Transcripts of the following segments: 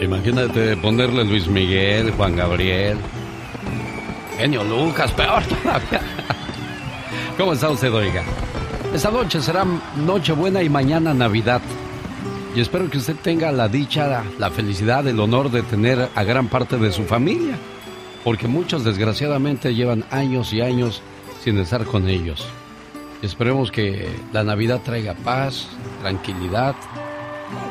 Imagínate ponerle Luis Miguel, Juan Gabriel, Genio Lucas, peor todavía. ¿Cómo está usted, oiga? Esta noche será Nochebuena y mañana Navidad. Y espero que usted tenga la dicha, la felicidad, el honor de tener a gran parte de su familia. Porque muchos desgraciadamente llevan años y años sin estar con ellos. Esperemos que la Navidad traiga paz, tranquilidad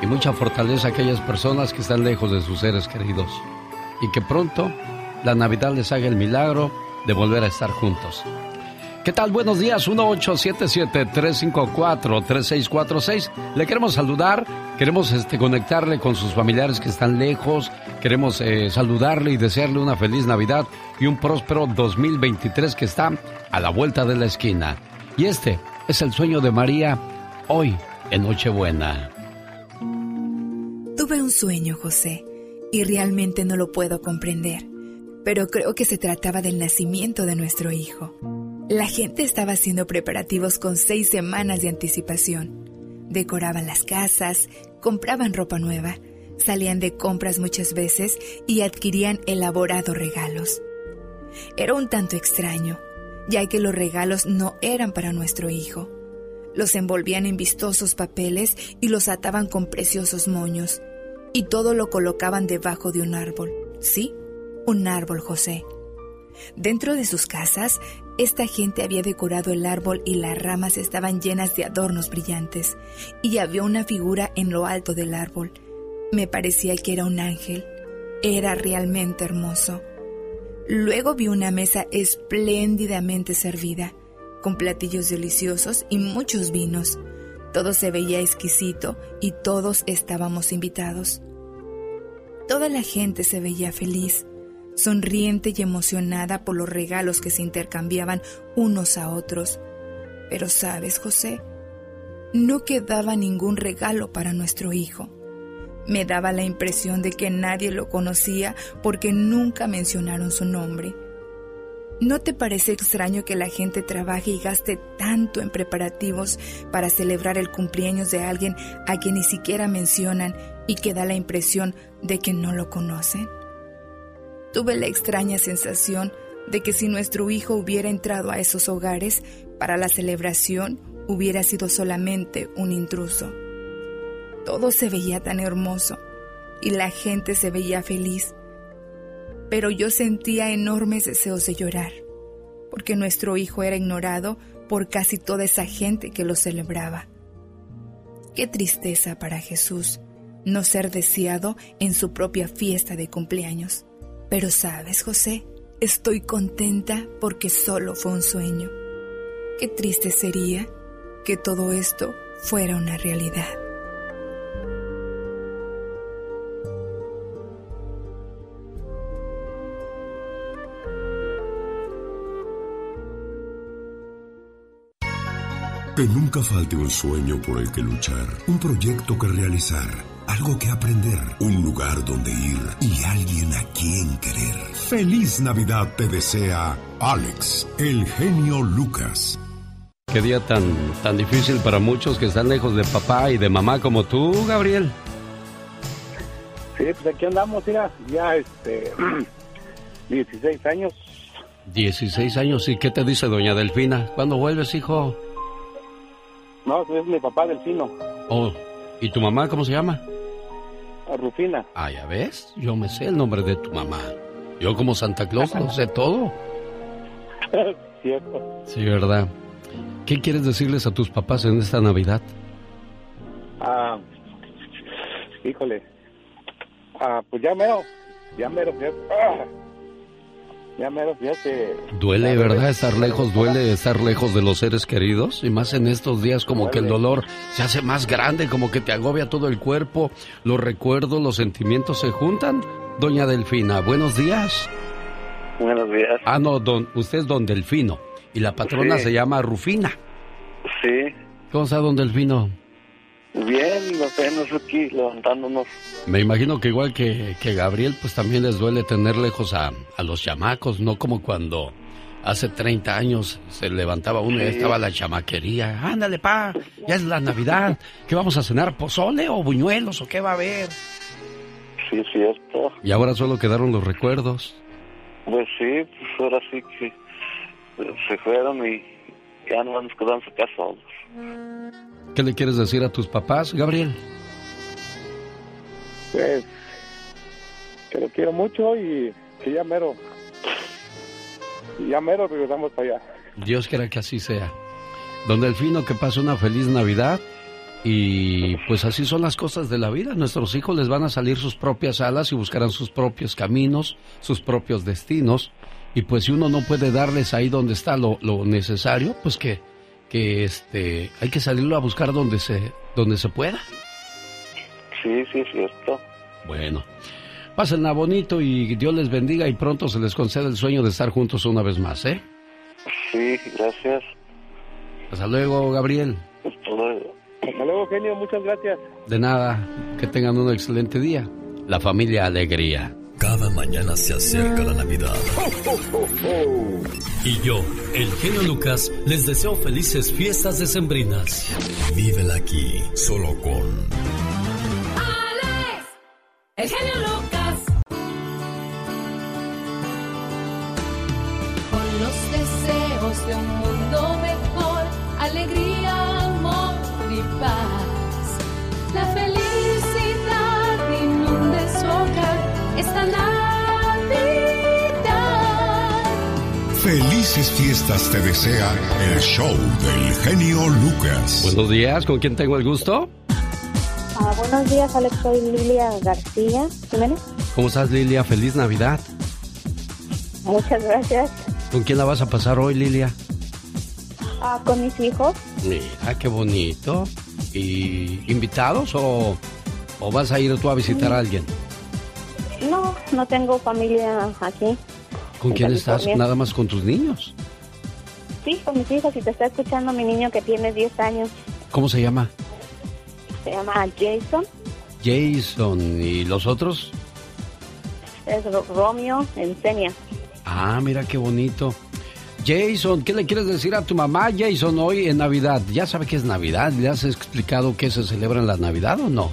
y mucha fortaleza a aquellas personas que están lejos de sus seres queridos. Y que pronto la Navidad les haga el milagro de volver a estar juntos. ¿Qué tal? Buenos días, 1877-354-3646. Le queremos saludar, queremos este, conectarle con sus familiares que están lejos, queremos eh, saludarle y desearle una feliz Navidad y un próspero 2023 que está a la vuelta de la esquina. Y este es el sueño de María hoy en Nochebuena. Tuve un sueño, José, y realmente no lo puedo comprender, pero creo que se trataba del nacimiento de nuestro hijo. La gente estaba haciendo preparativos con seis semanas de anticipación. Decoraban las casas, compraban ropa nueva, salían de compras muchas veces y adquirían elaborados regalos. Era un tanto extraño, ya que los regalos no eran para nuestro hijo. Los envolvían en vistosos papeles y los ataban con preciosos moños, y todo lo colocaban debajo de un árbol. Sí, un árbol, José. Dentro de sus casas, esta gente había decorado el árbol y las ramas estaban llenas de adornos brillantes, y había una figura en lo alto del árbol. Me parecía que era un ángel. Era realmente hermoso. Luego vi una mesa espléndidamente servida, con platillos deliciosos y muchos vinos. Todo se veía exquisito y todos estábamos invitados. Toda la gente se veía feliz sonriente y emocionada por los regalos que se intercambiaban unos a otros. Pero sabes, José, no quedaba ningún regalo para nuestro hijo. Me daba la impresión de que nadie lo conocía porque nunca mencionaron su nombre. ¿No te parece extraño que la gente trabaje y gaste tanto en preparativos para celebrar el cumpleaños de alguien a quien ni siquiera mencionan y que da la impresión de que no lo conocen? Tuve la extraña sensación de que si nuestro hijo hubiera entrado a esos hogares para la celebración, hubiera sido solamente un intruso. Todo se veía tan hermoso y la gente se veía feliz, pero yo sentía enormes deseos de llorar, porque nuestro hijo era ignorado por casi toda esa gente que lo celebraba. Qué tristeza para Jesús no ser deseado en su propia fiesta de cumpleaños. Pero sabes, José, estoy contenta porque solo fue un sueño. Qué triste sería que todo esto fuera una realidad. Que nunca falte un sueño por el que luchar, un proyecto que realizar algo que aprender, un lugar donde ir y alguien a quien querer. Feliz Navidad te desea Alex, el genio Lucas. Qué día tan, tan difícil para muchos que están lejos de papá y de mamá como tú, Gabriel. Sí, pues aquí andamos, mira, ya este, 16 años. 16 años, ¿y qué te dice doña Delfina? ¿Cuándo vuelves, hijo? No, es mi papá Delfino. Oh, ¿Y tu mamá cómo se llama? Rufina. Ah, ya ves, yo me sé el nombre de tu mamá. Yo como Santa Claus lo sé todo. Cierto. Sí, ¿verdad? ¿Qué quieres decirles a tus papás en esta Navidad? Ah, híjole. Ah, pues ya mero. Ya mero, fíjate. Ah, ya mero, fíjate. Duele, ¿verdad? Estar lejos, duele estar lejos de los seres queridos. Y más en estos días como que el dolor se hace más grande, como que te agobia todo el cuerpo. Los recuerdos, los sentimientos se juntan. Doña Delfina, buenos días. Buenos días. Ah, no, don, usted es don Delfino. Y la patrona Sí. se llama Rufina. Sí, ¿Cómo está don Delfino? Bien, apenas aquí levantándonos. Me imagino que igual que, que Gabriel, pues también les duele tener lejos a, a los chamacos, no como cuando hace 30 años se levantaba uno y estaba la chamaquería. Ándale, pa, ya es la Navidad. ¿Qué vamos a cenar? ¿Pozole o buñuelos o qué va a haber? Sí, cierto. Y ahora solo quedaron los recuerdos. Pues sí, pues ahora sí que se fueron y ya no nos quedamos acá solos. ¿Qué le quieres decir a tus papás, Gabriel? Pues, que lo quiero mucho y que ya mero. Y ya mero regresamos para allá. Dios quiera que así sea. Don Delfino, que pase una feliz Navidad. Y pues así son las cosas de la vida. Nuestros hijos les van a salir sus propias alas y buscarán sus propios caminos, sus propios destinos. Y pues si uno no puede darles ahí donde está lo, lo necesario, pues que, que este, hay que salirlo a buscar donde se, donde se pueda. Sí, sí, cierto. Bueno, pásenla bonito y Dios les bendiga y pronto se les conceda el sueño de estar juntos una vez más, ¿eh? Sí, gracias. Hasta luego, Gabriel. Hasta luego. Hasta luego, genio. Muchas gracias. De nada, que tengan un excelente día. La familia Alegría. Cada mañana se acerca la Navidad. Y yo, el genio Lucas, les deseo felices fiestas decembrinas. Vívela aquí, solo con Alex, el genio Lucas. Navidad. Felices fiestas te desea el show del genio Lucas. Buenos días, ¿con quién tengo el gusto? Ah, buenos días, Alex. Soy Lilia García Jiménez. ¿Cómo estás, Lilia? Feliz Navidad. Muchas gracias. ¿Con quién la vas a pasar hoy, Lilia? Ah, con mis hijos. Mira, qué bonito. ¿Y invitados o, o vas a ir tú a visitar a alguien? No, no tengo familia aquí. ¿Con quién estás? Nada más con tus niños. Sí, con mis hijos. Y te está escuchando mi niño que tiene 10 años. ¿Cómo se llama? Se llama Jason. Jason. ¿Y los otros? Es Ro- Romeo Encenia. Ah, mira qué bonito. Jason, ¿qué le quieres decir a tu mamá, Jason, hoy en Navidad? ¿Ya sabe que es Navidad? ¿Le has explicado qué se celebra en la Navidad o no?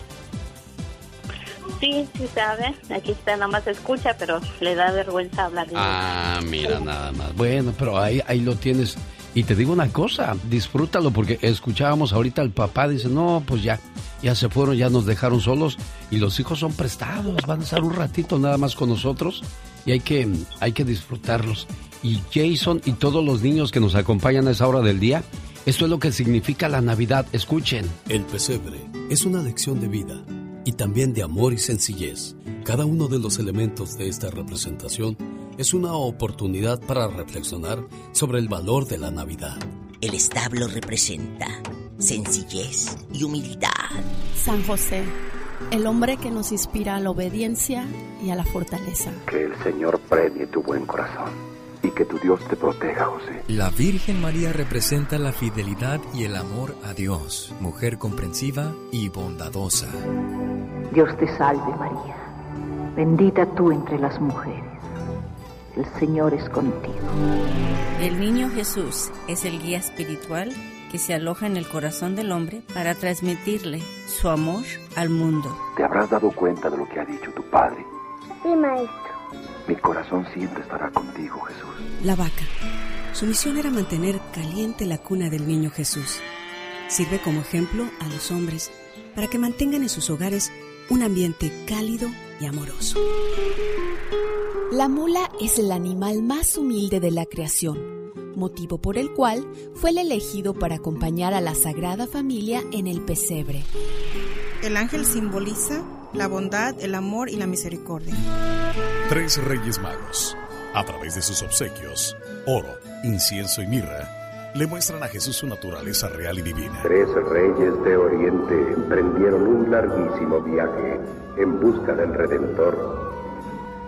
Sí, sí sabe. Aquí está, nada más escucha, pero le da vergüenza hablar de Ah, mira nada más. Bueno, pero ahí, ahí lo tienes. Y te digo una cosa, disfrútalo porque escuchábamos ahorita al papá, dice, no, pues ya, ya se fueron, ya nos dejaron solos y los hijos son prestados, van a estar un ratito nada más con nosotros y hay que, hay que disfrutarlos. Y Jason y todos los niños que nos acompañan a esa hora del día, esto es lo que significa la Navidad, escuchen. El pesebre es una lección de vida y también de amor y sencillez. Cada uno de los elementos de esta representación es una oportunidad para reflexionar sobre el valor de la Navidad. El establo representa sencillez y humildad. San José, el hombre que nos inspira a la obediencia y a la fortaleza. Que el Señor premie tu buen corazón y que tu Dios te proteja, José. La Virgen María representa la fidelidad y el amor a Dios, mujer comprensiva y bondadosa. Dios te salve María, bendita tú entre las mujeres. El Señor es contigo. El niño Jesús es el guía espiritual que se aloja en el corazón del hombre para transmitirle su amor al mundo. Te habrás dado cuenta de lo que ha dicho tu Padre. Sí, maestro. Mi corazón siempre estará contigo, Jesús. La vaca. Su misión era mantener caliente la cuna del niño Jesús. Sirve como ejemplo a los hombres para que mantengan en sus hogares un ambiente cálido y amoroso. La mula es el animal más humilde de la creación, motivo por el cual fue el elegido para acompañar a la Sagrada Familia en el pesebre. El ángel simboliza la bondad, el amor y la misericordia. Tres reyes magos, a través de sus obsequios, oro, incienso y mirra, le muestran a Jesús su naturaleza real y divina. Tres reyes de Oriente emprendieron un larguísimo viaje en busca del Redentor.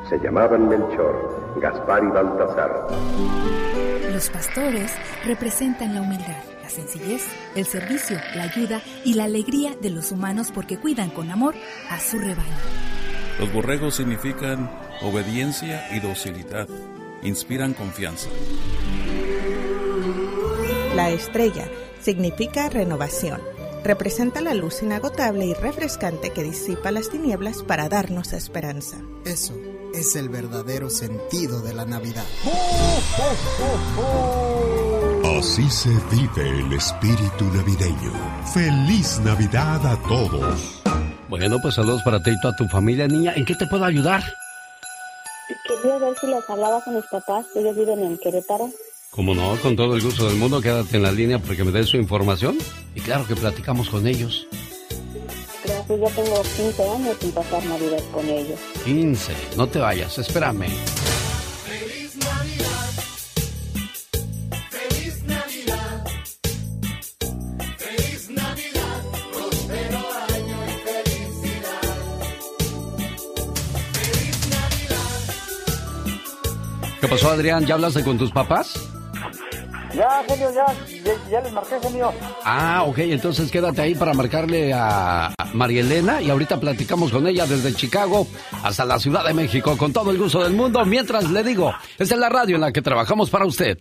Se llamaban Melchor, Gaspar y Baltasar. Los pastores representan la humildad, la sencillez, el servicio, la ayuda y la alegría de los humanos porque cuidan con amor a su rebaño. Los borregos significan obediencia y docilidad. Inspiran confianza. La estrella significa renovación. Representa la luz inagotable y refrescante que disipa las tinieblas para darnos esperanza. Eso es el verdadero sentido de la Navidad. Así se vive el espíritu navideño. Feliz Navidad a todos. Bueno, pues saludos para ti y toda tu familia, niña. ¿En qué te puedo ayudar? Quería ver si les hablaba con mis papás, ellos viven en Querétaro. Como no, con todo el gusto del mundo, quédate en la línea porque me den su información y claro que platicamos con ellos. Gracias, yo tengo 15 años sin pasar Navidad con ellos. 15, no te vayas, espérame. Feliz Navidad. Feliz Navidad. Feliz Navidad. Próspero año y felicidad. Feliz Navidad. ¿Qué pasó, Adrián? ¿Ya hablaste con tus papás? Ya, genio, ya, ya, ya les marqué, genio. Ah, ok, entonces quédate ahí para marcarle a María Elena y ahorita platicamos con ella desde Chicago hasta la Ciudad de México con todo el gusto del mundo. Mientras le digo, esta es la radio en la que trabajamos para usted.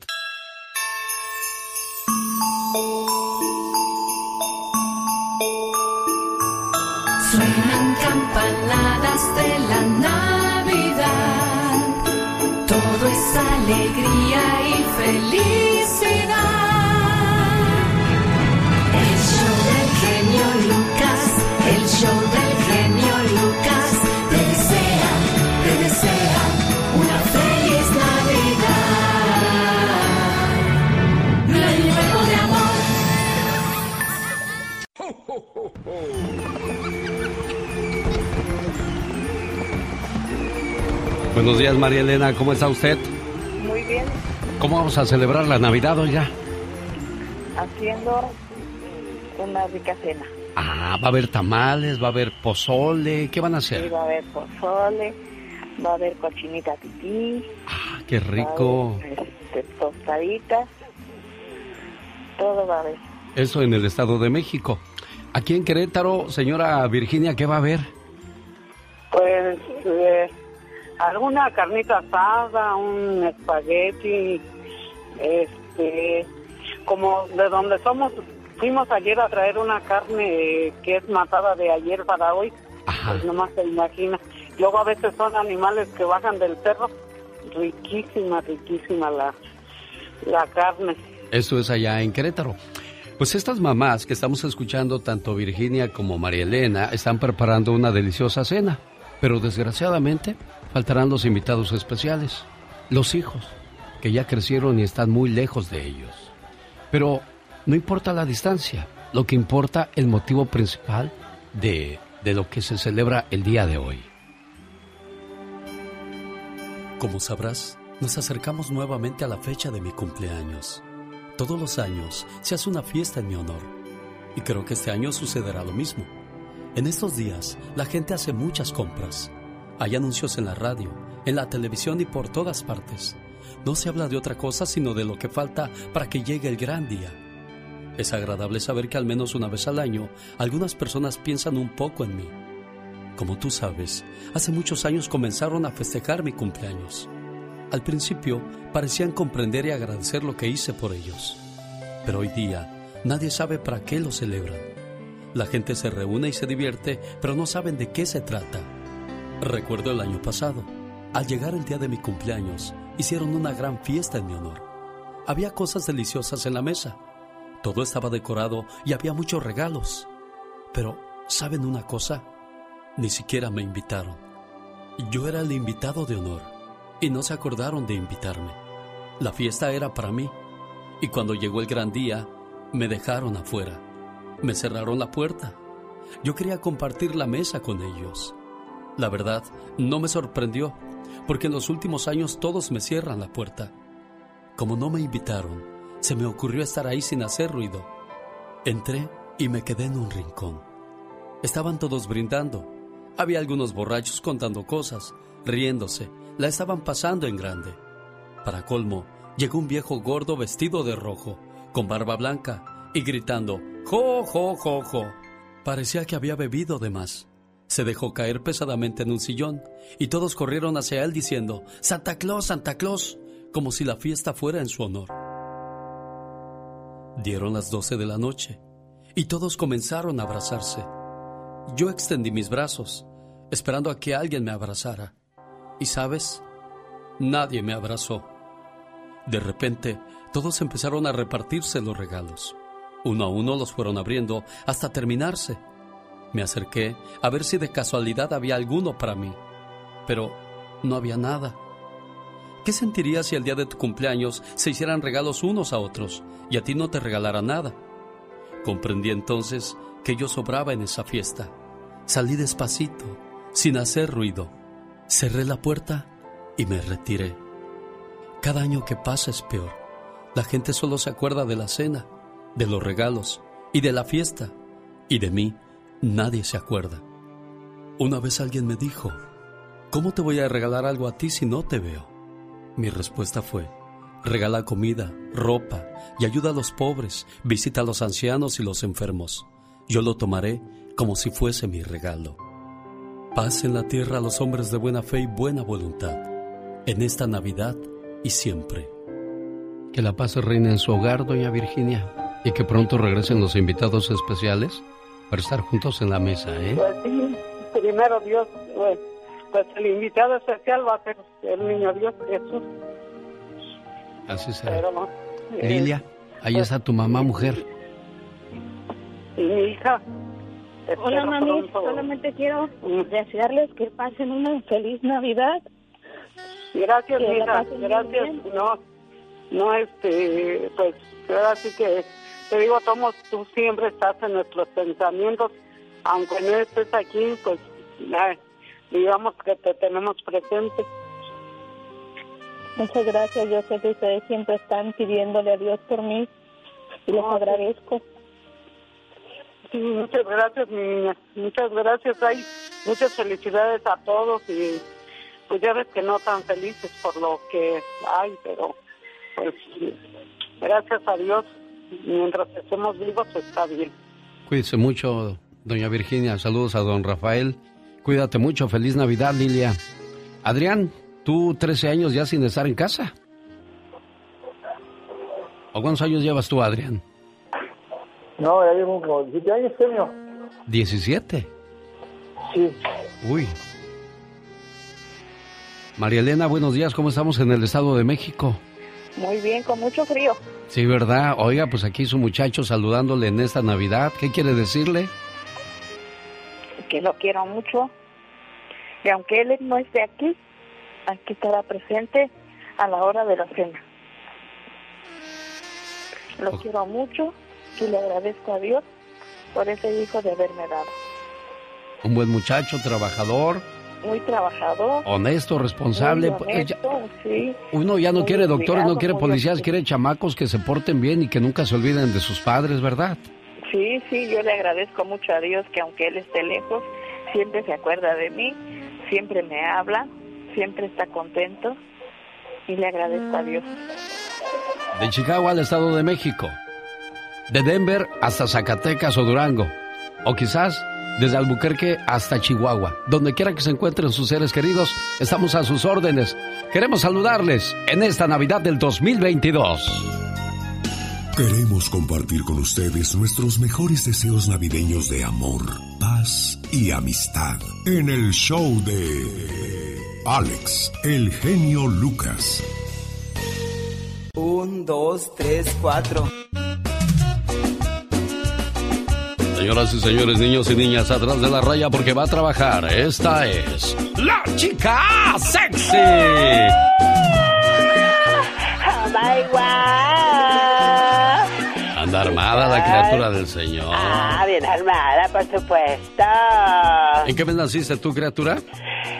Suenan campanadas de la Navidad. Alegría y felicidad. El show del genio Lucas, el show del genio Lucas, te desea, te desea una feliz Navidad. Lleno de amor. Buenos días, María Elena, ¿cómo está usted? ¿Cómo vamos a celebrar la Navidad, oiga? haciendo una rica cena. Ah, va a haber tamales, va a haber pozole, ¿qué van a Sí, hacer? va a haber pozole, va a haber cochinita tití, Ah, qué rico. va a haber, este, tostaditas, todo va a haber. Eso en el Estado de México. Aquí en Querétaro, señora Virginia, ¿qué va a haber? Pues eh, alguna carnita asada, un espagueti, este, como de donde somos, fuimos ayer a traer una carne que es matada de ayer para hoy, pues nomás se imagina. Luego a veces son animales que bajan del perro, riquísima, riquísima la, la carne. Eso es allá en Querétaro. Pues estas mamás que estamos escuchando, tanto Virginia como María Elena, están preparando una deliciosa cena. Pero desgraciadamente faltarán los invitados especiales, los hijos, que ya crecieron y están muy lejos de ellos. Pero no importa la distancia, lo que importa el motivo principal de, de lo que se celebra el día de hoy. Como sabrás, nos acercamos nuevamente a la fecha de mi cumpleaños. Todos los años se hace una fiesta en mi honor. Y creo que este año sucederá lo mismo. En estos días, la gente hace muchas compras. Hay anuncios en la radio, en la televisión y por todas partes. No se habla de otra cosa sino de lo que falta para que llegue el gran día. Es agradable saber que al menos una vez al año algunas personas piensan un poco en mí. Como tú sabes, hace muchos años comenzaron a festejar mi cumpleaños. Al principio parecían comprender y agradecer lo que hice por ellos. Pero hoy día nadie sabe para qué lo celebran. La gente se reúne y se divierte, pero no saben de qué se trata. Recuerdo el año pasado. Al llegar el día de mi cumpleaños, hicieron una gran fiesta en mi honor. Había cosas deliciosas en la mesa. Todo estaba decorado y había muchos regalos. Pero ¿Saben una cosa? Ni siquiera me invitaron. Yo era el invitado de honor y no se acordaron de invitarme. La fiesta era para mí y cuando llegó el gran día me dejaron afuera. Me cerraron la puerta. Yo quería compartir la mesa con ellos. La verdad, no me sorprendió, porque en los últimos años todos me cierran la puerta. Como no me invitaron, se me ocurrió estar ahí sin hacer ruido. Entré y me quedé en un rincón. Estaban todos brindando. Había algunos borrachos contando cosas, riéndose. La estaban pasando en grande. Para colmo, llegó un viejo gordo vestido de rojo, con barba blanca, y gritando, ¡Jo, jo, jo, jo! Parecía que había bebido de más. Se dejó caer pesadamente en un sillón y todos corrieron hacia él diciendo, Santa Claus, Santa Claus, como si la fiesta fuera en su honor. Dieron las doce de la noche y todos comenzaron a abrazarse. Yo extendí mis brazos, esperando a que alguien me abrazara. Y sabes, nadie me abrazó. De repente, todos empezaron a repartirse los regalos. Uno a uno los fueron abriendo hasta terminarse. Me acerqué a ver si de casualidad había alguno para mí, pero no había nada. ¿Qué sentirías si el día de tu cumpleaños se hicieran regalos unos a otros y a ti no te regalara nada? Comprendí entonces que yo sobraba en esa fiesta. Salí despacito, sin hacer ruido. Cerré la puerta y me retiré. Cada año que pasa es peor. La gente solo se acuerda de la cena, de los regalos y de la fiesta. Y de mí nadie se acuerda. Una vez alguien me dijo, ¿cómo te voy a regalar algo a ti si no te veo? Mi respuesta fue, regala comida, ropa y ayuda a los pobres, visita a los ancianos y los enfermos. Yo lo tomaré como si fuese mi regalo. Paz en la tierra a los hombres de buena fe y buena voluntad, en esta Navidad y siempre. Que la paz reine en su hogar, doña Virginia, y que pronto regresen los invitados especiales para estar juntos en la mesa, ¿eh? Pues sí, primero Dios, pues, pues el invitado especial va a ser el niño Dios Jesús. Así será. Pero, eh, Lilia, ahí está tu mamá, mujer. y mi hija. Hola mami, pronto- solamente quiero desearles que pasen una feliz Navidad. Gracias, Que muy gracias. No, no, este, pues, ahora sí que te digo, Tomos, tú siempre estás en nuestros pensamientos, aunque no estés aquí, pues, ay, digamos que te tenemos presente. Muchas gracias, yo sé que ustedes siempre están pidiéndole a Dios por mí y les agradezco. Sí, muchas gracias, mi niña, muchas gracias. Hay muchas felicidades a todos y pues ya ves que no tan felices por lo que hay, pero pues gracias a Dios, mientras estemos vivos está bien. Cuídese mucho, doña Virginia. Saludos a don Rafael. Cuídate mucho. Feliz Navidad, Lilia. Adrián, tú 13 años ya sin estar en casa. ¿O cuántos años llevas tú, Adrián? No, ya llevo como 17 años, señor. 17. Sí. Uy. María Elena, buenos días. ¿Cómo estamos en el Estado de México? Muy bien, con mucho frío. Sí, ¿verdad? Oiga, pues aquí su muchacho saludándole en esta Navidad. ¿Qué quiere decirle? que lo quiero mucho. Y aunque él no esté aquí, aquí estará presente a la hora de la cena. Lo quiero mucho y le agradezco a Dios por ese hijo de haberme dado. Un buen muchacho, trabajador, Muy trabajador. honesto, responsable. Pues, honesto, sí. Uno ya no muy quiere doctores, no quiere policías, quiere chamacos que se porten bien y que nunca se olviden de sus padres, ¿verdad? Sí, sí, yo le agradezco mucho a Dios que aunque Él esté lejos, siempre se acuerda de mí, siempre me habla, siempre está contento y le agradezco a Dios. De Chicago al Estado de México. De Denver hasta Zacatecas o Durango. O quizás desde Albuquerque hasta Chihuahua. Donde quiera que se encuentren sus seres queridos, estamos a sus órdenes. Queremos saludarles en esta Navidad del 2022. Queremos compartir con ustedes nuestros mejores deseos navideños de amor, paz y amistad en el show de Alex, el genio Lucas. Un, dos, tres, cuatro. Señoras y señores, niños y niñas, atrás de la raya porque va a trabajar. Esta es la chica sexy. Anda armada la criatura del Señor. Ah, bien armada, por supuesto. ¿En qué mes naciste tú, criatura?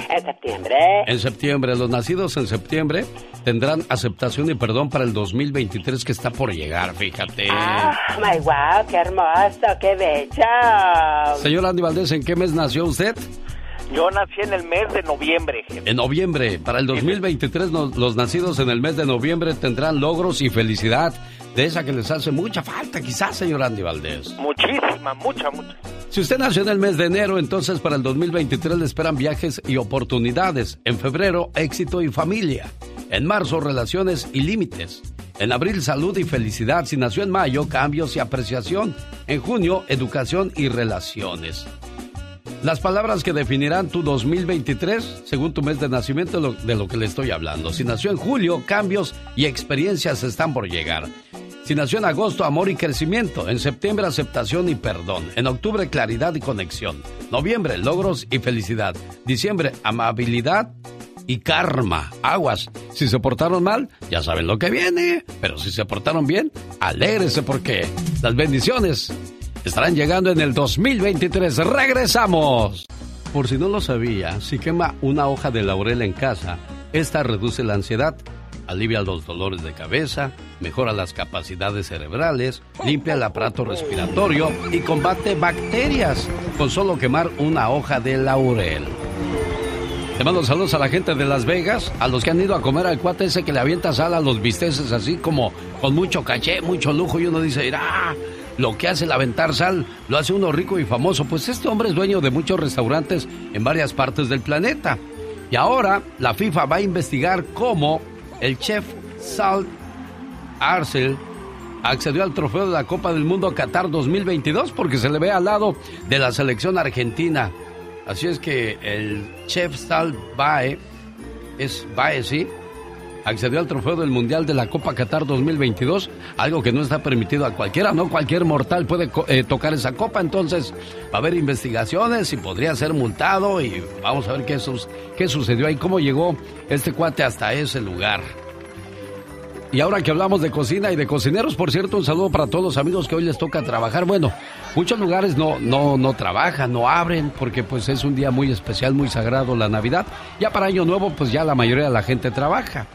En septiembre. En septiembre. Los nacidos en septiembre tendrán aceptación y perdón para el 2023 que está por llegar, fíjate. Ah, my wow, qué hermoso, qué bello. Señor Andy Valdés, ¿en qué mes nació usted? Yo nací en el mes de noviembre. En noviembre. Para el 2023 los nacidos en el mes de noviembre tendrán logros y felicidad de esa que les hace mucha falta, quizás, señor Andy Valdés. Muchísima, mucha, mucha. Si usted nació en el mes de enero, entonces para el 2023 le esperan viajes y oportunidades. En febrero, éxito y familia. En marzo, relaciones y límites. En abril, salud y felicidad. Si nació en mayo, cambios y apreciación. En junio, educación y relaciones. Las palabras que definirán tu 2023, según tu mes de nacimiento, de lo que le estoy hablando. Si nació en julio, cambios y experiencias están por llegar. Si nació en agosto, amor y crecimiento. En septiembre, aceptación y perdón. En octubre, claridad y conexión. Noviembre, logros y felicidad. Diciembre, amabilidad y karma. Aguas. Si se portaron mal, ya saben lo que viene. Pero si se portaron bien, alégrese porque las bendiciones estarán llegando en el 2023. ¡Regresamos! Por si no lo sabía, si quema una hoja de laurel en casa, esta reduce la ansiedad, alivia los dolores de cabeza, mejora las capacidades cerebrales, limpia el aparato respiratorio y combate bacterias con solo quemar una hoja de laurel. Te mando saludos a la gente de Las Vegas, a los que han ido a comer al cuate ese que le avienta sal a los bisteces así como con mucho caché, mucho lujo y uno dice, ah, lo que hace el aventar sal lo hace uno rico y famoso. Pues este hombre es dueño de muchos restaurantes en varias partes del planeta. Y ahora la FIFA va a investigar cómo el chef Salt Arcel accedió al trofeo de la Copa del Mundo Qatar 2022 porque se le ve al lado de la selección argentina. Así es que el chef Salt Bae, es Bae, sí, accedió al trofeo del Mundial de la Copa Qatar 2022, algo que no está permitido a cualquiera, no cualquier mortal puede eh, tocar esa copa, entonces va a haber investigaciones y podría ser multado y vamos a ver qué, qué sucedió ahí, cómo llegó este cuate hasta ese lugar. Y ahora que hablamos de cocina y de cocineros, por cierto, un saludo para todos los amigos que hoy les toca trabajar. Bueno, muchos lugares no, no, no trabajan, no abren, porque pues es un día muy especial, muy sagrado, la Navidad. Ya para Año Nuevo, pues ya la mayoría de la gente trabaja.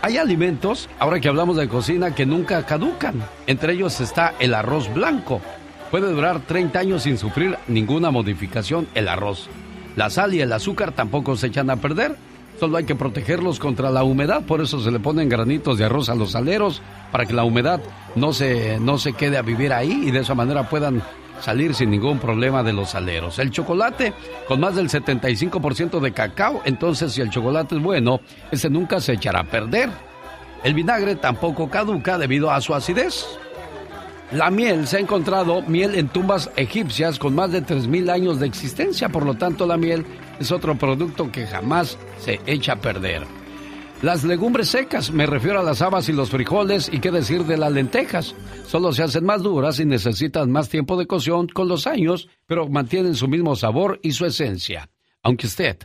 Hay alimentos, ahora que hablamos de cocina, que nunca caducan. Entre ellos está el arroz blanco. Puede durar 30 años sin sufrir ninguna modificación el arroz. La sal y el azúcar tampoco se echan a perder. Solo hay que protegerlos contra la humedad, por eso se le ponen granitos de arroz a los aleros para que la humedad no se, no se quede a vivir ahí y de esa manera puedan salir sin ningún problema de los aleros. El chocolate con más del 75% de cacao, entonces si el chocolate es bueno, ese nunca se echará a perder. El vinagre tampoco caduca debido a su acidez. La miel se ha encontrado miel en tumbas egipcias con más de 3.000 años de existencia, por lo tanto la miel es otro producto que jamás se echa a perder. Las legumbres secas, me refiero a las habas y los frijoles y qué decir de las lentejas. Solo se hacen más duras y necesitan más tiempo de cocción con los años, pero mantienen su mismo sabor y su esencia. Aunque usted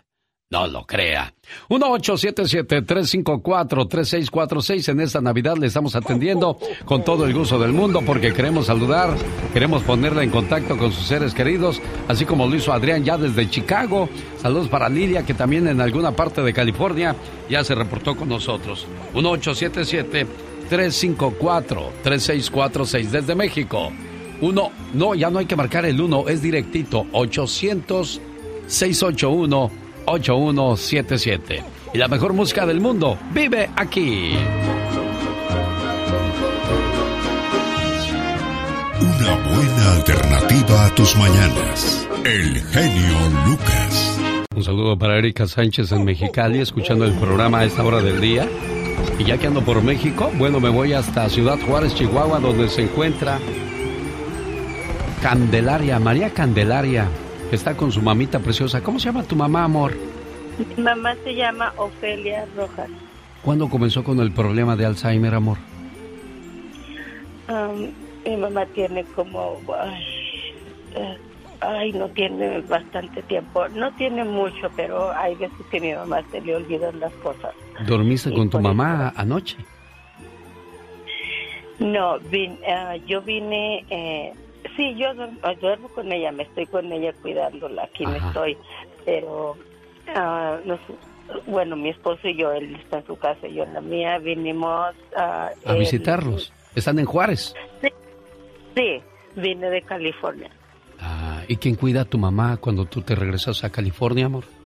no lo crea. 1877-354-3646. En esta Navidad le estamos atendiendo con todo el gusto del mundo porque queremos saludar, queremos ponerla en contacto con sus seres queridos, así como lo hizo Adrián ya desde Chicago. Saludos para Lidia, que también en alguna parte de California ya se reportó con nosotros. 1877-354-3646 desde México. Uno, no, ya no hay que marcar el 1, es directito. 800 681 8177. Y la mejor música del mundo vive aquí. Una buena alternativa a tus mañanas. El genio Lucas. Un saludo para Erika Sánchez en Mexicali, escuchando el programa a esta hora del día. Y ya que ando por México, bueno, me voy hasta Ciudad Juárez, Chihuahua, donde se encuentra Candelaria, María Candelaria está con su mamita preciosa. ¿Cómo se llama tu mamá, amor? Mi mamá se llama Ofelia Rojas. ¿Cuándo comenzó con el problema de Alzheimer, amor? mi mamá tiene como eh, ay, no tiene bastante tiempo. No tiene mucho, pero hay veces que mi mamá se le olvidan las cosas. ¿Dormiste Y con tu mamá anoche? No, vin- ah, yo vine, eh, sí, yo duermo, duermo con ella, me estoy con ella cuidándola, aquí me estoy, pero, ah, nos- bueno, mi esposo y yo, él está en su casa y yo en la mía, vinimos ah, A el- visitarlos. Están en Juárez. Sí, vine de California. Ah, ¿Y quién cuida a tu mamá cuando tú te regresas a California, amor?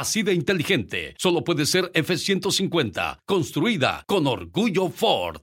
así de inteligente. Solo puede ser F-150, construida con orgullo Ford.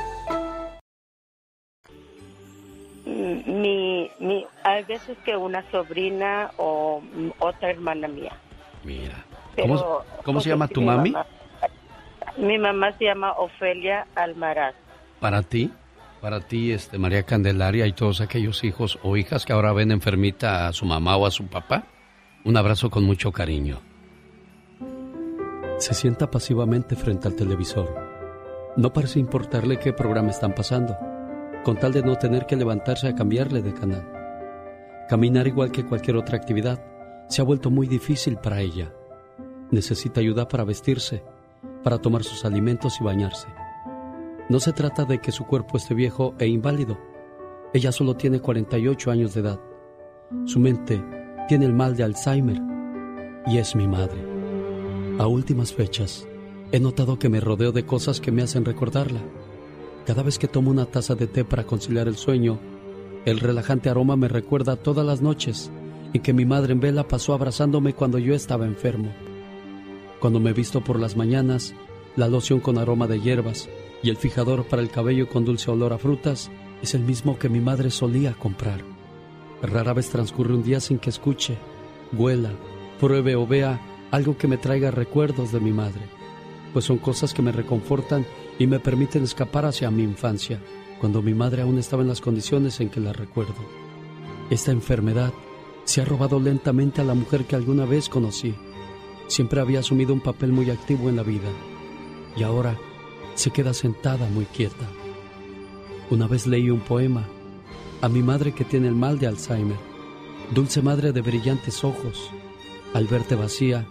Mi, mi, hay veces que una sobrina o otra hermana mía. Mira. Pero, ¿Cómo, cómo se porque llama tu mi mami? mamá- Mi mamá se llama Ofelia Almaraz. Para ti, para ti, este, María Candelaria y todos aquellos hijos o hijas que ahora ven enfermita a su mamá o a su papá, un abrazo con mucho cariño. Se sienta pasivamente frente al televisor. No parece importarle qué programa están pasando, con tal de no tener que levantarse a cambiarle de canal. Caminar igual que cualquier otra actividad se ha vuelto muy difícil para ella. Necesita ayuda para vestirse, para tomar sus alimentos y bañarse. No se trata de que su cuerpo esté viejo e inválido. Ella solo tiene 48 años de edad. Su mente tiene el mal de Alzheimer y es mi madre. A últimas fechas, he notado que me rodeo de cosas que me hacen recordarla. Cada vez que tomo una taza de té para conciliar el sueño, el relajante aroma me recuerda todas las noches en que mi madre en vela pasó abrazándome cuando yo estaba enfermo. Cuando me visto por las mañanas, la loción con aroma de hierbas y el fijador para el cabello con dulce olor a frutas es el mismo que mi madre solía comprar. Rara vez transcurre un día sin que escuche, huela, pruebe o vea algo que me traiga recuerdos de mi madre, pues son cosas que me reconfortan y me permiten escapar hacia mi infancia, cuando mi madre aún estaba en las condiciones en que la recuerdo. Esta enfermedad se ha robado lentamente a la mujer que alguna vez conocí. Siempre había asumido un papel muy activo en la vida y ahora se queda sentada muy quieta. Una vez leí un poema a mi madre que tiene el mal de Alzheimer. Dulce madre de brillantes ojos, al verte vacía,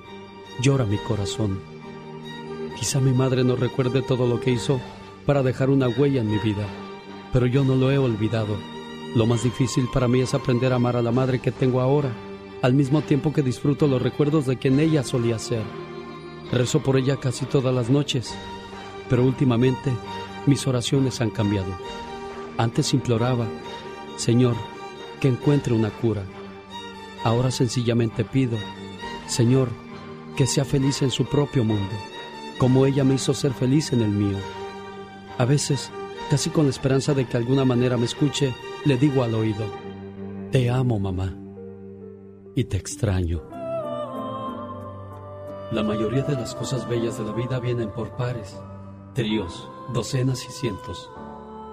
llora mi corazón. Quizá mi madre no recuerde todo lo que hizo para dejar una huella en mi vida, pero yo no lo he olvidado. Lo más difícil para mí es aprender a amar a la madre que tengo ahora, al mismo tiempo que disfruto los recuerdos de quien ella solía ser. Rezo por ella casi todas las noches, pero últimamente mis oraciones han cambiado. Antes imploraba, Señor, que encuentre una cura. Ahora sencillamente pido, Señor, que sea feliz en su propio mundo, como ella me hizo ser feliz en el mío. A veces, casi con la esperanza de que alguna manera me escuche, le digo al oído, Te amo, mamá, y te extraño. La mayoría de las cosas bellas de la vida vienen por pares, tríos, docenas y cientos.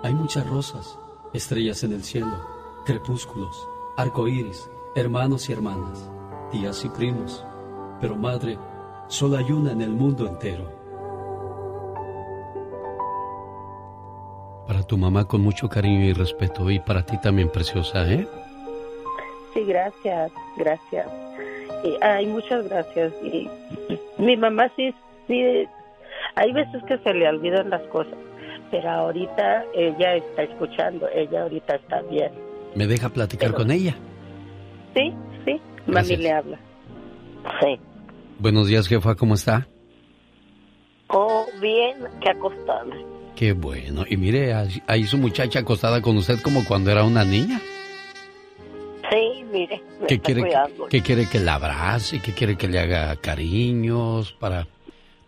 Hay muchas rosas, estrellas en el cielo, crepúsculos, arcoíris, hermanos y hermanas, tías y primos. Pero madre, solo hay una en el mundo entero. Tu mamá con mucho cariño y respeto y para ti también preciosa, ¿eh? Sí, gracias, gracias. Y, ay, muchas gracias. Y mi mamá sí, sí, hay veces que se le olvidan las cosas, pero ahorita ella está escuchando, ella ahorita está bien. ¿Me deja platicar con ella? Sí, sí, Gracias. mami le habla. Sí. Buenos días, jefa, ¿cómo está? Oh, bien, que acostada. Qué bueno. Y mire, ahí su muchacha acostada con usted como cuando era una niña. Sí, mire. ¿Qué quiere, que, quiere que la abrace? ¿Qué quiere que le haga cariños? Para,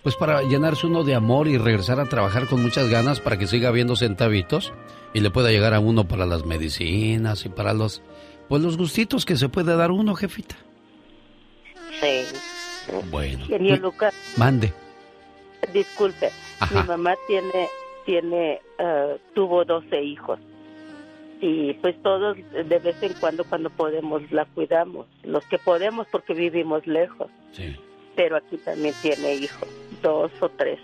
pues para llenarse uno de amor y regresar a trabajar con muchas ganas para que siga viendo centavitos y le pueda llegar a uno para las medicinas y para los, pues los gustitos que se puede dar uno, jefita. Sí. Bueno. Lucas. Mande. Disculpe, mi mamá tiene, tiene, uh, tuvo 12 hijos y pues todos de vez en cuando cuando podemos la cuidamos, los que podemos porque vivimos lejos. Sí. Pero aquí también tiene hijos, dos o tres,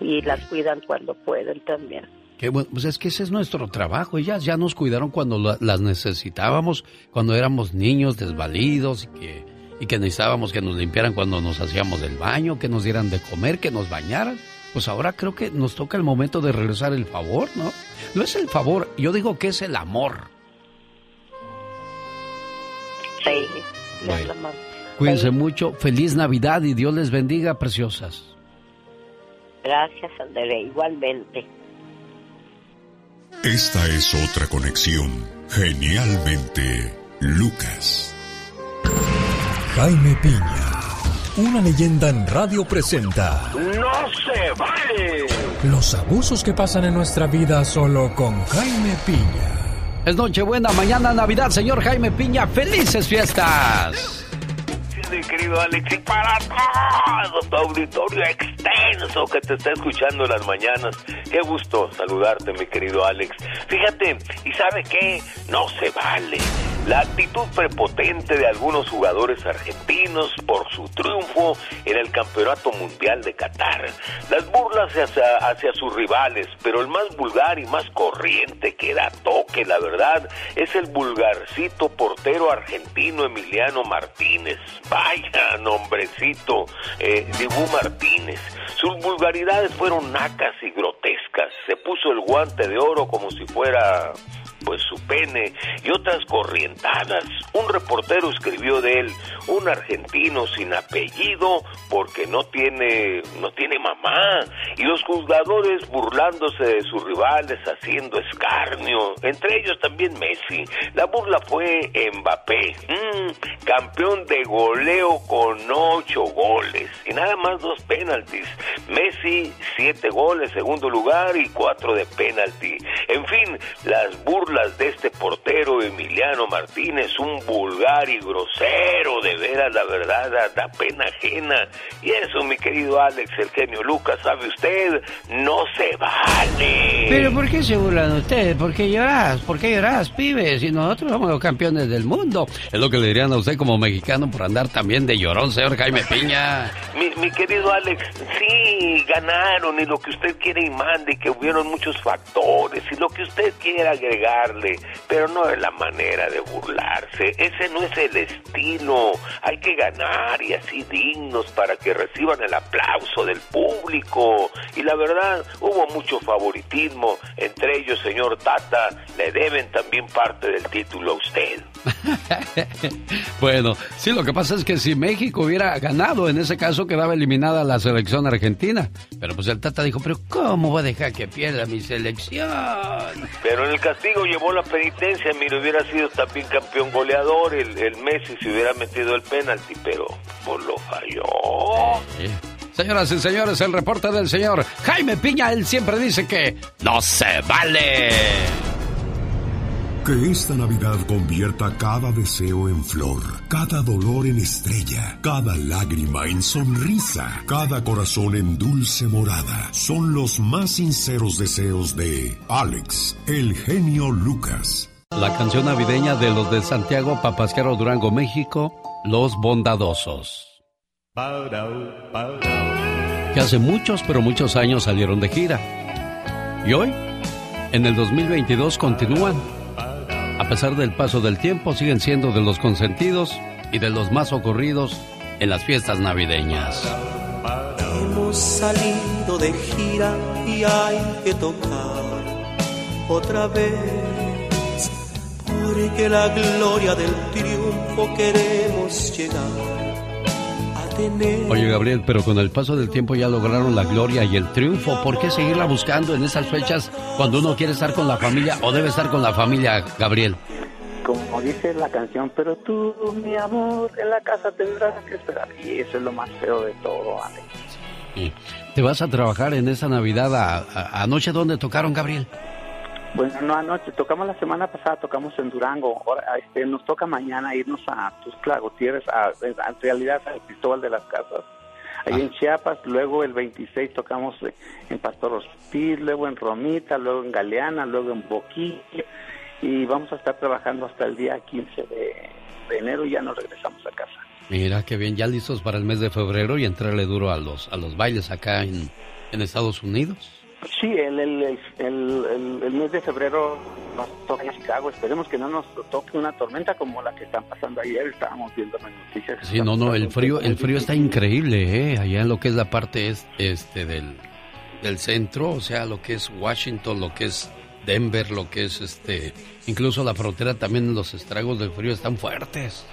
y las cuidan cuando pueden también. Qué bueno, pues es que ese es nuestro trabajo. Ellas ya nos cuidaron cuando las necesitábamos, cuando éramos niños desvalidos y que, y que necesitábamos que nos limpiaran cuando nos hacíamos del baño, que nos dieran de comer, que nos bañaran pues ahora creo que nos toca el momento de regresar el favor, ¿no? No es el favor, yo digo que es el amor. Sí, Cuídense mucho, feliz Navidad y Dios les bendiga, preciosas. Gracias, André, igualmente. Esta es otra conexión, genialmente, Lucas. Jaime Piña una leyenda en radio presenta. ¡No se vale! Los abusos que pasan en nuestra vida solo con Jaime Piña. Es Nochebuena, mañana Navidad, señor Jaime Piña. ¡Felices fiestas! Querido Alex, y para todo tu auditorio extenso que te está escuchando en las mañanas. Qué gusto saludarte, mi querido Alex. Fíjate, ¿y sabe qué? No se vale. La actitud prepotente de algunos jugadores argentinos por su triunfo en el Campeonato Mundial de Qatar. Las burlas hacia, hacia sus rivales, pero el más vulgar y más corriente que da toque, la verdad, es el vulgarcito portero argentino Emiliano Martínez. Vaya nombrecito, eh, Dibu Martínez. Sus vulgaridades fueron nacas y grotescas. Se puso el guante de oro como si fuera pues su pene y otras corrientadas. Un reportero escribió de él, un argentino sin apellido porque no tiene no tiene mamá y los juzgadores burlándose de sus rivales haciendo escarnio, entre ellos también Messi. La burla fue Mbappé, mm, campeón de goleo con ocho goles y nada más dos penaltis. Messi siete goles, segundo lugar y cuatro de penalti. En fin, las burlas de este portero Emiliano Martínez, un vulgar y grosero, de veras, la verdad, da pena ajena. Y eso, mi querido Alex, el genio Lucas, sabe usted, no se vale. Pero ¿por qué se burlan ustedes? ¿Por qué llorás? ¿Por qué llorás, pibes? Si nosotros somos los campeones del mundo. Es lo que le dirían a usted como mexicano por andar también de llorón, señor Jaime Piña. Mi, mi querido Alex, sí, ganaron y lo que usted quiere y mande, que hubieron muchos factores y lo que usted quiera agregar pero no es la manera de burlarse. Ese no es el estilo. Hay que ganar y así dignos para que reciban el aplauso del público. Y la verdad, hubo mucho favoritismo. Entre ellos, señor Tata, le deben también parte del título a usted. bueno, sí, lo que pasa es que si México hubiera ganado, en ese caso quedaba eliminada la selección argentina. Pero pues el Tata dijo, pero ¿cómo voy a dejar que pierda mi selección? Pero en el castigo llevó la penitencia, mire, hubiera sido también campeón goleador el, el Messi si hubiera metido el penalti, pero por lo falló. Señoras y señores, el reporte del señor Jaime Piña, él siempre dice que no se vale. Que esta Navidad convierta cada deseo en flor, cada dolor en estrella, cada lágrima en sonrisa, cada corazón en dulce morada. Son los más sinceros deseos de Alex, el genio Lucas. La canción navideña de los de Santiago Papasquero Durango, México, Los Bondadosos. Que hace muchos, pero muchos años salieron de gira. Y hoy, en el 2022, continúan a pesar del paso del tiempo, siguen siendo de los consentidos y de los más ocurridos en las fiestas navideñas. Hemos salido de gira y hay que tocar otra vez, porque la gloria del triunfo queremos llegar. Tener. Oye, Gabriel, pero con el paso del tiempo ya lograron la gloria y el triunfo. ¿Por qué seguirla buscando en esas fechas cuando uno quiere estar con la familia o debe estar con la familia, Gabriel? Como dice la canción, pero tú, mi amor, en la casa tendrás que esperar. Y eso es lo más feo de todo, Alex. ¿Te vas a trabajar en esa Navidad a- a- anoche dónde tocaron, Gabriel? Bueno, no anoche, tocamos la semana pasada, tocamos en Durango. Ahora este, nos toca mañana irnos a Tuxtla Gutiérrez, a, en realidad a Cristóbal de las Casas. Ahí en Chiapas, luego el 26 tocamos eh, en Pastor luego en Romita, luego en Galeana, luego en Boquilla. Y vamos a estar trabajando hasta el día 15 de, de enero y ya nos regresamos a casa. Mira, qué bien, ya listos para el mes de febrero y entrarle duro a los, a los bailes acá en, en Estados Unidos. Sí, el, el, el, mes de febrero nos toca en Chicago. Esperemos que no nos toque una tormenta como la que están pasando ayer. Estábamos viendo las noticias. Sí, no, no, el frío, el frío está increíble, ¿eh? Allá en lo que es la parte es- este del, del centro, o sea, lo que es Washington, lo que es Denver, lo que es este, incluso la frontera también los estragos del frío están fuertes.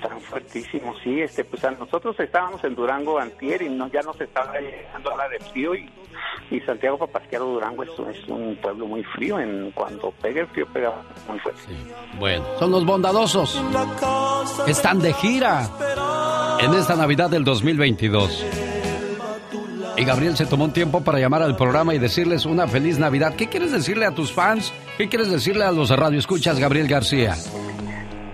Tan fuertísimo, sí. Este, pues a nosotros estábamos en Durango antier y no, ya nos estaba llegando la de frío y, y Santiago Papasquiaro Durango es, es un pueblo muy frío. En cuando pega el frío pega muy fuerte. Bueno, son los bondadosos. Están de gira en esta Navidad del 2022. Y Gabriel se tomó un tiempo para llamar al programa y decirles una feliz Navidad. ¿Qué quieres decirle a tus fans? ¿Qué quieres decirle a los radioescuchas, Gabriel García?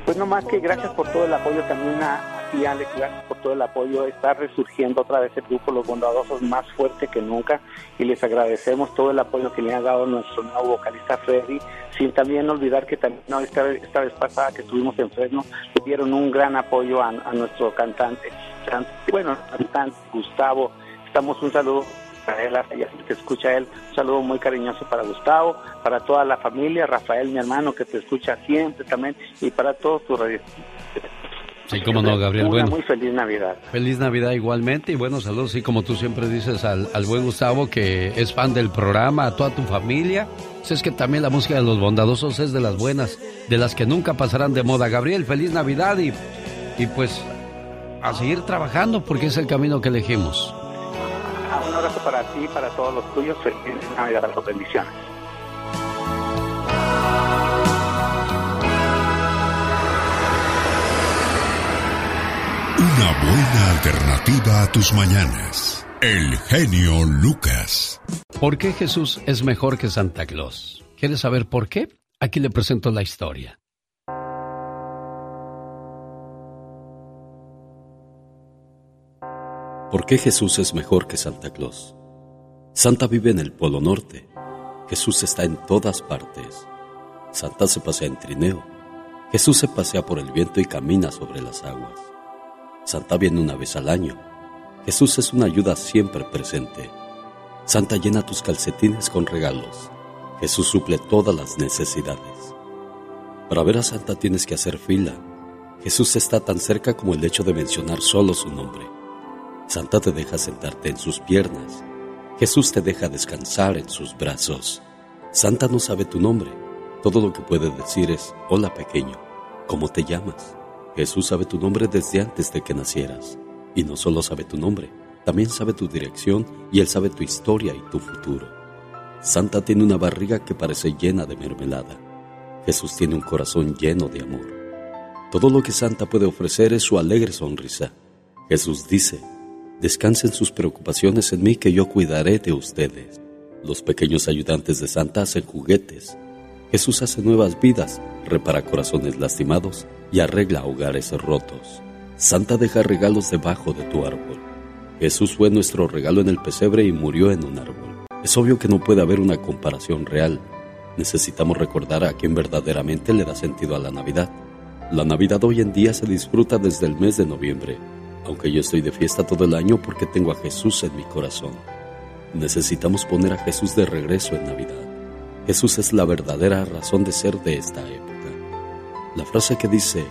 Pues no más que gracias por todo el apoyo también a ti, Alex, gracias por todo el apoyo. Está resurgiendo otra vez el grupo Los Bondadosos más fuerte que nunca y les agradecemos todo el apoyo que le ha dado nuestro nuevo vocalista Freddy, sin también olvidar que también esta, vez, esta vez pasada que estuvimos en Fresno, le dieron un gran apoyo a, a nuestro cantante, can- bueno, cantante Gustavo. Estamos un saludo para él, que escucha él, un saludo muy cariñoso para Gustavo, para toda la familia, Rafael, mi hermano, que te escucha siempre también, y para todos tus radios. Sí, cómo no, Gabriel. Una Bueno, muy feliz Navidad. feliz Navidad igualmente y buenos saludos, y como tú siempre dices al, al buen Gustavo que es fan del programa, a toda tu familia. Pues es que también la música de los bondadosos es de las buenas, de las que nunca pasarán de moda. Gabriel, feliz Navidad y, y pues a seguir trabajando porque es el camino que elegimos. Ah, Un abrazo para ti y para todos los tuyos. Feliz Navidad, las bendiciones. Una buena alternativa a tus mañanas. El genio Lucas. ¿Por qué Jesús es mejor que Santa Claus? ¿Quieres saber por qué? Aquí le presento la historia. ¿Por qué Jesús es mejor que Santa Claus? Santa vive en el Polo Norte. Jesús está en todas partes. Santa se pasea en trineo. Jesús se pasea por el viento y camina sobre las aguas. Santa viene una vez al año. Jesús es una ayuda siempre presente. Santa llena tus calcetines con regalos. Jesús suple todas las necesidades. Para ver a Santa tienes que hacer fila. Jesús está tan cerca como el hecho de mencionar solo su nombre. Santa te deja sentarte en sus piernas. Jesús te deja descansar en sus brazos. Santa no sabe tu nombre. Todo lo que puede decir es, hola pequeño, ¿cómo te llamas? Jesús sabe tu nombre desde antes de que nacieras. Y no solo sabe tu nombre, también sabe tu dirección y Él sabe tu historia y tu futuro. Santa tiene una barriga que parece llena de mermelada. Jesús tiene un corazón lleno de amor. Todo lo que Santa puede ofrecer es su alegre sonrisa. Jesús dice, descansen sus preocupaciones en mí que yo cuidaré de ustedes. Los pequeños ayudantes de Santa hacen juguetes. Jesús hace nuevas vidas, repara corazones lastimados y arregla hogares rotos. Santa deja regalos debajo de tu árbol. Jesús fue nuestro regalo en el pesebre y murió en un árbol. Es obvio que no puede haber una comparación real. Necesitamos recordar a quien verdaderamente le da sentido a la Navidad. La Navidad hoy en día se disfruta desde el mes de noviembre, aunque yo estoy de fiesta todo el año porque tengo a Jesús en mi corazón. Necesitamos poner a Jesús de regreso en Navidad. Jesús es la verdadera razón de ser de esta época. La frase que dice,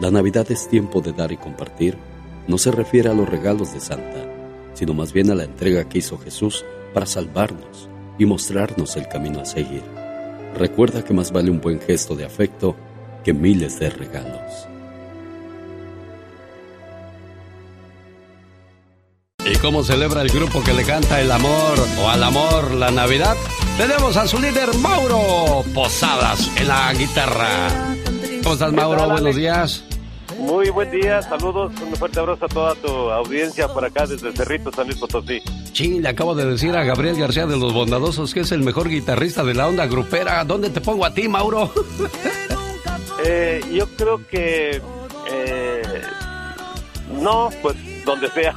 la Navidad es tiempo de dar y compartir, no se refiere a los regalos de Santa, sino más bien a la entrega que hizo Jesús para salvarnos y mostrarnos el camino a seguir. Recuerda que más vale un buen gesto de afecto que miles de regalos. Cómo celebra el grupo que le canta el amor o al amor la Navidad? Tenemos a su líder Mauro Posadas en la guitarra. ¿Cómo estás Mauro? Buenos días. Muy buen día, saludos, un fuerte abrazo a toda tu audiencia por acá desde Cerrito, San Luis Potosí. Sí, le acabo de decir a Gabriel García de los Bondadosos que es el mejor guitarrista de la onda grupera. ¿Dónde te pongo a ti, Mauro? Eh, yo creo que... Eh, no, pues donde sea.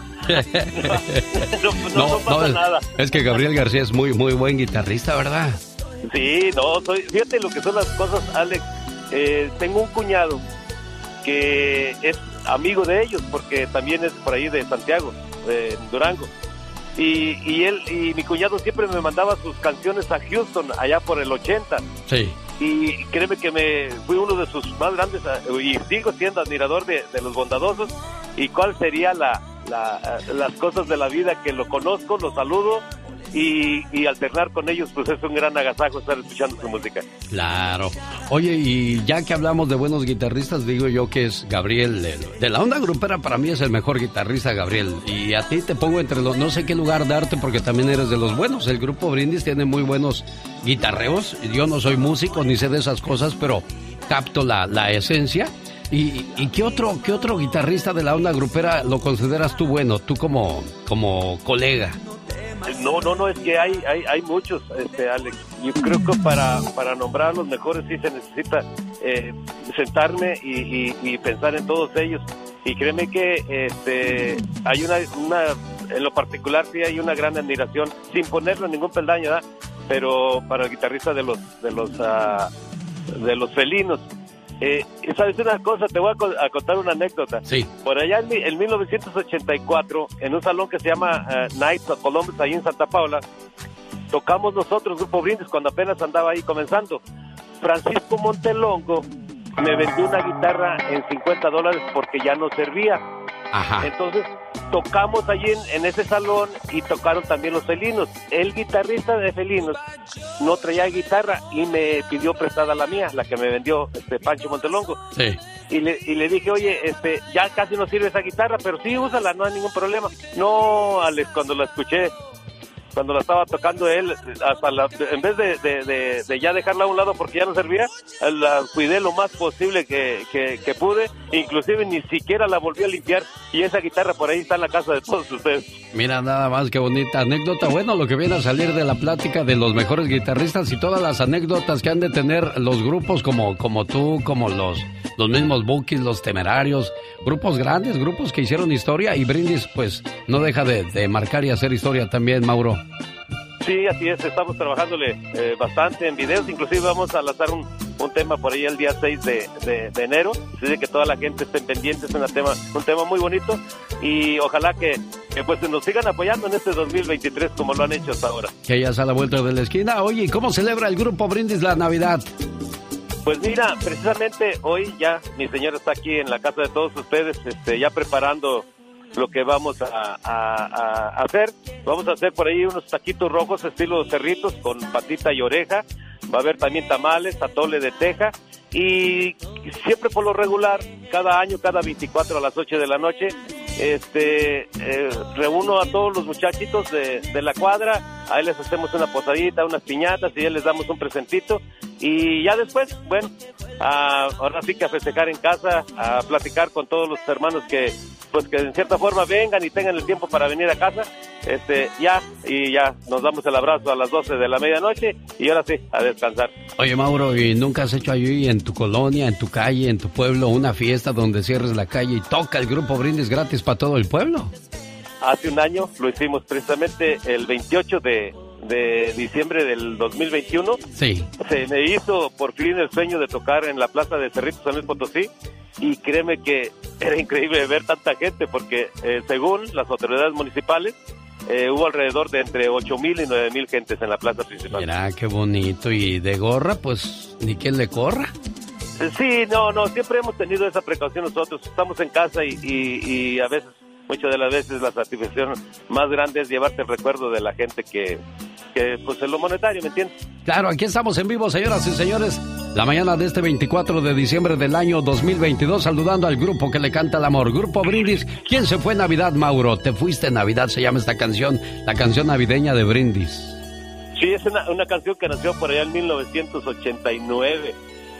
No, pasa es, nada. Es que Gabriel García es muy, muy buen guitarrista, ¿verdad? Sí, no, soy, fíjate lo que son las cosas, Alex. Eh, tengo un cuñado que es amigo de ellos, porque también es por ahí de Santiago, de Durango. Y, y él y mi cuñado siempre me mandaba sus canciones a Houston, allá por el 80. Sí. Y créeme que me fui uno de sus más grandes, y sigo siendo admirador de, de los bondadosos. ¿Y cuál sería la, la, las cosas de la vida que lo conozco, lo saludo y, y, alternar con ellos, pues es un gran agasajo estar escuchando su música. Claro. Oye, y ya que hablamos de buenos guitarristas, digo yo que es Gabriel. De, la onda grupera para mí es el mejor guitarrista, Gabriel. Y a ti te pongo entre los... No sé qué lugar darte porque también eres de los buenos. El grupo Brindis tiene muy buenos guitarreos. Yo no soy músico ni sé de esas cosas, pero capto la esencia. ¿Y, ¿Y, qué otro qué otro guitarrista de la onda grupera lo consideras tú bueno, tú como, como colega? No, no, no, es que hay, hay, hay muchos, este, Alex. Yo creo que para, para nombrar a los mejores sí se necesita eh, sentarme y, y, y, pensar en todos ellos. Y créeme que este, hay una, una, en lo particular sí hay una gran admiración, sin ponerlo en ningún peldaño, ¿verdad? Pero para el guitarrista de los, de los, uh, de los felinos. Eh, ¿Sabes una cosa? Te voy a, a, contar una anécdota. Sí. Por allá en, en 1984, en un salón que se llama uh, Nights of Columbus, ahí en Santa Paula, tocamos nosotros, Grupo Brindis, cuando apenas andaba ahí comenzando. Francisco Montelongo me vendió una guitarra en 50 dólares porque ya no servía. Ajá. Entonces tocamos allí en, en, ese salón y tocaron también los felinos. El guitarrista de felinos no traía guitarra y me pidió prestada la mía, la que me vendió este Pancho Montelongo. Sí. Y le, y le dije, oye, este, ya casi no sirve esa guitarra, pero sí, úsala, no hay ningún problema. No, Alex, cuando la escuché, cuando la estaba tocando él, hasta la, en vez de, ya dejarla a un lado porque ya no servía, la cuidé lo más posible que, que, que, pude, inclusive ni siquiera la volví a limpiar y esa guitarra por ahí está en la casa de todos ustedes. Mira nada más qué bonita anécdota, bueno, lo que viene a salir de la plática de los mejores guitarristas y todas las anécdotas que han de tener los grupos como, como tú, como los, los mismos Bookies, los Temerarios, grupos grandes, grupos que hicieron historia y Brindis pues no deja de, de marcar y hacer historia también, Mauro. Sí, así es, estamos trabajándole eh, bastante en videos, inclusive vamos a lanzar un, un tema por ahí el día 6 de, de, de enero, así de que toda la gente esté pendiente, es un tema, un tema muy bonito y ojalá que, que pues nos sigan apoyando en este 2023 como lo han hecho hasta ahora. Que ya está a la vuelta de la esquina. Oye, ¿cómo celebra el grupo Brindis la Navidad? Pues mira, precisamente hoy ya mi señora está aquí en la casa de todos ustedes, este, ya preparando lo que vamos a, hacer. Vamos a hacer por ahí unos taquitos rojos estilo cerritos con patita y oreja. Va a haber también tamales, atole de teja. Y siempre por lo regular, cada año, cada 24 a las 8 de la noche, este, eh, reúno a todos los muchachitos de la cuadra. Ahí les hacemos una posadita, unas piñatas y ya les damos un presentito. Y ya después, bueno, a, ahora sí que a festejar en casa, a platicar con todos los hermanos que, pues que en cierta forma vengan y tengan el tiempo para venir a casa, este, ya, y ya nos damos el abrazo a las 12 de la medianoche y ahora sí, a descansar. Oye Mauro, ¿y nunca has hecho allí en tu colonia, en tu calle, en tu pueblo, una fiesta donde cierres la calle y toca el grupo Brindis gratis para todo el pueblo? Hace un año lo hicimos precisamente el 28 de, de diciembre del 2021. Sí. Se me hizo por fin el sueño de tocar en la plaza de Cerrito San Luis Potosí y créeme que era increíble ver tanta gente porque eh, según las autoridades municipales eh, hubo alrededor de entre 8 mil y 9 mil gentes en la plaza principal. Mira, qué bonito. Y de gorra, pues ni quien le corra. Sí, no, no, siempre hemos tenido esa precaución nosotros. Estamos en casa y, y, y a veces muchas de las veces la satisfacción más grande es llevarte el recuerdo de la gente que, que pues en lo monetario, ¿me entiendes? Claro, aquí estamos en vivo, señoras y señores. La mañana de este 24 de diciembre del año 2022, saludando al grupo que le canta el amor. Grupo Brindis. ¿Quién se fue en Navidad, Mauro? Te fuiste en Navidad, se llama esta canción, la canción navideña de Brindis. Sí, es una, una canción que nació por allá en 1989.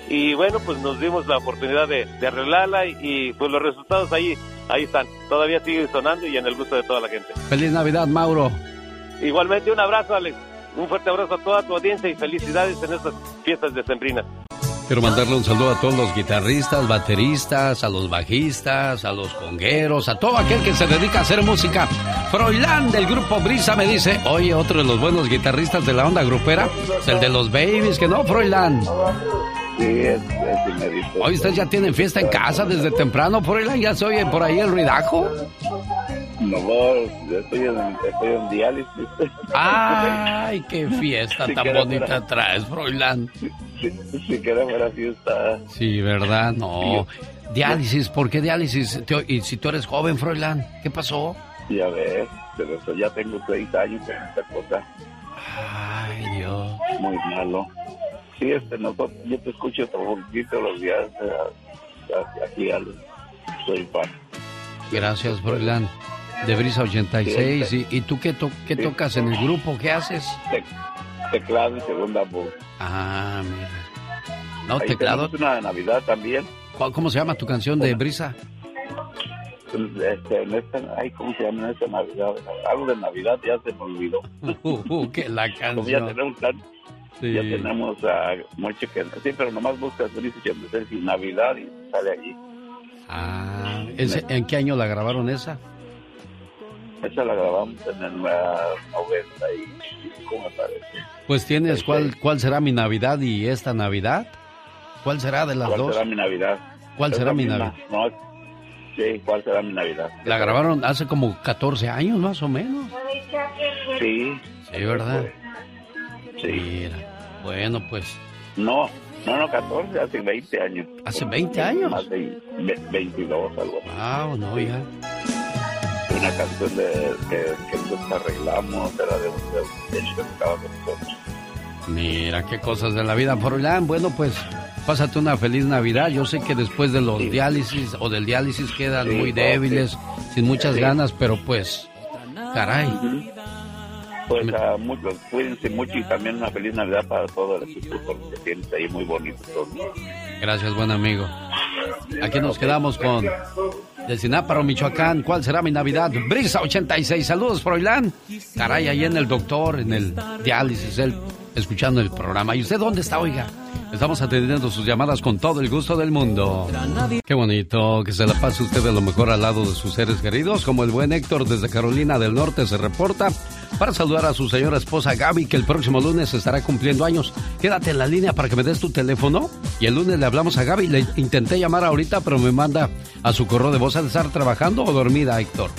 Y bueno, pues nos dimos la oportunidad de, de arreglarla y, y, pues los resultados ahí, ahí están. Todavía sigue sonando y en el gusto de toda la gente. Feliz Navidad, Mauro. Igualmente, un abrazo, Alex. Un fuerte abrazo a toda tu audiencia y felicidades en estas fiestas decembrinas. Quiero mandarle un saludo a todos los guitarristas, bateristas, a los bajistas, a los congueros, a todo aquel que se dedica a hacer música. Froilán del grupo Brisa me dice, oye, otro de los buenos guitarristas de la onda grupera, es el de los Babies, que no, Froilán. Sí, es. Hoy ustedes ya tienen fiesta en casa desde temprano, Froilán, ya se oye por ahí el ruidajo. No, yo estoy en, estoy en diálisis. Ay, qué fiesta Si tan bonita fuera- traes, Froilán. Si, si queda fuera fiesta. Sí, ¿verdad? No. Diálisis, ¿por qué diálisis? Y si tú eres joven, Froilán, ¿qué pasó? Ya ves, pero eso ya tengo seis años con esta cosa. Ay, Dios. Muy malo. Sí, este, nosotros, yo te escucho todo poquito los días. eh, aquí al, soy fan. Gracias, Froilán. De Brisa 86. ¿Y, y tú qué, to- qué tocas en el grupo? ¿Qué haces? Te- teclado y segunda voz. Ah, mira. No, Ahí teclado. una de Navidad también. ¿Cuál- ¿Cómo se llama tu canción de Brisa? Este, en esta, ay, ¿cómo se llama en esta Navidad? Algo de Navidad ya se me olvidó. Uh, uh, que la Como ya canción. tenemos tan, Sí. ya tenemos ah, mucho que sí, pero nomás buscas Brisa 86 y Navidad y sale allí. Ah, ¿ese- ¿en qué año la grabaron esa? Esa la grabamos en el 90 y ¿cómo me parece? Pues tienes, ¿cuál, ¿cuál será mi Navidad y esta Navidad? ¿Cuál será de las ¿Cuál dos? será mi Navidad? ¿Cuál Es será mi Navidad? ¿no? Sí, ¿cuál será mi Navidad? La grabaron hace como 14 años más o menos. Sí. Sí, ¿verdad? Sí. Mira. Bueno, pues. No, no, no, 14, hace 20 años. ¿Hace 20 años? Más de ve- 22, algo así. Wow, no, ya. Una canción de, que, que nosotros arreglamos, era de un de muchacho que tocaba con nosotros. Mira, qué cosas de la vida. Forlán, bueno, pues pásate una feliz Navidad. Yo sé que después de los diálisis o del diálisis quedan Sí, muy débiles, sin muchas ganas, pero pues, caray. Pues a muchos, cuídense mucho y también una feliz Navidad para todo el equipo que tienes ahí, muy bonito todo. Gracias, buen amigo. Aquí nos quedamos con de Sináparo, Michoacán. ¿Cuál será mi Navidad? Brisa 86. Saludos, Froilán. Caray, ahí en el doctor, en el diálisis, él escuchando el programa. ¿Y usted dónde está, oiga? Estamos atendiendo sus llamadas con todo el gusto del mundo. Qué bonito que se la pase usted de lo mejor al lado de sus seres queridos, como el buen Héctor desde Carolina del Norte se reporta para saludar a su señora esposa Gaby, que el próximo lunes estará cumpliendo años. Quédate en la línea para que me des tu teléfono y el lunes le hablamos a Gaby. Le intenté llamar ahorita, pero me manda a su correo de voz. ¿Ha de estar trabajando o dormida, Héctor?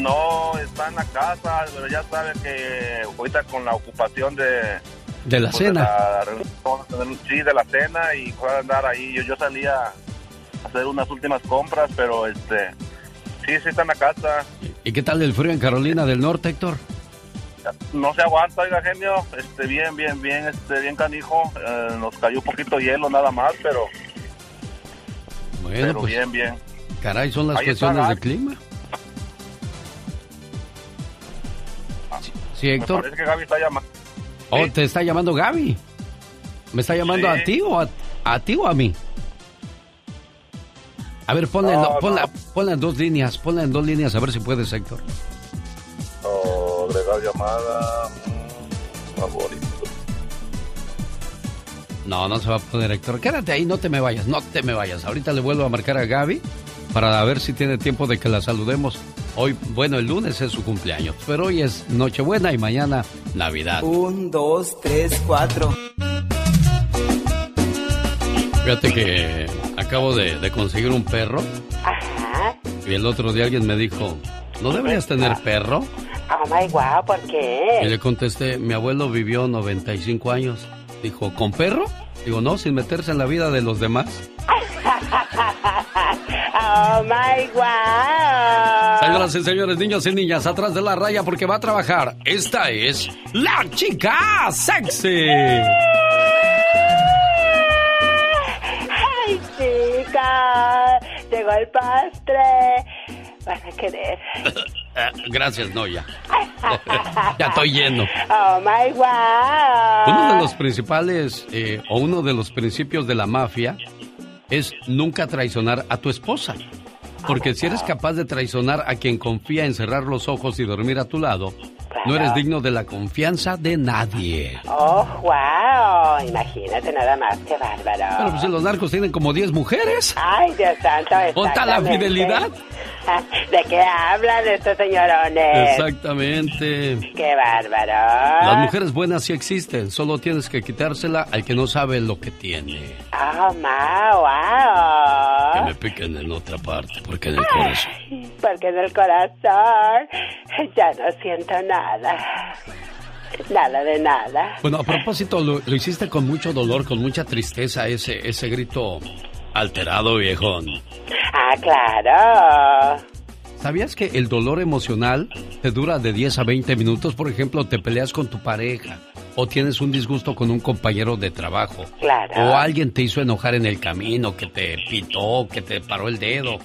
No, está en la casa, pero ya sabe que ahorita con la ocupación de... De la pues, cena. la sí, de la cena y fue a andar ahí. Yo, yo salía a hacer unas últimas compras, pero este... Sí, sí está en la casa. ¿Y qué tal el frío en Carolina del Norte, Héctor? No se aguanta, oiga, genio. Este, bien, bien, bien, este, bien canijo. Eh, nos cayó un poquito de hielo nada más, pero, Bueno, pero pues, bien, bien. caray, son las Ahí cuestiones de Gaby. clima. Sí, Me Héctor. parece que Gaby está llamando. Oh, te está llamando Gaby. ¿Me está llamando Sí. a ti o a, a ti o a mí? A ver, No, ponla- ponla en dos líneas, ponla en dos líneas a ver si puedes, Héctor. O agregar llamada. mm, favorito. No, no se va a poder, Héctor. Quédate ahí, no te me vayas, no te me vayas. Ahorita le vuelvo a marcar a Gaby para ver si tiene tiempo de que la saludemos. Hoy, bueno, el lunes es su cumpleaños, pero hoy es Nochebuena y mañana Navidad. Un, dos, tres, cuatro. Fíjate que acabo de, de conseguir un perro Ajá. y el otro día alguien me dijo, ¿no deberías tener perro? Oh my wow, ¿por Y qué? le contesté, mi abuelo vivió 95 años. Dijo, ¿con perro? Digo, no, sin meterse en la vida de los demás. Oh my wow. Señoras y señores, niños y niñas, atrás de la raya porque va a trabajar. Esta es la chica sexy. Llegó el postre. Van a querer. Eh, gracias, no, ya. ya estoy lleno. Oh my wow. Uno de los principales eh, o uno de los principios de la mafia es nunca traicionar a tu esposa. Porque si eres capaz de traicionar a quien confía en cerrar los ojos y dormir a tu lado, no eres digno de la confianza de nadie. Oh, wow. Imagínate nada más, qué bárbaro. Pero pues los narcos tienen como 10 mujeres. Ay, Dios santo. ¿Ponta la fidelidad? ¿De qué hablan estos señorones? Exactamente. Qué bárbaro. Las mujeres buenas sí existen, solo tienes que quitársela al que no sabe lo que tiene. Oh, ma, wow. Que me piquen en otra parte, porque en el corazón. Porque en el corazón ya no siento nada. Nada de nada. Bueno, a propósito, lo, lo hiciste con mucho dolor, con mucha tristeza, ese, ese grito alterado, viejón. Ah, claro. ¿Sabías que el dolor emocional te dura de 10 a 20 minutos? Por ejemplo, te peleas con tu pareja o tienes un disgusto con un compañero de trabajo. Claro. O alguien te hizo enojar en el camino, que te pitó, que te paró el dedo.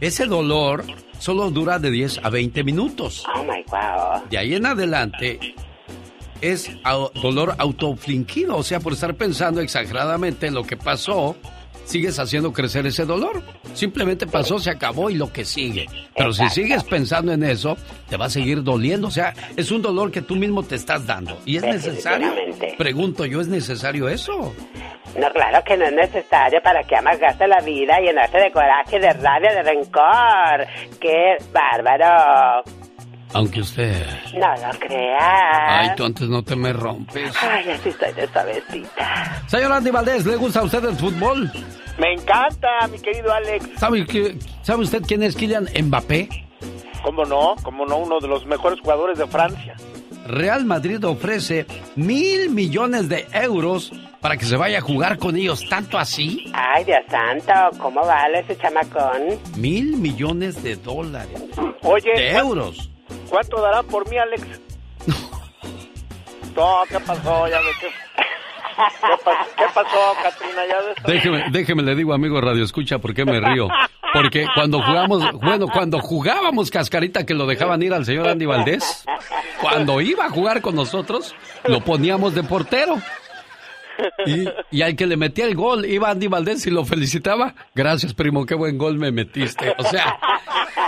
Ese dolor solo dura de 10 a 20 minutos. Oh my wow. De ahí en adelante es dolor autoflingido, o sea, por estar pensando exageradamente en lo que pasó, sigues haciendo crecer ese dolor. Simplemente pasó, se acabó y lo que sigue. Pero si sigues pensando en eso, te va a seguir doliendo, o sea, es un dolor que tú mismo te estás dando. ¿Y es necesario? Pregunto yo, ¿es necesario eso? No, claro que no es necesario para que amargaste la vida y llenarte de coraje, de rabia, de rencor. ¡Qué bárbaro! Aunque usted... No lo creas. Ay, tú antes no te me rompes. Ay, así estoy de suavecita. Señor Andy Valdés, ¿le gusta a usted el fútbol? Me encanta, mi querido Alex. ¿Sabe, que- ¿Sabe usted quién es Kylian Mbappé? ¿Cómo no? ¿Cómo no? Uno de los mejores jugadores de Francia. Real Madrid ofrece mil millones de euros para que se vaya a jugar con ellos. ¿Tanto así? Ay, Dios santo, ¿cómo vale ese chamacón? Mil millones de dólares. Oye, De ¿cuán- euros. ¿Cuánto dará por mí, Alex? No, ¿qué pasó? Ya que... ¿Qué, pa- qué pasó, Katrina? Ya ves. Déjeme, déjeme le digo, amigo Radio Escucha, ¿por qué me río? Porque cuando jugamos, bueno, cuando jugábamos cascarita que lo dejaban ir al señor Andy Valdés, cuando iba a jugar con nosotros, lo poníamos de portero. Y, y al que le metía el gol iba Andy Valdés y lo felicitaba. Gracias, primo, qué buen gol me metiste. O sea,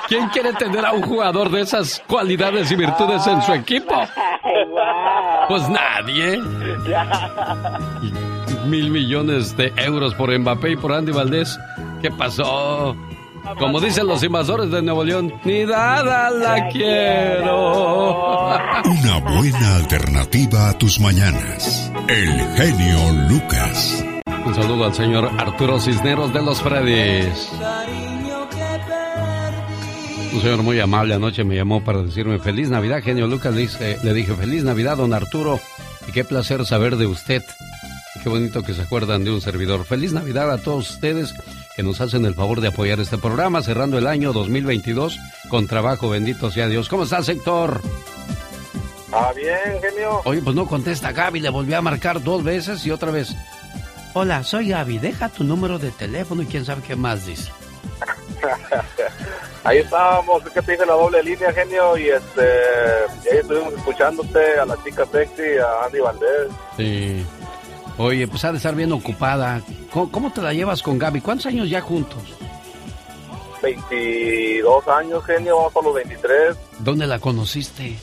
¿quién quiere tener a un jugador de esas cualidades y virtudes en su equipo? Pues nadie. Mil millones de euros por Mbappé y por Andy Valdés. ¿Qué pasó? Como dicen los invasores de Nuevo León, ni dada la quiero. Una buena alternativa a tus mañanas. El genio Lucas. Un saludo al señor Arturo Cisneros de los Freddys. Un señor muy amable anoche me llamó para decirme feliz Navidad, genio Lucas. Le, dice- le dije feliz Navidad, don Arturo. Y qué placer saber de usted. Qué bonito que se acuerdan de un servidor. Feliz Navidad a todos ustedes que nos hacen el favor de apoyar este programa, cerrando el año 2022 con trabajo. Bendito sea Dios. ¿Cómo estás, Héctor? Ah, bien, genio. Oye, pues no contesta Gaby. Le volví a marcar dos veces y otra vez. Hola, soy Gaby. Deja tu número de teléfono y quién sabe qué más dice. Ahí estábamos, es que te la doble línea, genio, y este, y ahí estuvimos escuchándote a la chica sexy, a Andy Valdés. Sí. Oye, pues ha de estar bien ocupada. ¿Cómo, cómo te la llevas con Gaby? ¿Cuántos años ya juntos? 22 años, genio, vamos por los 23. ¿Dónde la conociste?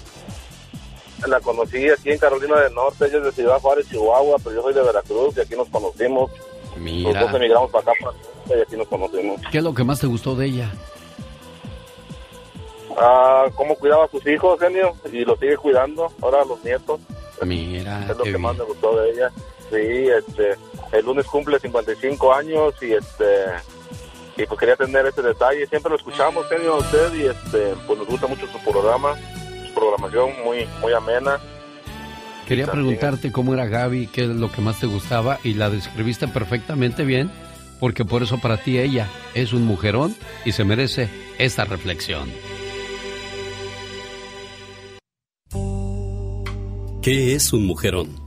La conocí aquí en Carolina del Norte, ella es de Ciudad Juárez, Chihuahua, pero yo soy de Veracruz y aquí nos conocimos. Los Mira. dos emigramos para acá para y aquí nos conocimos. ¿Qué es lo que más te gustó de ella? Ah, cómo cuidaba a sus hijos, genio, y lo sigue cuidando, ahora a los nietos. Mira, es lo que más bien. me gustó de ella. Sí, este, el lunes cumple 55 años y este y pues quería tener este detalle. Siempre lo escuchamos, genio, a usted y este pues nos gusta mucho su programa, su programación muy muy amena. Quería preguntarte cómo era Gaby, qué es lo que más te gustaba y la describiste perfectamente bien, porque por eso para ti ella es un mujerón y se merece esta reflexión. ¿Qué es un mujerón?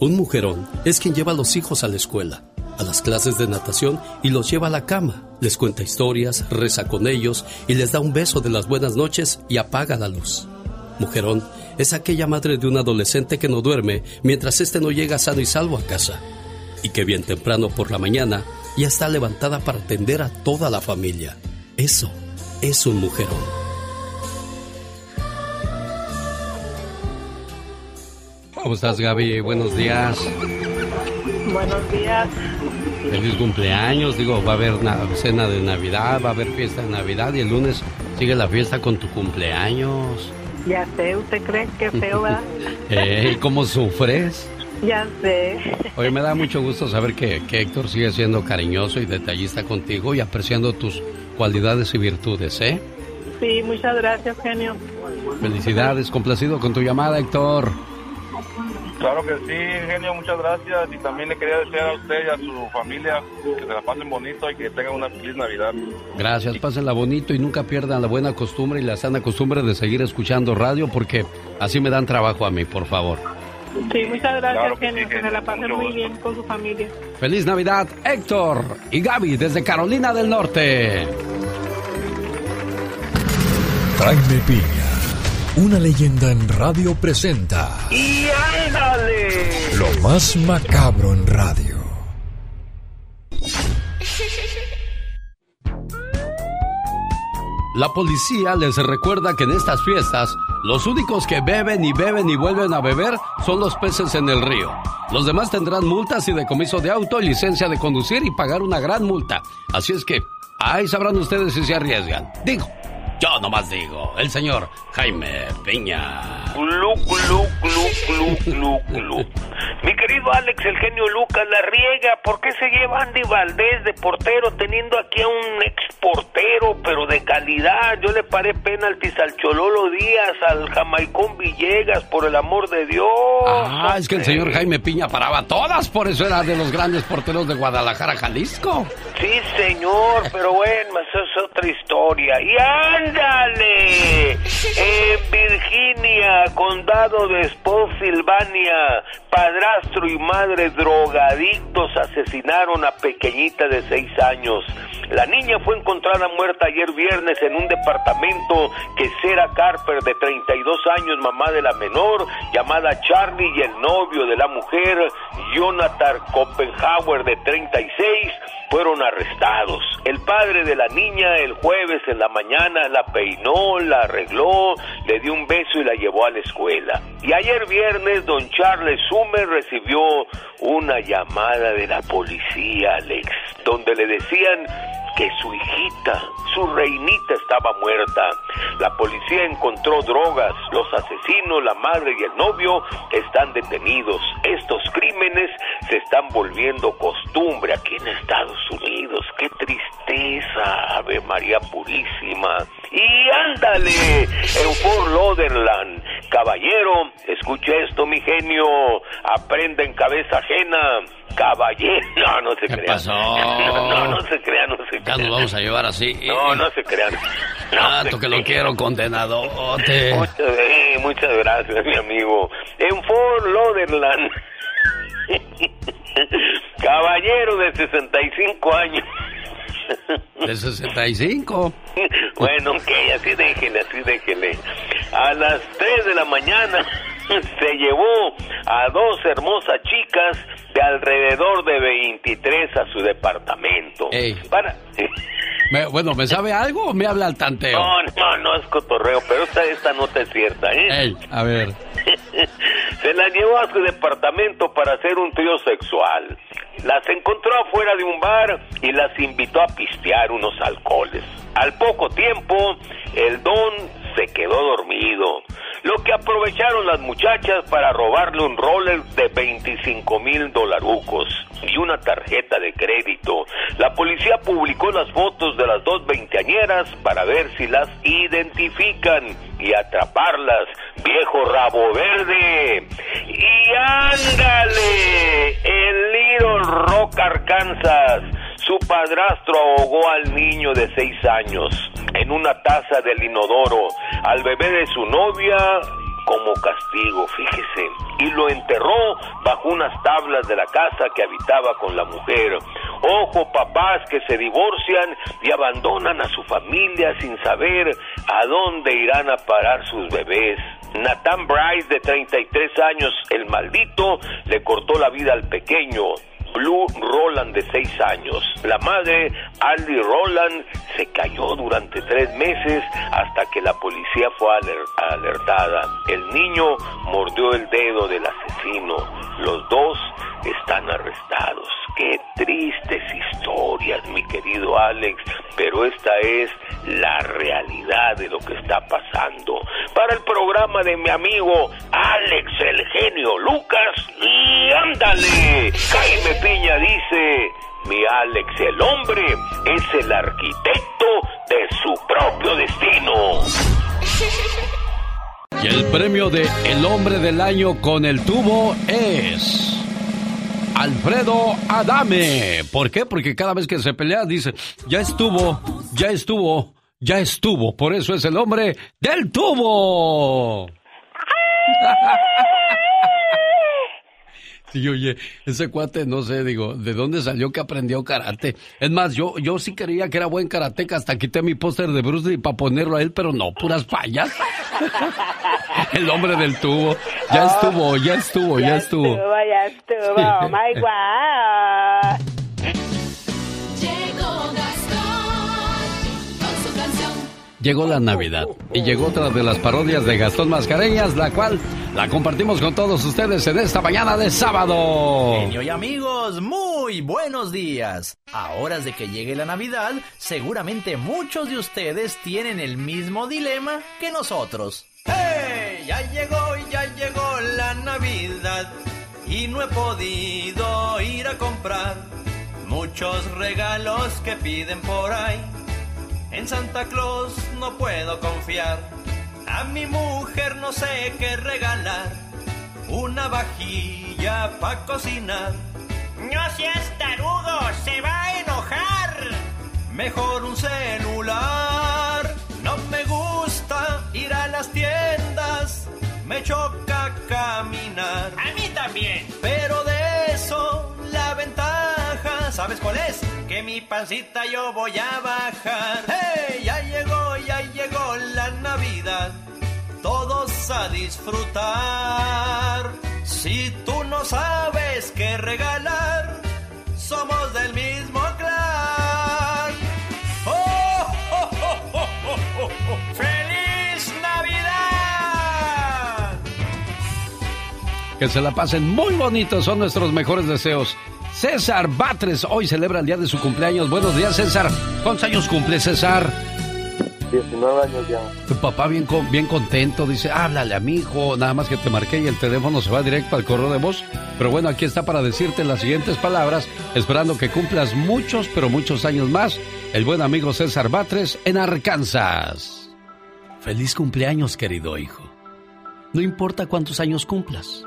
Un mujerón es quien lleva a los hijos a la escuela, a las clases de natación y los lleva a la cama, les cuenta historias, reza con ellos y les da un beso de las buenas noches y apaga la luz. Mujerón es aquella madre de un adolescente que no duerme mientras éste no llega sano y salvo a casa, y que bien temprano por la mañana ya está levantada para atender a toda la familia. Eso es un mujerón. ¿Cómo estás, Gaby? Buenos días. Buenos días. Feliz cumpleaños. Digo, va a haber una cena de Navidad, va a haber fiesta de Navidad y el lunes sigue la fiesta con tu cumpleaños. Ya sé, ¿usted cree que feo, verdad? Eh, ¿Cómo sufres? Ya sé. Oye, me da mucho gusto saber que, que Héctor sigue siendo cariñoso y detallista contigo y apreciando tus cualidades y virtudes, ¿eh? Sí, muchas gracias, genio. Felicidades, complacido con tu llamada, Héctor. Claro que sí, genio, muchas gracias. Y también le quería desear a usted y a su familia que se la pasen bonito y que tengan una feliz Navidad. Gracias, pásenla bonito y nunca pierdan la buena costumbre y la sana costumbre de seguir escuchando radio porque así me dan trabajo a mí, por favor. Sí, muchas gracias, Claro que genio. sí, Que se la pasen mucho muy gusto. bien con su familia. Feliz Navidad, Héctor y Gaby desde Carolina del Norte. Jaime Piña, una leyenda en radio presenta ¡Y ándale! lo más macabro en radio. La policía les recuerda que en estas fiestas los únicos que beben y beben y vuelven a beber son los peces en el río. Los demás tendrán multas y decomiso de auto licencia de conducir y pagar una gran multa. Así es que ahí sabrán ustedes si se arriesgan. Digo, yo nomás digo, el señor Jaime Piña. Glu, glu, glu, glu, glu, glu. Mi querido Alex, el genio Lucas la riega. ¿Por qué se lleva Andy Valdés de portero teniendo aquí a un ex portero, pero de calidad? Yo le paré penaltis al Chololo Díaz, al Jamaicón Villegas, por el amor de Dios. Ah, es que el señor Jaime Piña paraba todas, por eso era de los grandes porteros de Guadalajara, Jalisco. Sí, señor, pero bueno, eso es otra historia. Y ándale, en Virginia, condado de Spotsylvania, y madre drogadictos asesinaron a pequeñita de seis años. La niña fue encontrada muerta ayer viernes en un departamento que Sarah Carper, de 32 años, mamá de la menor, llamada Charlie, y el novio de la mujer, Jonathan Copenhauer, de 36, fueron arrestados. El padre de la niña el jueves en la mañana la peinó, la arregló, le dio un beso y la llevó a la escuela. Y ayer viernes don Charles Summer recibió una llamada de la policía, Alex, donde le decían que su hijita, su reinita estaba muerta. La policía encontró drogas, los asesinos, la madre y el novio están detenidos. Estos crímenes se están volviendo costumbre aquí en Estados Unidos. ¡Qué tristeza, Ave María Purísima! Y ándale, en Fort Lauderdale, caballero, escuche esto, mi genio, aprenda en cabeza ajena. Caballero, no, no se ¿Qué crean. pasó? No, no, no se crean, no se Ya crean. nos vamos a llevar así. No, no se crean. Tanto que lo quiero, condenadote. Muchas, eh, muchas gracias, mi amigo. En Fort Lauderdale, caballero de 65 años. De 65. Bueno, ok, así déjele, así déjele. A las 3 de la mañana se llevó a dos hermosas chicas de de alrededor de 23 a su departamento. Para... Me- bueno, ¿me sabe algo o me habla al tanteo? No, no, no es cotorreo, pero esta, esta nota es cierta, ¿eh? Ey, a ver. Se la llevó a su departamento para hacer un trío sexual. Las encontró afuera de un bar y las invitó a pistear unos alcoholes. Al poco tiempo, el don se quedó dormido, lo que aprovecharon las muchachas para robarle un roller de 25 mil dolarucos y una tarjeta de crédito. La policía publicó las fotos de las dos veinteañeras para ver si las identifican y atraparlas, viejo rabo verde. Y ándale, en Little Rock, Arkansas, su padrastro ahogó al niño de seis años en una taza del inodoro, al bebé de su novia como castigo, fíjese, y lo enterró bajo unas tablas de la casa que habitaba con la mujer. Ojo, papás que se divorcian y abandonan a su familia sin saber a dónde irán a parar sus bebés. Nathan Bryce, de 33 años, el maldito, le cortó la vida al pequeño. Blue Roland de 6 años. La madre, Aldi Roland, se cayó durante tres meses hasta que la policía fue aler- alertada. El niño mordió el dedo del asesino. Los dos están arrestados. Qué tristes historias, mi querido Alex, pero esta es la realidad de lo que está pasando. Para el programa de mi amigo Alex el genio Lucas, ándale, Jaime Piña dice, mi Alex el hombre es el arquitecto de su propio destino. Y el premio de El Hombre del Año con el tubo es... Alfredo Adame. ¿Por qué? Porque cada vez que se pelea dice, ya estuvo, ya estuvo, ya estuvo. Por eso es el hombre del tubo. Sí, oye, ese cuate, no sé, digo, ¿de dónde salió que aprendió karate? Es más, yo, yo sí creía que era buen karateca, hasta quité mi póster de Bruce Lee para ponerlo a él, pero no, puras fallas. El hombre del tubo. Ya estuvo, ya estuvo, ya estuvo. ya estuvo. Oh my God. Llegó la Navidad y llegó otra de las parodias de Gastón Mascareñas, la cual la compartimos con todos ustedes en esta mañana de sábado. Genio y amigos, muy buenos días. A horas de que llegue la Navidad, seguramente muchos de ustedes tienen el mismo dilema que nosotros. ¡Hey! Ya llegó, ya llegó la Navidad y no he podido ir a comprar muchos regalos que piden por ahí. En Santa Claus no puedo confiar. A mi mujer no sé qué regalar. Una vajilla para cocinar. No seas tarugo, se va a enojar. Mejor un celular. No me gusta ir a las tiendas. Me choca caminar. A mí también. Pero de ¿sabes cuál es? Que mi pancita yo voy a bajar. ¡Hey! Ya llegó, ya llegó la Navidad. Todos a disfrutar. Si tú no sabes qué regalar, somos del mismo Que se la pasen muy bonito, son nuestros mejores deseos. César Batres hoy celebra el día de su cumpleaños. Buenos días, César. ¿Cuántos años cumple César? 19 años ya. Tu papá bien, bien contento, dice, háblale a mi hijo, nada más que te marqué y el teléfono se va directo al correo de voz. Pero bueno, aquí está para decirte las siguientes palabras, esperando que cumplas muchos, pero muchos años más. El buen amigo César Batres en Arkansas. Feliz cumpleaños, querido hijo. No importa cuántos años cumplas.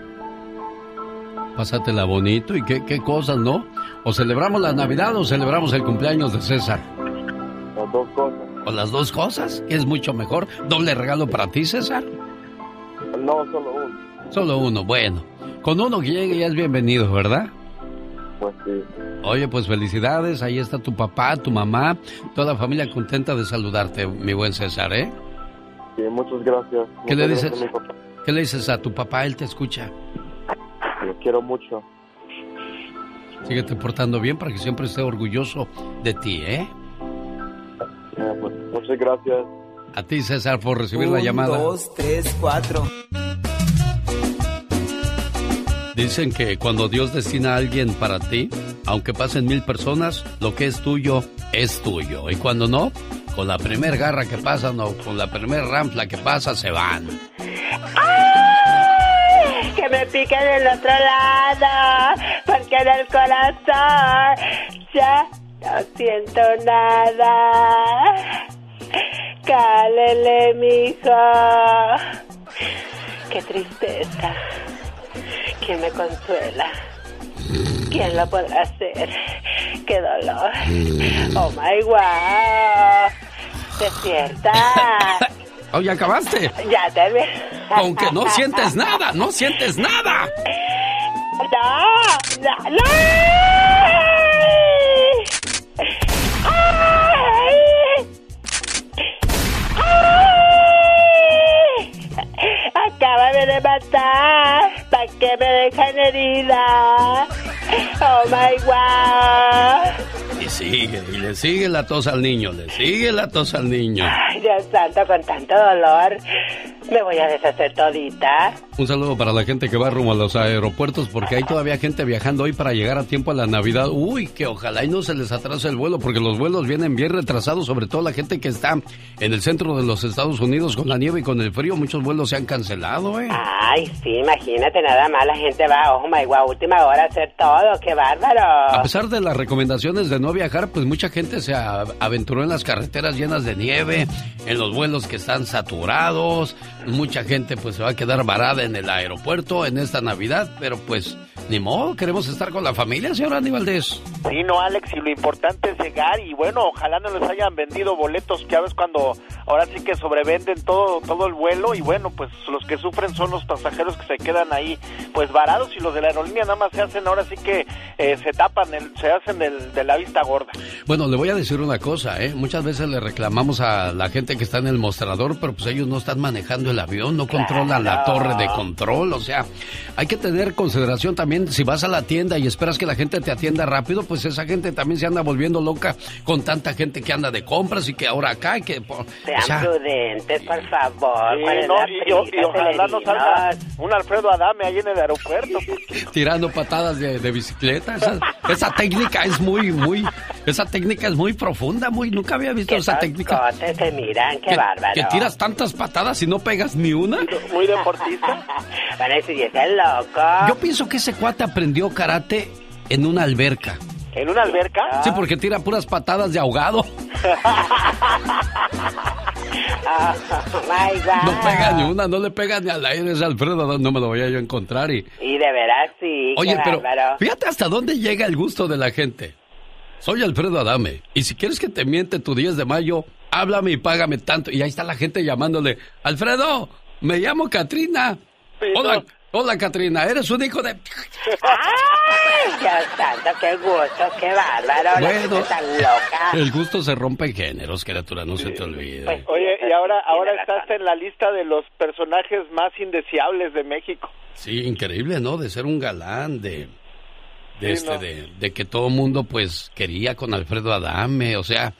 Pásatela bonito y qué, qué cosas, ¿no? O celebramos la Navidad o celebramos el cumpleaños de César. Las dos cosas. O las dos cosas, que es mucho mejor. Doble regalo para ti, César. No, solo uno. Solo uno, bueno. Con uno que llegue ya es bienvenido, ¿verdad? Pues sí. Oye, pues felicidades, ahí está tu papá, tu mamá, toda la familia contenta de saludarte, mi buen César, ¿eh? Sí, muchas gracias. ¿Qué le dices? gracias. ¿Qué le dices a tu papá? Él te escucha. Quiero mucho. Síguete portando bien para que siempre esté orgulloso de ti, ¿eh? Pues, muchas gracias. A ti, César, por recibir la llamada. dos, tres, cuatro. Dicen que cuando Dios destina a alguien para ti, aunque pasen mil personas, lo que es tuyo es tuyo. Y cuando no, con la primer garra que pasan o con la primer ranfla que pasa, se van. ¡Ay! Que me piquen del otro lado, porque en el corazón ya no siento nada. Cálele, mijo. Qué tristeza. ¿Quién me consuela? ¿Quién lo podrá hacer? ¡Qué dolor! ¡Oh, my wow! ¡Despierta! ¡Oh, ya acabaste! Ya terminé. Aunque no sientes nada, no sientes nada. ¡No! ¡No! ¡No! ¡Ay! ¡Ay! Acábame de matar. ¿Para qué me dejan herida? ¡Oh, my God! Y sigue, y le sigue la tos al niño, le sigue la tos al niño. Ay, Dios santo, con tanto dolor. Me voy a deshacer todita. Un saludo para la gente que va rumbo a los aeropuertos porque hay todavía gente viajando hoy para llegar a tiempo a la Navidad. Uy, que ojalá y no se les atrase el vuelo porque los vuelos vienen bien retrasados, sobre todo la gente que está en el centro de los Estados Unidos con la nieve y con el frío. Muchos vuelos se han cancelado, ¿eh? Ay, sí, imagínate, nada más la gente va, oh my última hora a hacer todo, qué bárbaro. A pesar de las recomendaciones de no viajar, pues mucha gente se aventuró en las carreteras llenas de nieve, en los vuelos que están saturados. Mucha gente pues se va a quedar varada en el aeropuerto en esta Navidad, pero pues ni modo, queremos estar con la familia, señor Aníbal Valdés. Sí, no, Alex, y lo importante es llegar y bueno, ojalá no les hayan vendido boletos, ya ves cuando ahora sí que sobrevenden todo todo el vuelo y bueno, pues los que sufren son los pasajeros que se quedan ahí pues varados y los de la aerolínea nada más se hacen ahora sí que eh, se tapan, el- se hacen del- de la vista gorda. Bueno, le voy a decir una cosa, ¿eh? Muchas veces le reclamamos a la gente que está en el mostrador, pero pues ellos no están manejando el avión, no controlan la torre de control, o sea, hay que tener consideración también, si vas a la tienda y esperas que la gente te atienda rápido, pues esa gente también se anda volviendo loca con tanta gente que anda de compras y que ahora acá y que... por- Sean o sea, prudentes, por favor. Sí, ¿Cuál es no, y, yo- y ojalá no salga un Alfredo Adame ahí en el aeropuerto. tirando patadas de, de bicicleta, esa, esa técnica es muy, muy, esa técnica es muy profunda, muy, nunca había visto esa técnica. Se miran, qué Que, bárbaro. que tiras tantas patadas y no pegas ni una. Muy deportista. Van a decir, "¿Es el loco. Yo pienso que ese cuate aprendió karate en una alberca. ¿En una alberca? Sí, porque tira puras patadas de ahogado. Oh, God. No pega ni una, no le pega ni al aire. Es Alfredo, no me lo voy a yo encontrar. Y... Y de veras sí, Oye, pero bárbaro. fíjate hasta dónde llega el gusto de la gente. Soy Alfredo Adame. Y si quieres que te miente tu 10 de mayo, háblame y págame tanto. Y ahí está la gente llamándole. Alfredo, me llamo Katrina. Hola, hola Katrina, eres un hijo de... Ay, Dios santo, qué gusto, qué bárbaro. Bueno. tan loca. El gusto se rompe en géneros, criatura, no se te olvide. Oye, y ahora ahora estás en la lista de los personajes más indeseables de México. Sí, increíble, ¿no? De ser un galán, de... De, Sí, este, no. de, de que todo mundo pues quería con Alfredo Adame, o sea,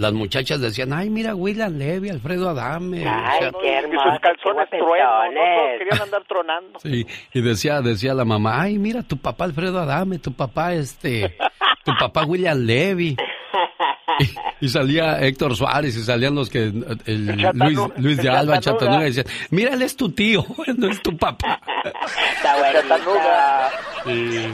las muchachas decían, ay, mira, William Levy, Alfredo Adame. o Ay, sea, qué Y hermoso. sus calzones truenos, querían andar tronando. Sí, y decía, decía la mamá, ay, mira, tu papá Alfredo Adame, tu papá este, tu papá William Levy. Y, y salía Héctor Suárez y salían los que, el Luis, Luis de Alba. Chattanooga, y decían, mira, él es tu tío, él no es tu papá. Está. Sí.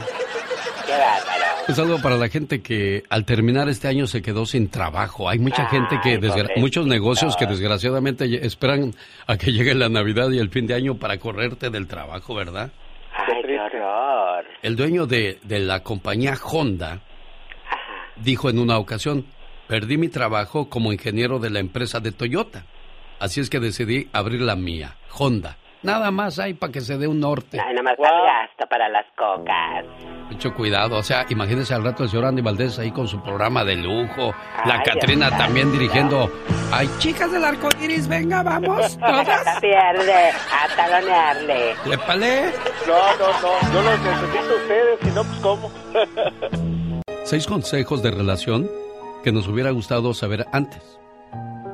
Bárbaro. Un saludo para la gente que al terminar este año se quedó sin trabajo. Hay mucha gente que, muchos negocios que desgraciadamente esperan a que llegue la Navidad y el fin de año para correrte del trabajo, ¿verdad? Ay, qué horror. peor. El dueño de, de la compañía Honda dijo en una ocasión, perdí mi trabajo como ingeniero de la empresa de Toyota. Así es que decidí abrir la mía, Honda. Nada más hay para que se dé un norte. Ay, nada más para el gasto para las cocas. Mucho cuidado, o sea, imagínese al rato el señor Andy Valdés ahí con su programa de lujo, la Catrina también dirigiendo. Ay, chicas del arco iris, venga, vamos, todas. Pierde, a talonearle. Le palé. No, no, no. Yo los necesito a ustedes, si no, pues cómo. Seis consejos de relación que nos hubiera gustado saber antes.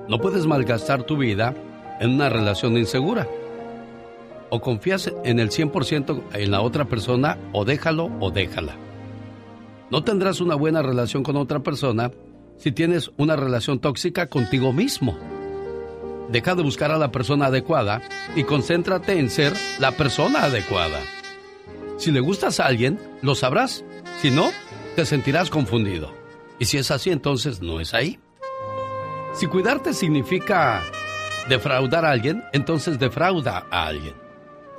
No puedes malgastar tu vida en una relación insegura. O confías en el 100% en la otra persona o déjalo o déjala. No tendrás una buena relación con otra persona si tienes una relación tóxica contigo mismo. Deja de buscar a la persona adecuada y concéntrate en ser la persona adecuada. Si le gustas a alguien, lo sabrás. Si no, te sentirás confundido. Y si es así, entonces no es ahí. Si cuidarte significa defraudar a alguien, entonces defrauda a alguien.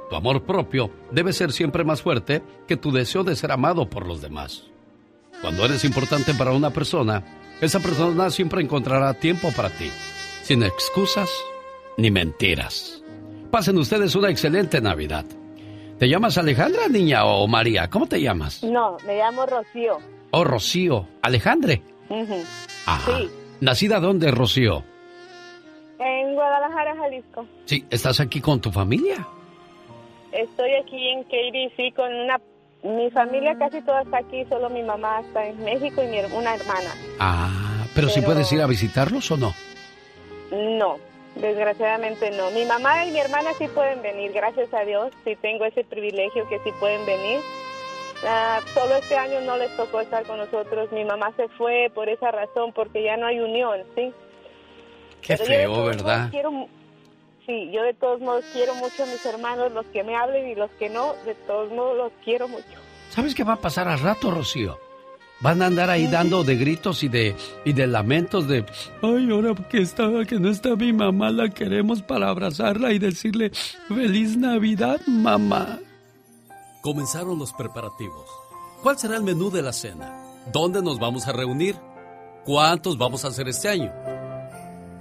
Tu amor propio debe ser siempre más fuerte que tu deseo de ser amado por los demás. Cuando eres importante para una persona, esa persona siempre encontrará tiempo para ti, sin excusas ni mentiras. Pasen ustedes una excelente Navidad. ¿Te llamas Alejandra, niña, o María? ¿Cómo te llamas? No, me llamo Rocío. Oh, Rocío. Alejandre. Ajá. Sí, ¿Nacida dónde, Rocío? en Guadalajara, Jalisco. Sí, ¿estás aquí con tu familia? Estoy aquí en sí, con una... Mi familia casi toda está aquí, solo mi mamá está en México y mi una hermana. Ah, pero si puedes ir a visitarlos o no. No, desgraciadamente no. Mi mamá y mi hermana sí pueden venir, gracias a Dios, sí tengo ese privilegio que sí pueden venir. Ah, solo este año no les tocó estar con nosotros. Mi mamá se fue por esa razón, porque ya no hay unión, ¿sí? Qué Pero feo, ¿verdad? quiero sí, yo de todos modos quiero mucho a mis hermanos, los que me hablen y los que no, de todos modos los quiero mucho. ¿Sabes qué va a pasar al rato, Rocío? Van a andar ahí dando de gritos y de, y de lamentos de, ay, ahora que, está, que no está mi mamá, la queremos para abrazarla y decirle, feliz Navidad, mamá. Comenzaron los preparativos. ¿Cuál será el menú de la cena? ¿Dónde nos vamos a reunir? ¿Cuántos vamos a hacer este año?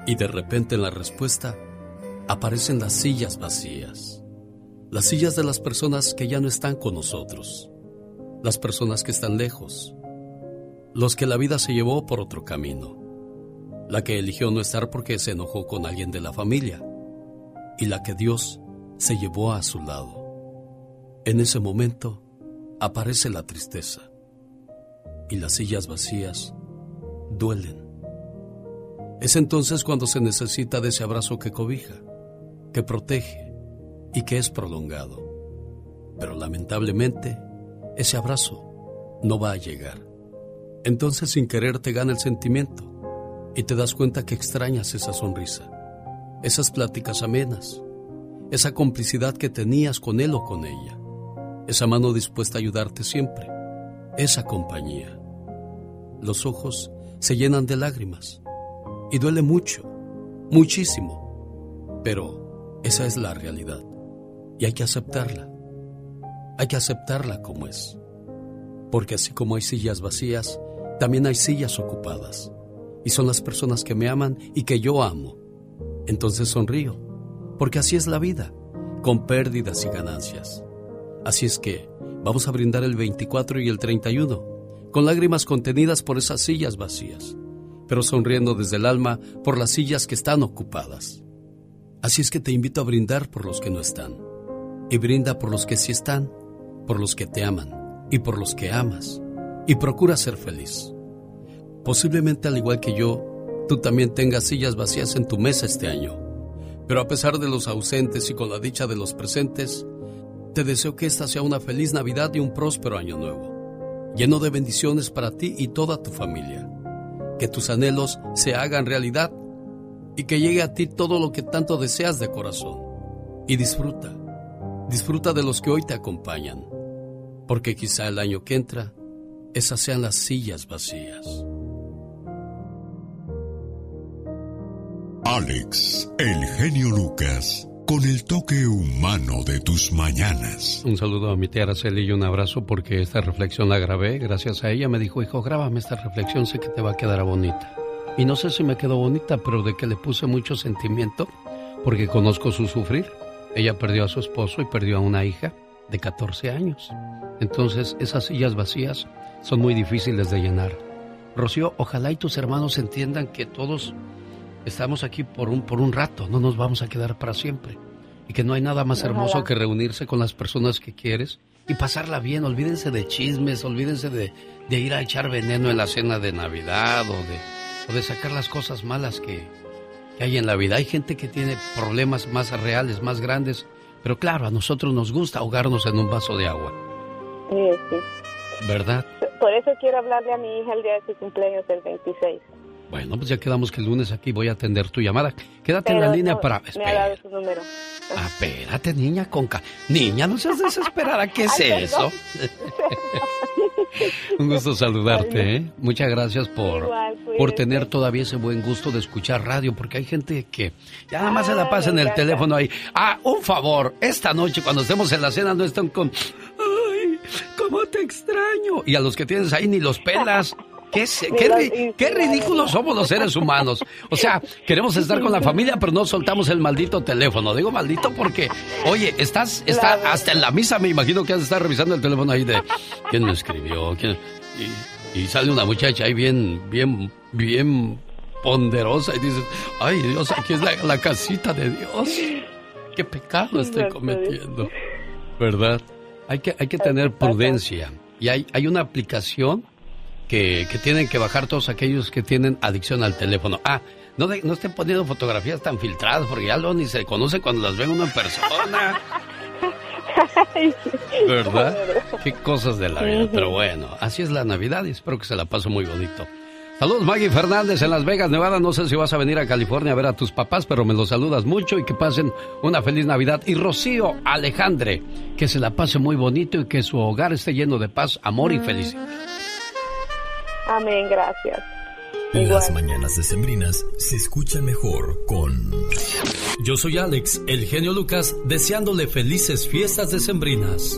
Y de repente en la respuesta aparecen las sillas vacías. Las sillas de las personas que ya no están con nosotros. Las personas que están lejos. Los que la vida se llevó por otro camino. La que eligió no estar porque se enojó con alguien de la familia. Y la que Dios se llevó a su lado. En ese momento aparece la tristeza y las sillas vacías duelen. Es entonces cuando se necesita de ese abrazo que cobija, que protege y que es prolongado. Pero lamentablemente, ese abrazo no va a llegar. Entonces sin querer te gana el sentimiento y te das cuenta que extrañas esa sonrisa, esas pláticas amenas, esa complicidad que tenías con él o con ella esa mano dispuesta a ayudarte siempre, esa compañía. Los ojos se llenan de lágrimas y duele mucho, muchísimo, pero esa es la realidad y hay que aceptarla. Hay que aceptarla como es, porque así como hay sillas vacías, también hay sillas ocupadas y son las personas que me aman y que yo amo. Entonces sonrío, porque así es la vida, con pérdidas y ganancias. Así es que vamos a brindar el 24 y el 31, con lágrimas contenidas por esas sillas vacías, pero sonriendo desde el alma por las sillas que están ocupadas. Así es que te invito a brindar por los que no están, y brinda por los que sí están, por los que te aman y por los que amas, y procura ser feliz. Posiblemente al igual que yo, tú también tengas sillas vacías en tu mesa este año, pero a pesar de los ausentes y con la dicha de los presentes, te deseo que esta sea una feliz Navidad y un próspero año nuevo, lleno de bendiciones para ti y toda tu familia. Que tus anhelos se hagan realidad y que llegue a ti todo lo que tanto deseas de corazón. Y disfruta, disfruta de los que hoy te acompañan, porque quizá el año que entra, esas sean las sillas vacías. Alex, el genio Lucas, con el toque humano de tus mañanas. Un saludo a mi tía Araceli y un abrazo porque esta reflexión la grabé. Gracias a ella me dijo, hijo, grábame esta reflexión, sé que te va a quedar bonita. Y no sé si me quedó bonita, pero de que le puse mucho sentimiento porque conozco su sufrir. Ella perdió a su esposo y perdió a una hija de 14 años. Entonces, esas sillas vacías son muy difíciles de llenar. Rocío, ojalá y tus hermanos entiendan que todos estamos aquí por un, por un rato, no nos vamos a quedar para siempre. Y que no hay nada más hermoso Ojalá. que reunirse con las personas que quieres y pasarla bien. Olvídense de chismes, olvídense de, de ir a echar veneno en la cena de Navidad o de, o de sacar las cosas malas que, que hay en la vida. Hay gente que tiene problemas más reales, más grandes, pero claro, a nosotros nos gusta ahogarnos en un vaso de agua, Sí, sí. ¿verdad? Por eso quiero hablarle a mi hija el día de su cumpleaños, el 26. Bueno, pues ya quedamos que el lunes aquí voy a atender tu llamada. Quédate en la línea para... Me ha Espera, dado su número. espérate, niña, con ca- Niña, no seas desesperada, ¿qué es Ay, eso? Un gusto saludarte, ¿eh? Muchas gracias por, Igual, por tener todavía ese buen gusto de escuchar radio, porque hay gente que ya nada más se la Ah, pasa en el teléfono ahí. Ah, un favor, esta noche cuando estemos en la cena no están con... ¡Ay, cómo te extraño! Y a los que tienes ahí ni los pelas. ¿Qué, qué, ridículos somos los seres humanos. O sea, queremos estar con la familia, pero no soltamos el maldito teléfono. Digo maldito porque, oye, estás, está hasta en la misa, me imagino que has de estar revisando el teléfono ahí de quién me escribió, quién, y, y sale una muchacha ahí bien, bien, bien ponderosa y dices, ay Dios, aquí es la, la casita de Dios. Qué pecado estoy cometiendo. ¿Verdad? Hay que, hay que tener prudencia. Y hay, hay una aplicación que, que tienen que bajar todos aquellos que tienen adicción al teléfono. Ah, no, de- no estén poniendo fotografías tan filtradas porque ya luego ni se conoce cuando las ven uno en persona. ¿Verdad? Qué cosas de la vida. Pero bueno, así es la Navidad y espero que se la pase muy bonito. Saludos Maggie Fernández en Las Vegas, Nevada. No sé si vas a venir a California a ver a tus papás, pero me los saludas mucho y que pasen una feliz Navidad. Y Rocío Alejandre, que se la pase muy bonito y que su hogar esté lleno de paz, amor y felicidad. Amén, gracias. Las mañanas decembrinas se escuchan mejor con... Yo soy Alex, el genio Lucas, deseándole felices fiestas decembrinas.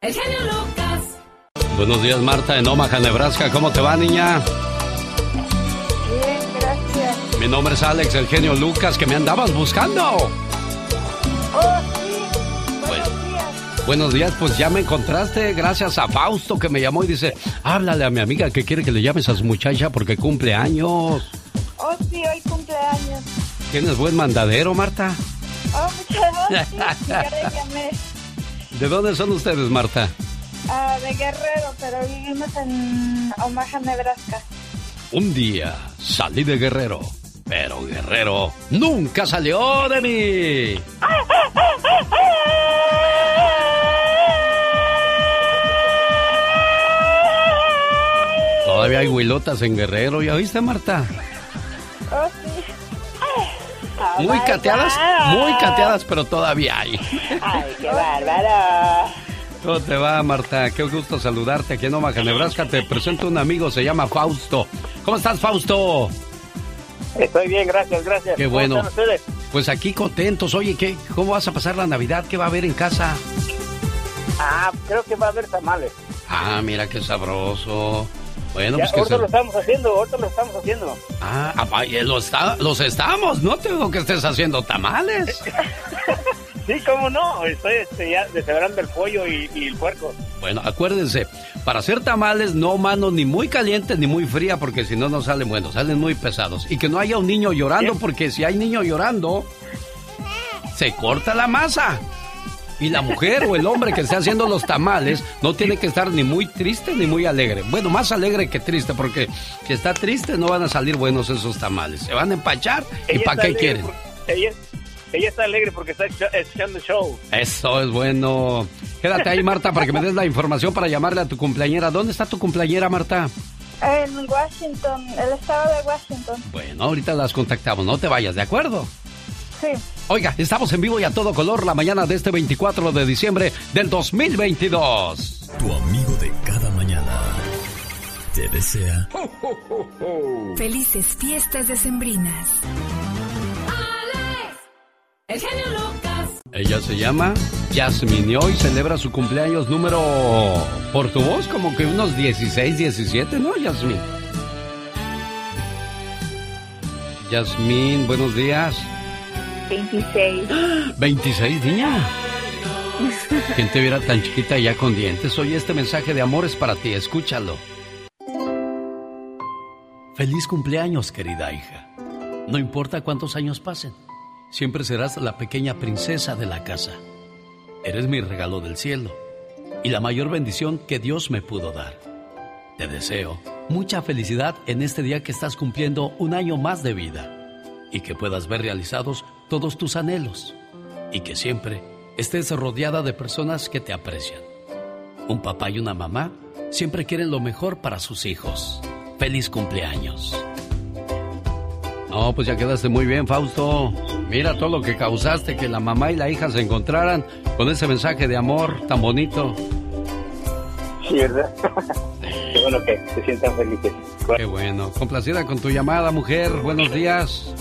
El genio Lucas. Buenos días, Marta, en Omaha, Nebraska. ¿Cómo te va, niña? Bien, gracias. Mi nombre es Alex, el genio Lucas, que me andabas buscando. Oh, sí. Pues, buenos días, pues ya me encontraste gracias a Fausto que me llamó y dice, háblale a mi amiga que quiere que le llames a su muchacha porque cumple años. Oh, sí, hoy cumpleaños. ¿Tienes buen mandadero, Marta? Oh, muchas gracias. Ya le llamé. ¿De dónde son ustedes, Marta? Ah, de Guerrero, pero vivimos en Omaha, Nebraska. Un día salí de Guerrero, pero Guerrero nunca salió de mí. Todavía hay huilotas en Guerrero, ¿ya viste, Marta? Oh, sí. Oh, Muy cateadas, God. muy cateadas, pero todavía hay. Ay, qué bárbaro. ¿Cómo te va, Marta? Qué gusto saludarte aquí en Omaha, Nebraska. Te presento un amigo, se llama Fausto. ¿Cómo estás, Fausto? Estoy bien, gracias, gracias. Qué ¿Cómo bueno. están ustedes? Pues aquí contentos. Oye, ¿qué? ¿Cómo vas a pasar la Navidad? ¿Qué va a haber en casa? Ah, creo que va a haber tamales. Ah, mira qué sabroso. Bueno, Ya, pues que ahorita se... lo estamos haciendo, ahorita lo estamos haciendo. Ah, apa, y lo está- los estamos. No te digo que estés haciendo tamales. Sí, cómo no, estoy este, ya deshebrando el pollo y, y el puerco. Bueno, acuérdense, para hacer tamales, no mano ni muy caliente ni muy fría, porque si no, no salen buenos, salen muy pesados. Y que no haya un niño llorando, porque si hay niño llorando, se corta la masa. Y la mujer o el hombre que esté haciendo los tamales no tiene que estar ni muy triste ni muy alegre. Bueno, más alegre que triste, porque si está triste no van a salir buenos esos tamales. Se van a empachar y ¿para qué quieren? por- ella, ella está alegre porque está el show. Eso es bueno. Quédate ahí, Marta, para que me des la información para llamarle a tu cumpleañera. ¿Dónde está tu cumpleañera, Marta? En Washington, el estado de Washington. Bueno, ahorita las contactamos. No te vayas, ¿de acuerdo? Sí. Oiga, estamos en vivo y a todo color la mañana de este 24 de diciembre del 2022. Tu amigo de cada mañana te desea Felices fiestas decembrinas. El genio Lucas. Ella se llama Yasmine y hoy celebra su cumpleaños número, por tu voz, como que unos 16, 17, ¿no, Yasmín? Yasmín, buenos días. 26. 26, niña. ¿Quién te viera tan chiquita y ya con dientes? Oye, este mensaje de amor es para ti, escúchalo. Feliz cumpleaños, querida hija. No importa cuántos años pasen, siempre serás la pequeña princesa de la casa. Eres mi regalo del cielo y la mayor bendición que Dios me pudo dar. Te deseo mucha felicidad en este día que estás cumpliendo un año más de vida y que puedas ver realizados todos tus anhelos y que siempre estés rodeada de personas que te aprecian. Un papá y una mamá siempre quieren lo mejor para sus hijos. Feliz cumpleaños. No, pues ya quedaste muy bien, Fausto. Mira todo lo que causaste, que la mamá y la hija se encontraran con ese mensaje de amor tan bonito. Sí, ¿verdad? Qué bueno que se sientan felices. Qué bueno. Complacida con tu llamada, mujer. Buenos días.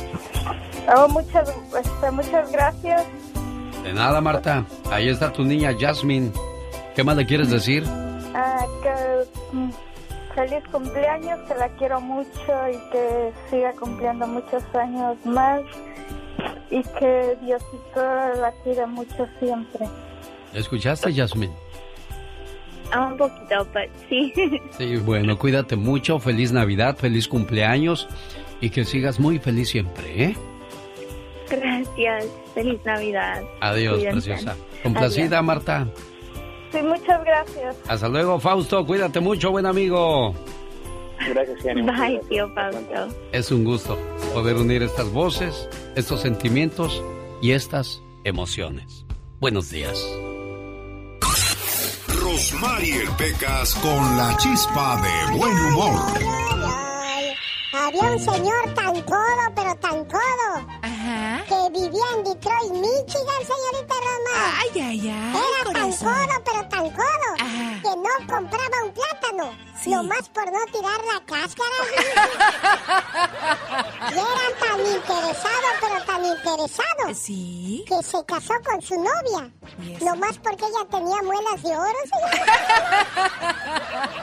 Oh, muchas, este, muchas gracias. De nada, Marta. Ahí está tu niña Jasmine. ¿Qué más le quieres decir? Ah, que mm, feliz cumpleaños, que la quiero mucho y que siga cumpliendo muchos años más y que Diosito la quiera mucho siempre. ¿Escuchaste, Jasmine? Ah, un poquito, pero sí. Sí, bueno, cuídate mucho. Feliz Navidad, feliz cumpleaños y que sigas muy feliz siempre, ¿eh? Gracias. Feliz Navidad. Adiós, Cuídense. preciosa. Complacida, Marta. Sí, muchas gracias. Hasta luego, Fausto. Cuídate mucho, buen amigo. Gracias, Genio. Bye, tío Fausto. Es un gusto poder unir estas voces, estos sentimientos y estas emociones. Buenos días. Rosmarie Pecas con la chispa de buen humor. Había un señor tan codo, pero tan codo, que que vivía en Detroit, Michigan, señorita Roma. Ay, ay, ay. Era tan codo, pero tan codo, que no compraba un plátano, nomás por no tirar la cáscara. y era tan interesado, pero tan interesado, ¿Sí? que se casó con su novia, nomás porque ella tenía muelas de oro.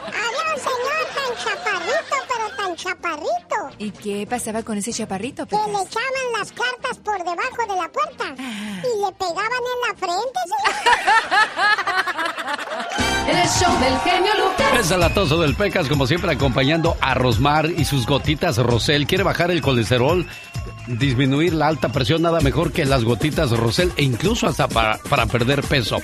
Había un señor tan chaparrito, pero tan chaparrito, ¿Y qué pasaba con ese chaparrito, que le echaban las cartas por debajo de la puerta y le pegaban en la frente, señor. El show del genio Lucas. Es el atoso del Pecas, como siempre, acompañando a Rosmar y sus gotitas Rosel. Quiere bajar el colesterol, disminuir la alta presión, nada mejor que las gotitas Rosel e incluso hasta para, para perder peso.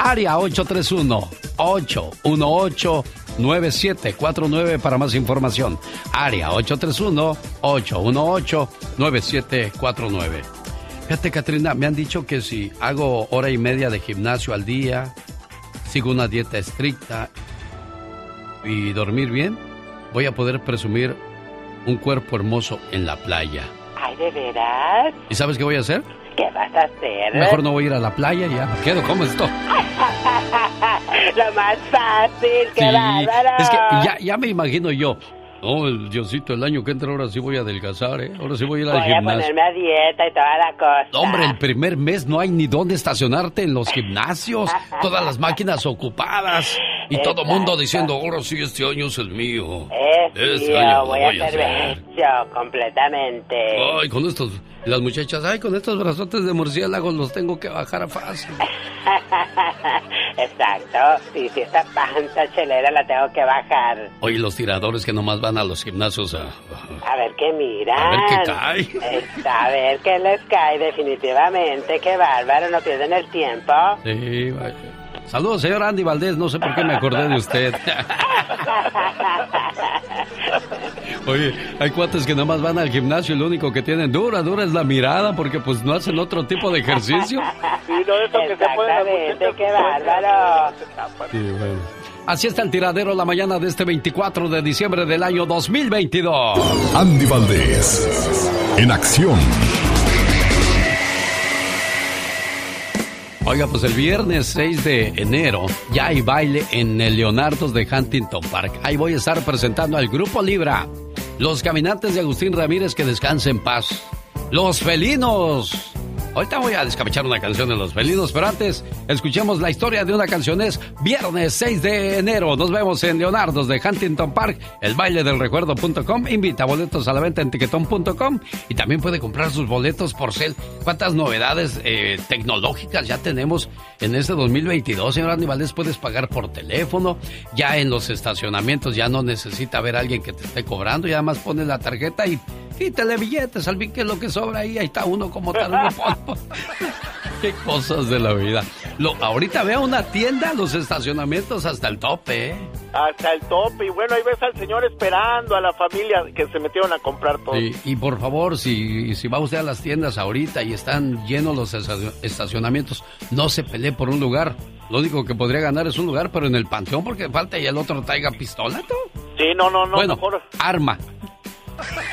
Área 831-818-9749 para más información. Área 831-818-9749. Fíjate, Katrina, me han dicho que si hago hora y media de gimnasio al día, sigo una dieta estricta y dormir bien, voy a poder presumir un cuerpo hermoso en la playa. Ay, ¿de veras? ¿Y sabes qué voy a hacer? ¿Qué vas a hacer? Mejor no voy a ir a la playa, ya me quedo como esto. Lo más fácil, qué Sí, es que ya, ya me imagino yo. No, el Diosito, el año que entra ahora sí voy a adelgazar, ¿eh? Ahora sí voy a ir al Voy a gimnasio. ponerme a dieta y toda la cosa. Hombre, el primer mes no hay ni dónde estacionarte en los gimnasios. Todas las máquinas ocupadas. Y todo mundo diciendo, ahora sí, este año es el mío. Es Este mío, año lo voy, voy a hacer. bello completamente. Ay, con estos, las muchachas, ay, con estos brazotes de murciélago los tengo que bajar fácil. Exacto. Y si esta panza chelera la tengo que bajar. Oye, los tiradores que nomás van a los gimnasios a... A ver qué miran. A ver qué cae. A ver qué les cae definitivamente. Qué bárbaro, no pierden el tiempo. Sí, vaya. Saludos, señor Andy Valdés, no sé por qué me acordé de usted. Oye, hay cuates que nomás van al gimnasio y lo único que tienen dura, dura es la mirada porque pues no hacen otro tipo de ejercicio. Sí, no, eso que se muchachas, qué bárbaro. Sí, bueno. Así está el tiradero la mañana de este 24 de diciembre del año 2022. Andy Valdés, en acción. Oiga, pues el viernes 6 de enero ya hay baile en el Leonardo's de Huntington Park. Ahí voy a estar presentando al Grupo Libra, los caminantes de Agustín Ramírez que descanse en paz, los felinos. Ahorita voy a descabechar una canción de los felinos, pero antes escuchemos la historia de una canción. Es viernes 6 de enero. Nos vemos en Leonardo's de Huntington Park, el baile del recuerdo.com. Invita boletos a la venta en tiquetón.com y también puede comprar sus boletos por cel. ¿Cuántas novedades eh, tecnológicas ya tenemos en este 2022, señor Andy Valdés? Puedes pagar por teléfono. Ya en los estacionamientos ya no necesita ver a alguien que te esté cobrando. Y además pones la tarjeta y quítale billetes. Al que es lo que sobra ahí. Ahí está uno como tal. uno. Qué cosas de la vida. Lo, ahorita veo una tienda, los estacionamientos hasta el tope, ¿eh? Hasta el tope. Y bueno, ahí ves al señor esperando a la familia que se metieron a comprar todo. Y, y por favor, si, si va usted a las tiendas ahorita y están llenos los estacio- estacionamientos, no se pelee por un lugar. Lo único que podría ganar es un lugar, pero en el panteón, porque falta y el otro traiga pistola, ¿tú? Sí, no, no, no, bueno, mejor. arma.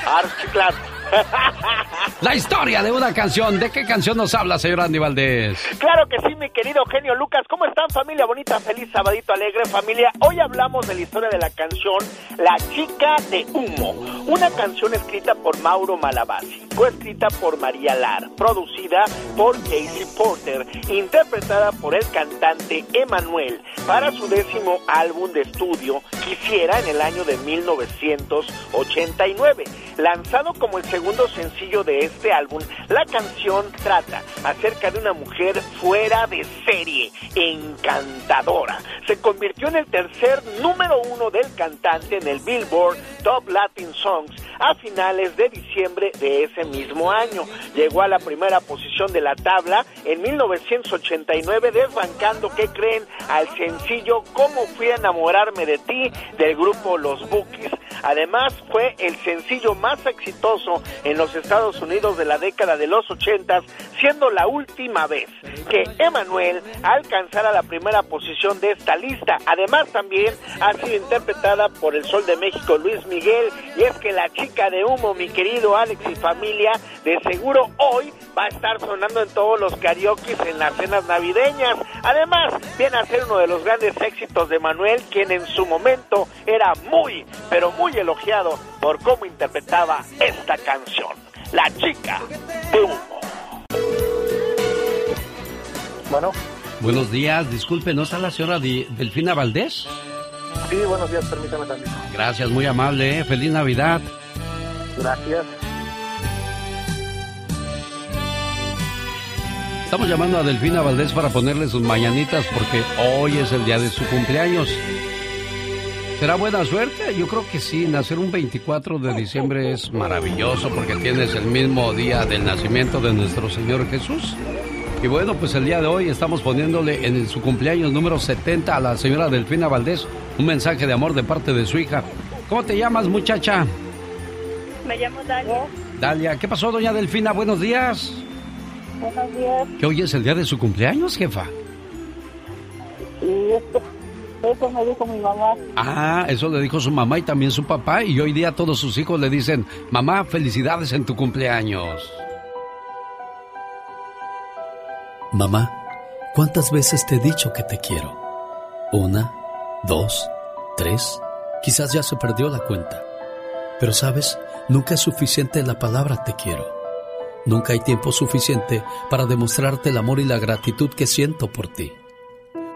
Ah, sí, claro. La historia de una canción. ¿De qué canción nos habla, señor Andy Valdés? Claro que sí, mi querido genio Lucas. ¿Cómo están, familia bonita? Feliz sabadito alegre, familia. Hoy hablamos de la historia de la canción La chica de humo. Una canción escrita por Mauro Malavasi, coescrita por María Lar, producida por Casey Porter, interpretada por el cantante Emanuel para su décimo álbum de estudio, Quisiera, en el año de 1989. Lanzado como el segundo sencillo de este álbum, la canción trata acerca de una mujer fuera de serie, encantadora. Se convirtió en el tercer número uno del cantante en el Billboard Top Latin Songs a finales de diciembre de ese mismo año. Llegó a la primera posición de la tabla en 1989 desbancando, ¿qué creen? Al sencillo Cómo fui a enamorarme de ti del grupo Los Bookies. Además fue el sencillo más exitoso en los Estados Unidos de la década de los 80, siendo la última vez que Emanuel alcanzara la primera posición de esta lista. Además también ha sido interpretada por el Sol de México Luis Miguel y es que la chica de humo, mi querido Alex y familia, de seguro hoy va a estar sonando en todos los karaoke en las cenas navideñas. Además, viene a ser uno de los grandes éxitos de Manuel, quien en su momento era muy, pero muy elogiado por cómo interpretaba esta canción, La chica de humo. Bueno, Buenos días, disculpe, ¿no está la señora Di- Delfina Valdés? sí, buenos días, permítame también. Gracias, muy amable, ¿eh? Feliz Navidad. Gracias. Estamos llamando a Delfina Valdés para ponerle sus mañanitas porque hoy es el día de su cumpleaños. ¿Será buena suerte? Yo creo que sí. Nacer un 24 de diciembre es maravilloso porque tienes el mismo día del nacimiento de nuestro Señor Jesús. Y bueno, pues el día de hoy estamos poniéndole en su cumpleaños número 70 a la señora Delfina Valdés un mensaje de amor de parte de su hija. ¿Cómo te llamas, muchacha? Me llamo Dalia. Dalia. ¿Qué pasó, doña Delfina? Buenos días. Buenos días. ¿Que hoy es el día de su cumpleaños, jefa? Esto, eso me dijo mi mamá. Ah, eso le dijo su mamá y también su papá y hoy día todos sus hijos le dicen, mamá, felicidades en tu cumpleaños. Mamá, ¿cuántas veces te he dicho que te quiero? Una, dos, tres, quizás ya se perdió la cuenta. Pero sabes, nunca es suficiente la palabra te quiero. Nunca hay tiempo suficiente para demostrarte el amor y la gratitud que siento por ti.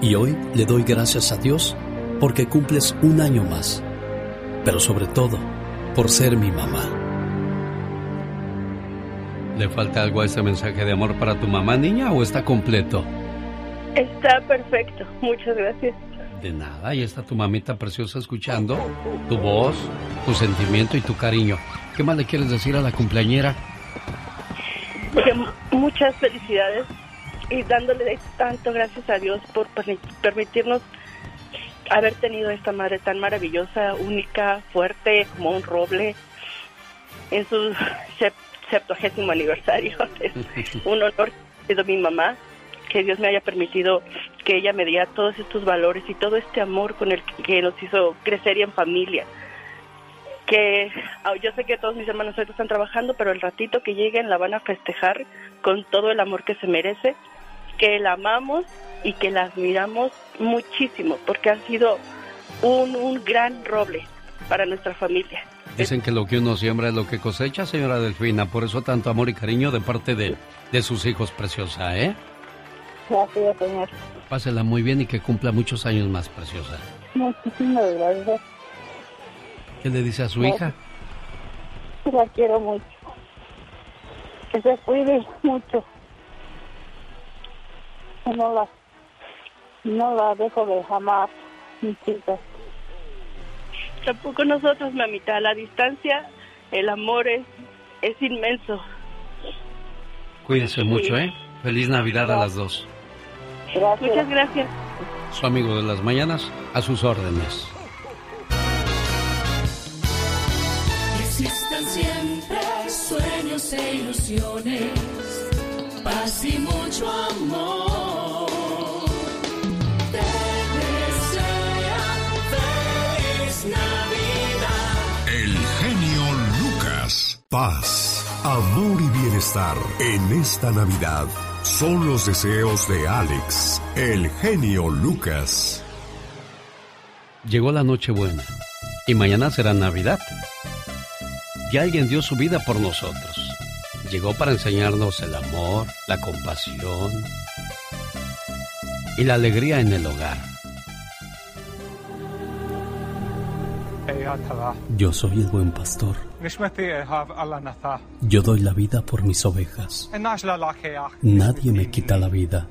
Y hoy le doy gracias a Dios porque cumples un año más. Pero sobre todo, por ser mi mamá. ¿Le falta algo a ese mensaje de amor para tu mamá, niña, o está completo? Está perfecto, muchas gracias. De nada, ahí está tu mamita preciosa escuchando tu voz, tu sentimiento y tu cariño. ¿Qué más le quieres decir a la cumpleañera? Que muchas felicidades y dándole tanto gracias a Dios por permi- permitirnos haber tenido esta madre tan maravillosa, única, fuerte como un roble en su sep- septuagésimo aniversario. Es un honor que sido mi mamá, que Dios me haya permitido que ella me diera todos estos valores y todo este amor con el que nos hizo crecer y en familia. Que ah, yo sé que todos mis hermanos ahorita están trabajando, pero el ratito que lleguen la van a festejar con todo el amor que se merece, que la amamos y que la admiramos muchísimo, porque ha sido un, un gran roble para nuestra familia. Dicen que lo que uno siembra es lo que cosecha, señora Delfina. Por eso tanto amor y cariño de parte de, de sus hijos, preciosa, ¿eh? Gracias, señor. Pásela muy bien y que cumpla muchos años más, preciosa. Muchísimas gracias. ¿Qué le dice a su hija? La quiero mucho. Que se cuide mucho. Que No la, no la dejo de jamás, mi chica. Tampoco nosotros, mamita. A la distancia, el amor es, es inmenso. Cuídense mucho, ¿eh? Feliz Navidad a las dos. Muchas gracias. Su amigo de las mañanas, a sus órdenes. Existan siempre sueños e ilusiones, paz y mucho amor. Te desea feliz Navidad. El genio Lucas. Paz, amor y bienestar en esta Navidad son los deseos de Alex, el genio Lucas. Llegó la Nochebuena y mañana será Navidad. Y alguien dio su vida por nosotros. Llegó para enseñarnos el amor, la compasión y la alegría en el hogar. Yo soy el buen pastor. Yo doy la vida por mis ovejas. Nadie me quita la vida.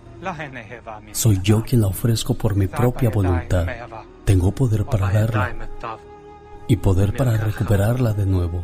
Soy yo quien la ofrezco por mi propia voluntad. Tengo poder para darla y poder para recuperarla de nuevo.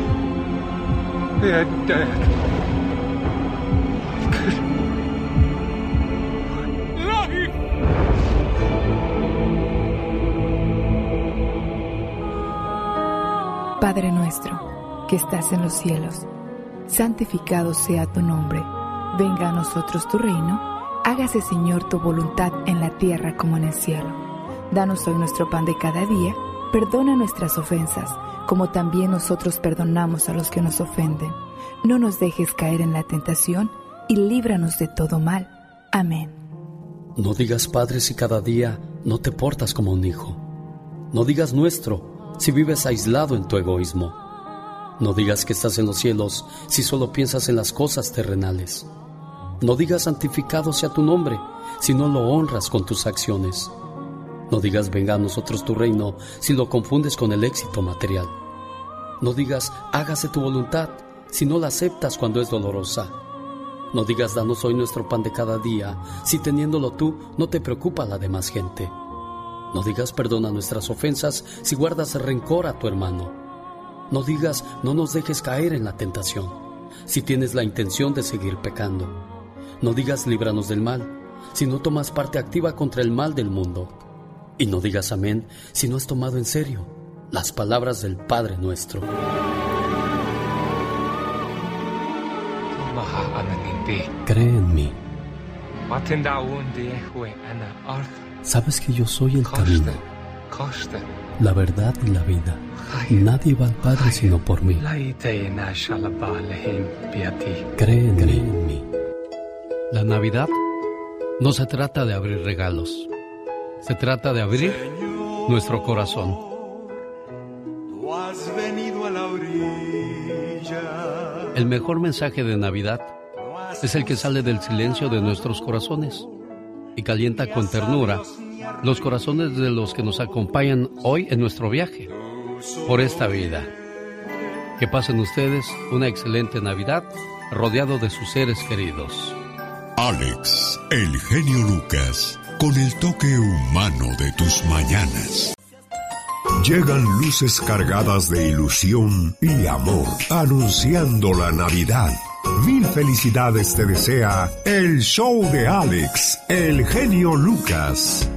Padre nuestro, que estás en los cielos, santificado sea tu nombre. Venga a nosotros tu reino. Hágase, Señor, tu voluntad en la tierra como en el cielo. Danos hoy nuestro pan de cada día. Perdona nuestras ofensas, como también nosotros perdonamos a los que nos ofenden. No nos dejes caer en la tentación y líbranos de todo mal. Amén. No digas padre si cada día no te portas como un hijo. No digas nuestro si vives aislado en tu egoísmo. No digas que estás en los cielos si solo piensas en las cosas terrenales. No digas santificado sea tu nombre si no lo honras con tus acciones. No digas venga a nosotros tu reino si lo confundes con el éxito material. No digas hágase tu voluntad si no la aceptas cuando es dolorosa. No digas danos hoy nuestro pan de cada día si teniéndolo tú no te preocupa la demás gente. No digas perdona nuestras ofensas si guardas rencor a tu hermano. No digas no nos dejes caer en la tentación si tienes la intención de seguir pecando. No digas líbranos del mal si no tomas parte activa contra el mal del mundo. Y no digas amén si no has tomado en serio las palabras del Padre nuestro. Cree en mí. Sabes que yo soy el camino, la verdad y la vida. Nadie va al Padre sino por mí. Cree en, Cree en mí. La Navidad no se trata de abrir regalos. Se trata de abrir nuestro corazón. El mejor mensaje de Navidad es el que sale del silencio de nuestros corazones y calienta con ternura los corazones de los que nos acompañan hoy en nuestro viaje por esta vida. Que pasen ustedes una excelente Navidad rodeado de sus seres queridos. Alex, el genio Lucas, con el toque humano de tus mañanas. Llegan luces cargadas de ilusión y amor, anunciando la Navidad. Mil felicidades te desea el show de Alex, el genio Lucas.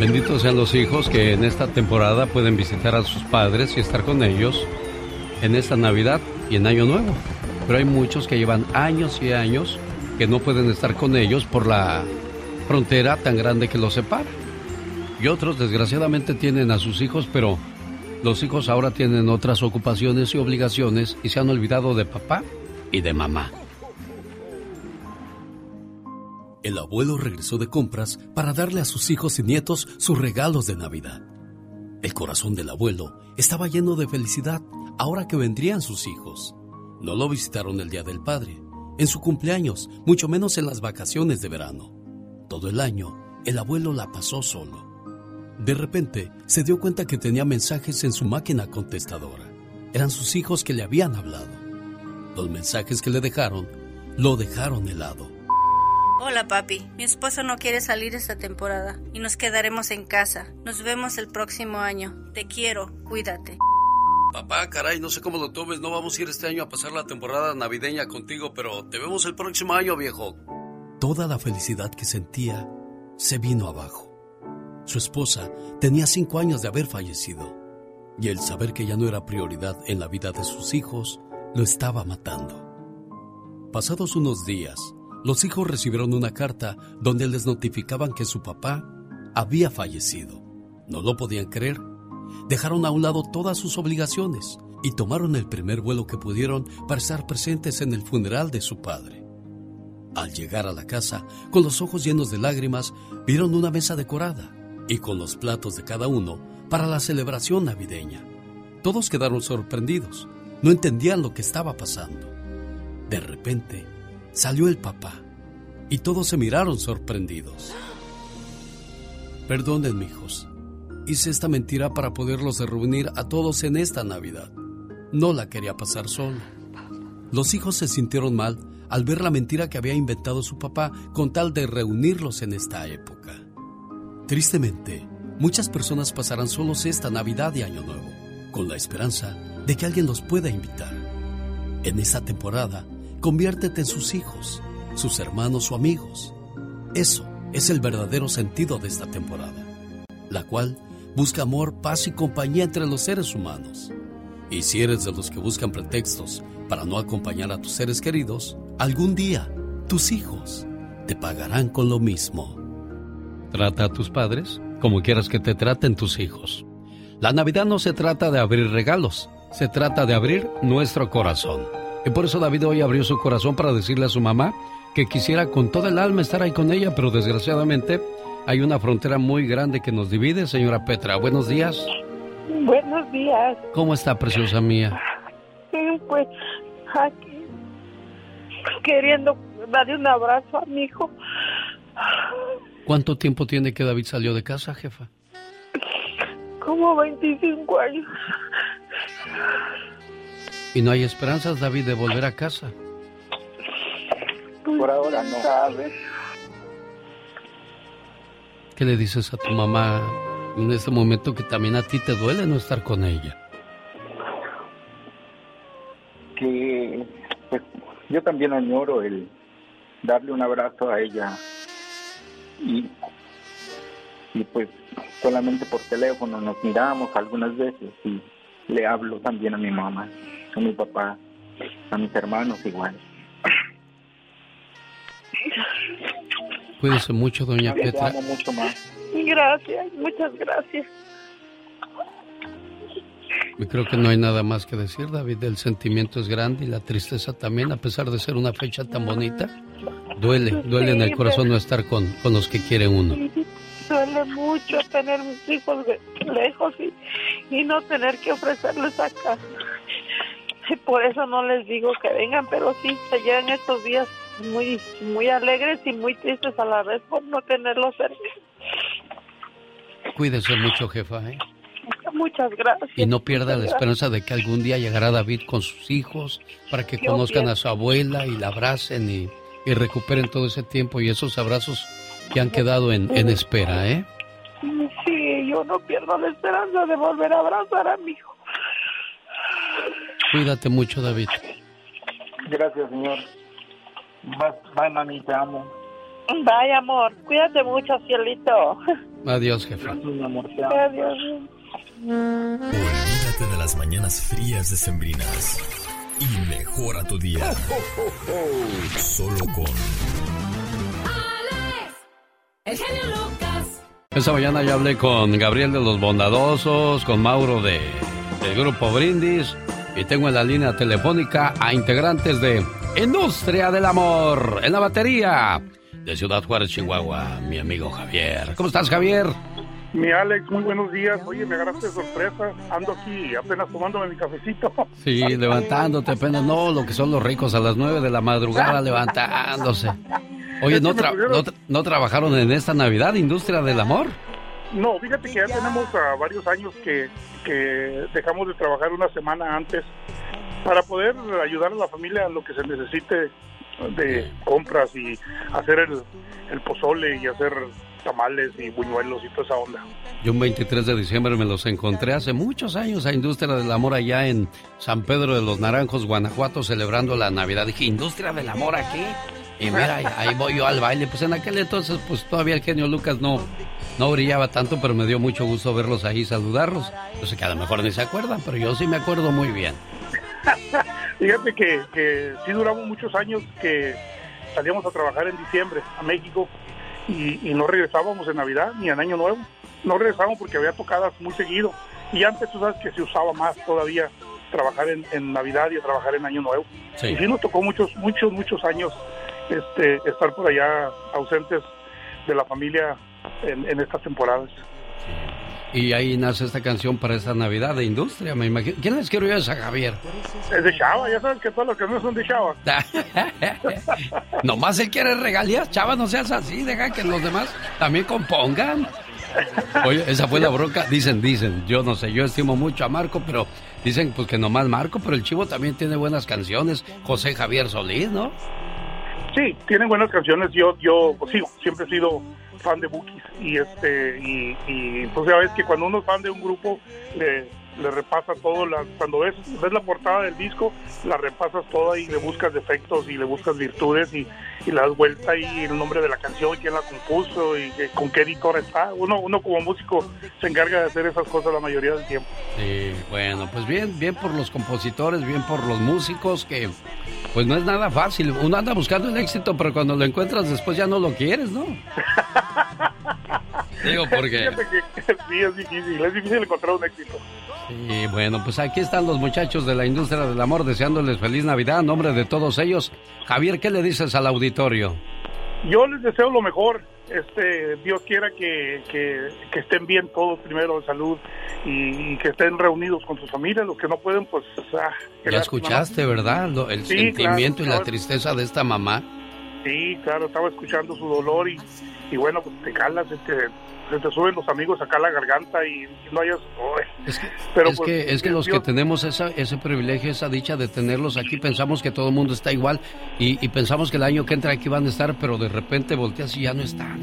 Benditos sean los hijos que en esta temporada pueden visitar a sus padres y estar con ellos en esta Navidad y en Año Nuevo. Pero hay muchos que llevan años y años que no pueden estar con ellos por la frontera tan grande que los separa. Y otros desgraciadamente tienen a sus hijos, pero los hijos ahora tienen otras ocupaciones y obligaciones y se han olvidado de papá y de mamá. El abuelo regresó de compras para darle a sus hijos y nietos sus regalos de Navidad. El corazón del abuelo estaba lleno de felicidad ahora que vendrían sus hijos. No lo visitaron el Día del Padre, en su cumpleaños, mucho menos en las vacaciones de verano. Todo el año, el abuelo la pasó solo. De repente, se dio cuenta que tenía mensajes en su máquina contestadora. Eran sus hijos que le habían hablado. Los mensajes que le dejaron, lo dejaron helado. Hola papi, mi esposo no quiere salir esta temporada y nos quedaremos en casa. Nos vemos el próximo año. Te quiero, cuídate. Papá, caray, no sé cómo lo tomes, no vamos a ir este año a pasar la temporada navideña contigo, pero te vemos el próximo año, viejo. Toda la felicidad que sentía se vino abajo. Su esposa tenía cinco años de haber fallecido y el saber que ya no era prioridad en la vida de sus hijos lo estaba matando. Pasados unos días, los hijos recibieron una carta donde les notificaban que su papá había fallecido. No lo podían creer. Dejaron a un lado todas sus obligaciones y tomaron el primer vuelo que pudieron para estar presentes en el funeral de su padre. Al llegar a la casa, con los ojos llenos de lágrimas, vieron una mesa decorada y con los platos de cada uno para la celebración navideña. Todos quedaron sorprendidos, no entendían lo que estaba pasando. De repente, salió el papá y todos se miraron sorprendidos. Perdonen, hijos. Hice esta mentira para poderlos reunir a todos en esta Navidad. No la quería pasar solo. Los hijos se sintieron mal al ver la mentira que había inventado su papá con tal de reunirlos en esta época. Tristemente, muchas personas pasarán solos esta Navidad y Año Nuevo, con la esperanza de que alguien los pueda invitar. En esta temporada, conviértete en sus hijos, sus hermanos o amigos. Eso es el verdadero sentido de esta temporada, la cual busca amor, paz y compañía entre los seres humanos. Y si eres de los que buscan pretextos para no acompañar a tus seres queridos, algún día tus hijos te pagarán con lo mismo. Trata a tus padres como quieras que te traten tus hijos. La Navidad no se trata de abrir regalos, se trata de abrir nuestro corazón. Y por eso David hoy abrió su corazón para decirle a su mamá que quisiera con toda el alma estar ahí con ella, pero desgraciadamente hay una frontera muy grande que nos divide, señora Petra. Buenos días. Buenos días. ¿Cómo está, preciosa mía? Pues aquí queriendo darle un abrazo a mi hijo. ¿Cuánto tiempo tiene que David salió de casa, jefa? Como 25 años. ¿Y no hay esperanzas, David, de volver a casa? Por ahora no. ¿Sabe? ¿Qué le dices a tu mamá en este momento que también a ti te duele no estar con ella? Que pues, yo también añoro el darle un abrazo a ella y, y pues solamente por teléfono nos miramos algunas veces y le hablo también a mi mamá, a mi papá, a mis hermanos igual. Cuídese mucho, doña Te Petra. amo mucho más. Gracias, muchas gracias. Y creo que no hay nada más que decir, David. El sentimiento es grande y la tristeza también, a pesar de ser una fecha tan bonita. Duele, duele en el corazón no estar con, con los que quiere uno. Duele mucho tener mis hijos lejos y, y no tener que ofrecerles acá. Y por eso no les digo que vengan, pero sí, se llevan estos días muy muy alegres y muy tristes a la vez por no tenerlos cerca. Cuídese mucho, jefa, ¿eh? Muchas gracias. Y no pierda la esperanza de que algún día llegará David con sus hijos para que Yo conozcan a su abuela y la abracen y, y recuperen todo ese tiempo y esos abrazos que han quedado en, en espera, ¿eh? Sí, yo no pierdo la esperanza de volver a abrazar a mi hijo. Cuídate mucho, David. Gracias, señor. Bye, bye, mami, te amo. Vaya, amor, cuídate mucho, cielito. Adiós, amor, te amo. Adiós. Olvídate de las mañanas frías decembrinas y mejora tu día. Solo con El genio Lucas. Esta mañana ya hablé con Gabriel de los Bondadosos, con Mauro de, del Grupo Brindis y tengo en la línea telefónica a integrantes de Industria del Amor en la batería de Ciudad Juárez, Chihuahua, mi amigo Javier. ¿Cómo estás, Javier? Mi Alex, muy buenos días. Oye, me agarraste de sorpresa. Ando aquí apenas tomándome mi cafecito. Sí, levantándote apenas, no, lo que son los ricos a las nueve de la madrugada levantándose. Oye, ¿no, tra- no, tra- no trabajaron en esta Navidad, Industria del Amor? No, fíjate que ya tenemos ah, varios años que, que dejamos de trabajar una semana antes para poder ayudar a la familia en lo que se necesite de compras y hacer el, el pozole y hacer tamales y buñuelos y toda esa onda. Yo un 23 de diciembre me los encontré hace muchos años a Industria del Amor allá en San Pedro de los Naranjos, Guanajuato, celebrando la Navidad. Dije, ¿Industria del Amor aquí? Y mira, ahí, voy yo al baile. Pues en aquel entonces, pues todavía el genio Lucas no, no brillaba tanto, pero me dio mucho gusto verlos ahí saludarlos. Yo sé que a lo mejor ni se acuerdan, pero yo sí me acuerdo muy bien. Fíjate que, que sí duramos muchos años que salíamos a trabajar en diciembre a México y, y no regresábamos en Navidad ni en Año Nuevo. No regresábamos porque había tocadas muy seguido. Y antes tú sabes que se usaba más todavía trabajar en, en Navidad y a trabajar en Año Nuevo. Sí. Y sí nos tocó muchos, muchos, muchos años este, estar por allá ausentes de la familia en, en estas temporadas. Y ahí nace esta canción para esta Navidad de Industria, me imagino. ¿Quién les quiero yo a Javier? Es de Chava, ya sabes que todos los que no son de Chava. Nomás él quiere regalías, chava, no seas así, deja que los demás también compongan. Oye, esa fue la bronca. Dicen, dicen, yo no sé, yo estimo mucho a Marco, pero dicen pues que nomás Marco, pero el chivo también tiene buenas canciones. José Javier Solís, ¿no? Sí, tienen buenas canciones. Yo, yo pues, sigo, siempre he sido fan de Bookies y este y, y pues que cuando uno es fan de un grupo le, le repasa todo. La, cuando ves ves la portada del disco, la repasas toda y le buscas defectos y le buscas virtudes y, y le das vuelta y el nombre de la canción, quién la compuso y con qué editor está. Uno, uno como músico se encarga de hacer esas cosas la mayoría del tiempo. Sí, bueno, pues bien, bien por los compositores, bien por los músicos, que pues no es nada fácil. Uno anda buscando el éxito, pero cuando lo encuentras después ya no lo quieres, ¿no? Digo, porque... Fíjate que sí, es difícil, es difícil encontrar un éxito. Y bueno, pues aquí están los muchachos de la industria del amor deseándoles feliz Navidad en nombre de todos ellos. Javier, ¿qué le dices al auditorio? Yo les deseo lo mejor. Este, Dios quiera que, que, que estén bien todos primero de salud y, y que estén reunidos con sus familias. Los que no pueden, pues. ah, Ya escuchaste, ¿verdad? Lo- el Sí, sentimiento claro, y la tristeza de esta mamá. Sí, claro, estaba escuchando su dolor y, y bueno, pues te calas, este, se te suben los amigos acá a la garganta y, no hayas. uy. Pero, es pues, que, es que los que tenemos esa, ese privilegio, esa dicha de tenerlos aquí, pensamos que todo el mundo está igual y, y pensamos que el año que entra aquí van a estar, pero de repente volteas y ya no están.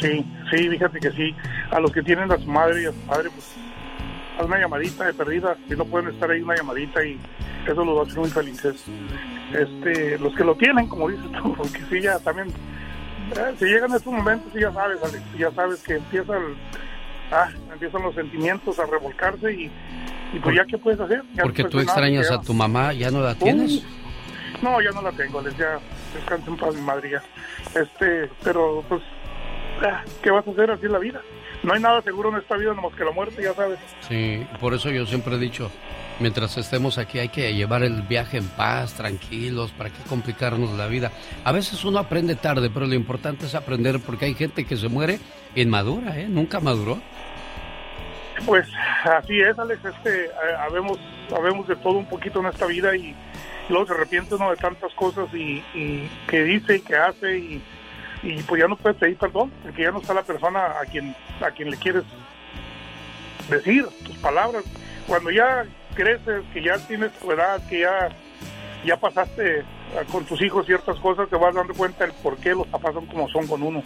Sí, sí, fíjate que sí. A los que tienen a su madre y a su padre, pues haz una llamadita de perdida. Si no pueden estar ahí, una llamadita y eso los va a hacer muy felices. Este, los que lo tienen, como dices tú, porque sí, ya también, eh, si llegan estos momentos, sí, ya sabes, Alex, ya sabes que empieza el- ah, empiezan los sentimientos a revolcarse y, y pues ya, ¿qué puedes hacer? Ya Porque tú nada, extrañas a tu mamá, ¿ya no la tienes? no, ya no la tengo, les ya descansen para mi madre ya. Este, pero pues, ah, ¿qué vas a hacer así en la vida? No hay nada seguro en esta vida, nomás que la muerte, ya sabes. Sí, por eso yo siempre he dicho, mientras estemos aquí hay que llevar el viaje en paz, tranquilos, para qué complicarnos la vida. A veces uno aprende tarde, pero lo importante es aprender porque hay gente que se muere inmadura, ¿eh? Nunca maduró. Pues así es, Alex, este, habemos, habemos de todo un poquito en esta vida y luego se arrepiente uno de tantas cosas y, y que dice y que hace y, y pues ya no puedes pedir perdón, porque ya no está la persona a quien, a quien le quieres decir tus palabras. Cuando ya creces, que ya tienes tu edad, que ya, ya pasaste ah, con tus hijos ciertas cosas, te vas dando cuenta del por qué los papás son como son con uno.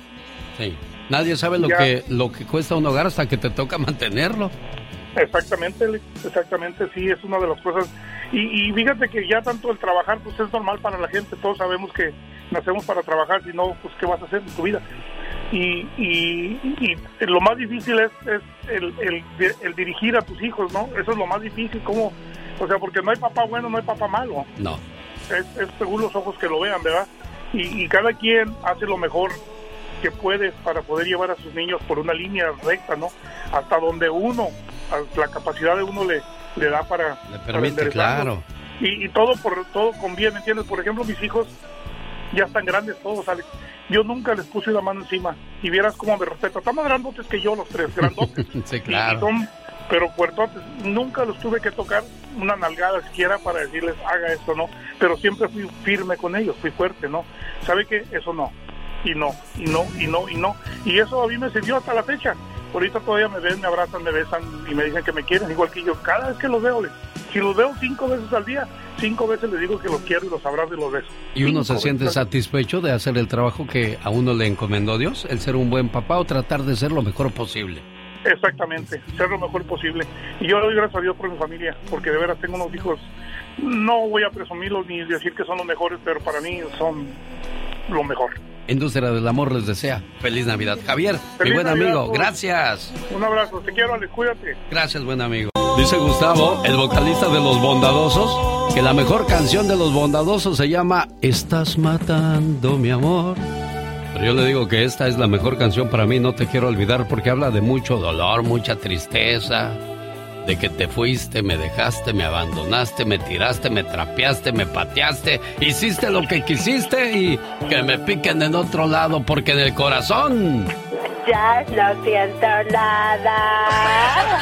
Sí. Nadie sabe lo Ya. que lo que cuesta un hogar hasta que te toca mantenerlo. Exactamente, exactamente, sí, es una de las cosas. Y, y fíjate que ya tanto el trabajar, pues es normal para la gente, todos sabemos que nacemos para trabajar, si no, pues ¿qué vas a hacer en tu vida? Y, y, y lo más difícil es, es el, el, el dirigir a tus hijos, ¿no? Eso es lo más difícil, como, o sea, porque no hay papá bueno, no hay papá malo, No. es, es según los ojos que lo vean, ¿verdad? Y, y cada quien hace lo mejor que puede para poder llevar a sus niños por una línea recta, ¿no? Hasta donde uno, la capacidad de uno le, le da para... Le permite, claro. Y, y todo por todo conviene, ¿entiendes? Por ejemplo, mis hijos ya están grandes todos, Alex. Yo nunca les puse la mano encima. Y vieras cómo me respeto. Están más grandotes que yo, los tres, grandotes. sí, claro. son, pero puertotes. Nunca los tuve que tocar una nalgada siquiera para decirles haga esto, ¿no? Pero siempre fui firme con ellos, fui fuerte, ¿no? ¿Sabe qué? Eso no. Y no, y no, y no, y no. Y eso a mí me sirvió hasta la fecha. Ahorita todavía me ven, me abrazan, me besan y me dicen que me quieren, igual que yo. Cada vez que los veo, les- si los veo cinco veces al día, cinco veces les digo que los quiero y los abrazo y los beso. Y uno Cinco se siente veces. satisfecho de hacer el trabajo que a uno le encomendó Dios, el ser un buen papá o tratar de ser lo mejor posible. Exactamente, ser lo mejor posible. Y yo le doy gracias a Dios por mi familia, porque de veras tengo unos hijos, no voy a presumirlos ni decir que son los mejores, pero para mí son lo mejor. Industria del Amor les desea feliz Navidad. Javier, mi Feliz buen Navidad, amigo, gracias. Un abrazo, te quiero, Alex, cuídate. Gracias, buen amigo. Dice Gustavo, el vocalista de Los Bondadosos, que la mejor canción de Los Bondadosos se llama Estás matando mi amor. Pero yo le digo que esta es la mejor canción para mí, no te quiero olvidar, porque habla de mucho dolor, mucha tristeza, de que te fuiste, me dejaste, me abandonaste, me tiraste, me trapeaste, me pateaste, hiciste lo que quisiste y que me piquen en otro lado, porque en el corazón Ya no siento nada.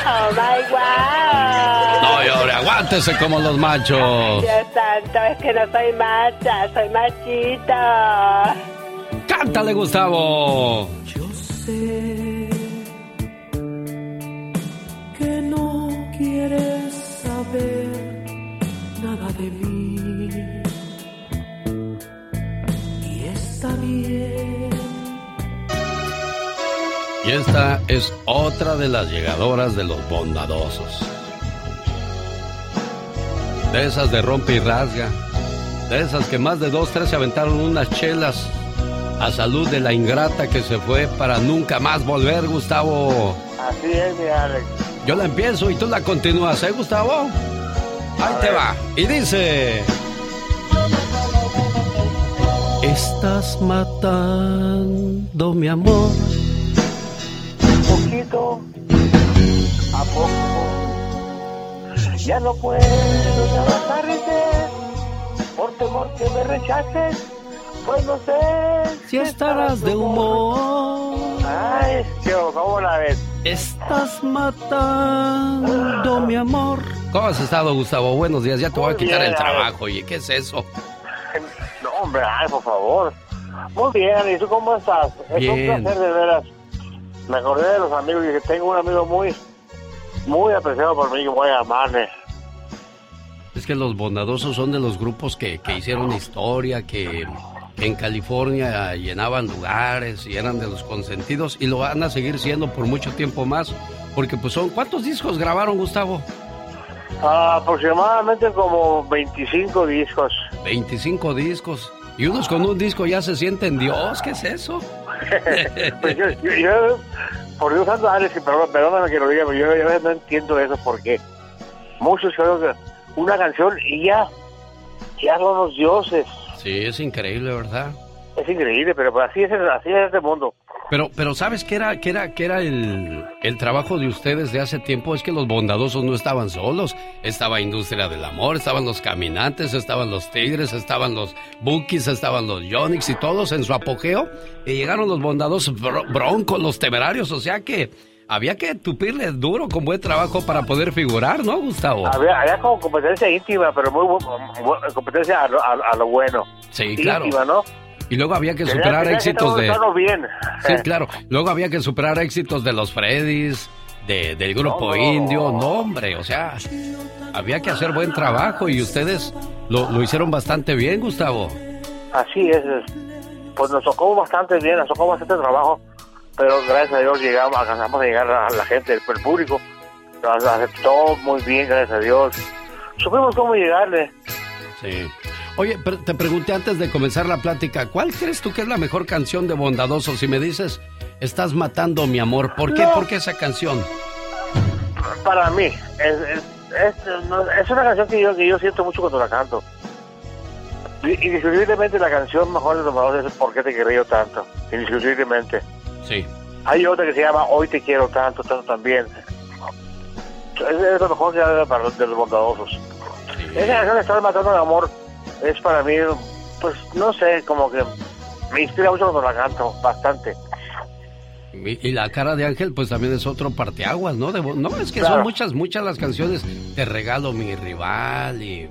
Oh my wow. No llore, aguántese como los machos. Dios santo, es que no soy macha, soy machito. Cántale, Gustavo. sé Y esta es otra de las llegadoras de los bondadosos. De esas de rompe y rasga. De esas que más de dos, tres se aventaron unas chelas a salud de la ingrata que se fue para nunca más volver, Gustavo. Así es, mi Alex. Yo la empiezo y tú la continúas, ¿eh, Gustavo? Ahí te va. Y dice... Estás matando mi amor. Poquito a poco Ya no puedo abrazarte por temor que me rechaces. Pues no sé Si estarás de humor. Ay, qué ¿cómo la ves? Estás matando mi amor. ¿Cómo has estado, Gustavo? Buenos días. Ya te voy a quitar bien, el trabajo. Oye, ¿qué es eso? Hombre, ay, por favor. Muy bien, ¿y tú cómo estás? Es un placer de veras. Me acordé de los amigos y que tengo un amigo muy, muy apreciado por mí, que voy a amarle. Es que los bondadosos son de los grupos que, que hicieron historia, que, que en California llenaban lugares y eran de los consentidos y lo van a seguir siendo por mucho tiempo más. Porque pues son... ¿Cuántos discos grabaron, Gustavo? Ah, aproximadamente como 25 discos. 25 discos. Y unos con un disco ya se sienten Dios. ¿Qué es eso? Pues yo, yo- yo- por Dios santo, Alex, y perdón- perdóname que lo diga, pero yo, yo no entiendo eso porque muchos creo una canción y ya, ya son los dioses. Sí, es increíble, ¿verdad? Es increíble, pero así es, así es este mundo. Pero, pero ¿sabes qué era, qué era, qué era el, el trabajo de ustedes de hace tiempo? Es que los bondadosos no estaban solos. Estaba Industria del Amor, estaban los Caminantes, estaban los Tigres, estaban los Bookies, estaban los Yonix y todos en su apogeo. Y llegaron los bondadosos bro- broncos, los temerarios. O sea que había que tupirle duro con buen trabajo para poder figurar, ¿no, Gustavo? Había, había como competencia íntima, pero muy competencia a lo, a- a lo bueno. Sí, claro. Íntima, ¿no? Y luego había que Tenía- superar tenía que éxitos de... bien. Sí, claro. Luego había que superar éxitos de los Freddys, de, del grupo no. indio. No, hombre, o sea, había que hacer buen trabajo y ustedes lo, lo hicieron bastante bien, Gustavo. Así es, es. Pues nos tocó bastante bien, nos tocó bastante trabajo, pero gracias a Dios llegamos, alcanzamos a llegar a la gente, el, el público. Nos aceptó muy bien, gracias a Dios. Supimos cómo llegarle. Sí. Oye, te pregunté antes de comenzar la plática, ¿cuál crees tú que es la mejor canción de Bondadoso? Si me dices, estás matando mi amor, ¿por qué? No. ¿Por qué esa canción? Para mí, es, es, es, no, es una canción que yo, que yo siento mucho cuando la canto. Indiscutiblemente la canción mejor de los Marones es ¿Por qué te quería yo tanto? Indiscutiblemente. Sí. Hay otra que se llama Hoy te quiero tanto, tanto también. Es, lo mejor que hay de los bondadosos. Esa canción Estar matando el amor es para mí, pues no sé, como que me inspira mucho cuando la canto, bastante. Y, y la cara de Ángel, pues también es otro parteaguas, ¿no? De no, es que Claro. son muchas, muchas las canciones. Te regalo mi rival y...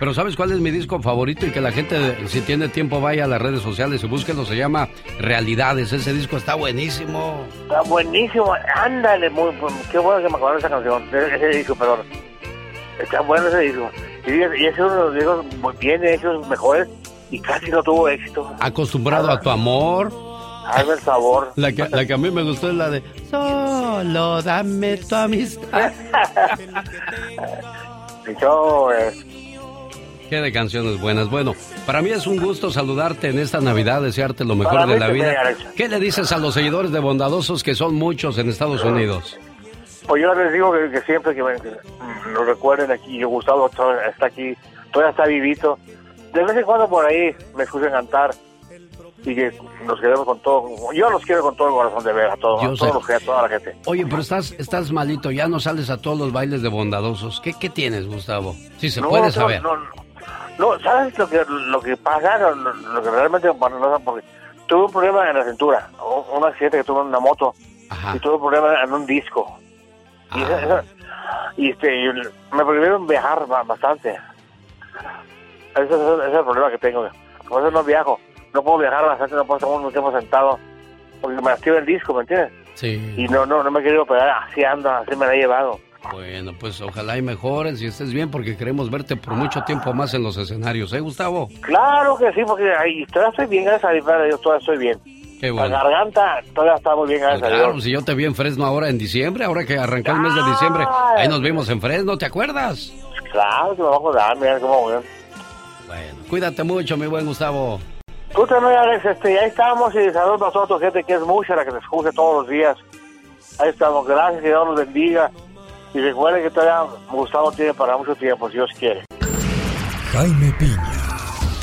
Pero ¿sabes cuál es mi disco favorito? Y que la gente, si tiene tiempo, vaya a las redes sociales y búsquelo. Se llama Realidades. Ese disco está buenísimo. Está buenísimo, ándale, muy, muy- qué bueno que me de esa canción, ese disco, perdón. Está bueno ese disco. Y, y es uno de los muy bien hechos, mejores, y casi no tuvo éxito. Acostumbrado a tu amor. Hazme el sabor. La que, la que a mí me gustó es la de Solo dame tu amistad. Y yo, eh, Qué de canciones buenas. Bueno, para mí es un gusto saludarte en esta Navidad, desearte lo mejor de la vida. ¿Qué le dices a los seguidores de Bondadosos que son muchos en Estados Unidos? Pues yo les digo que, que siempre que, me, que lo recuerden aquí, yo Gustavo está aquí, todavía está vivito. De vez en cuando por ahí me escuchan cantar y que nos quedemos con todo. Yo los quiero con todo el corazón de ver a todos, Yo a todos los a toda la gente. Oye, pero estás, estás malito, ya no sales a todos los bailes de bondadosos. ¿Qué, qué tienes, Gustavo? Si se No, puede no, saber. No, no, ¿sabes lo que, lo que pasa? Lo, lo que realmente sé, porque tuve un problema en la cintura, un, un accidente que tuve en una moto y tuve un problema en un disco. Y, esa- y, este, y me prohibieron viajar ba- bastante. Ese, es- ese es el problema que tengo. Por eso no viajo. No puedo viajar bastante, no puedo estar mucho tiempo sentado. Porque me lastima el disco, ¿me entiendes? Sí. Y no, no, no me he querido pegar. Así ando, así me la he llevado. Bueno, pues ojalá y mejores y estés bien porque queremos verte por mucho tiempo más en los escenarios, ¿eh, Gustavo? Claro que sí, porque ahí todavía estoy bien, gracias a Dios, todavía estoy bien. Qué La garganta todavía está muy bien, gracias Claro, Dios. si yo te vi en Fresno ahora en diciembre, ahora que arrancó el mes de diciembre, ahí nos vimos en Fresno, ¿te acuerdas? Claro que me va a acordar, mira cómo voy. Bueno, cuídate mucho, mi buen Gustavo. Tú también, Alex, este, ahí estamos y saludos a nosotros, gente que es mucha la que te escucha todos los días. Ahí estamos, gracias, que Dios los bendiga. Y recuerden que todavía Gustavo tiene para mucho tiempo, si Dios quiere. Jaime Piña,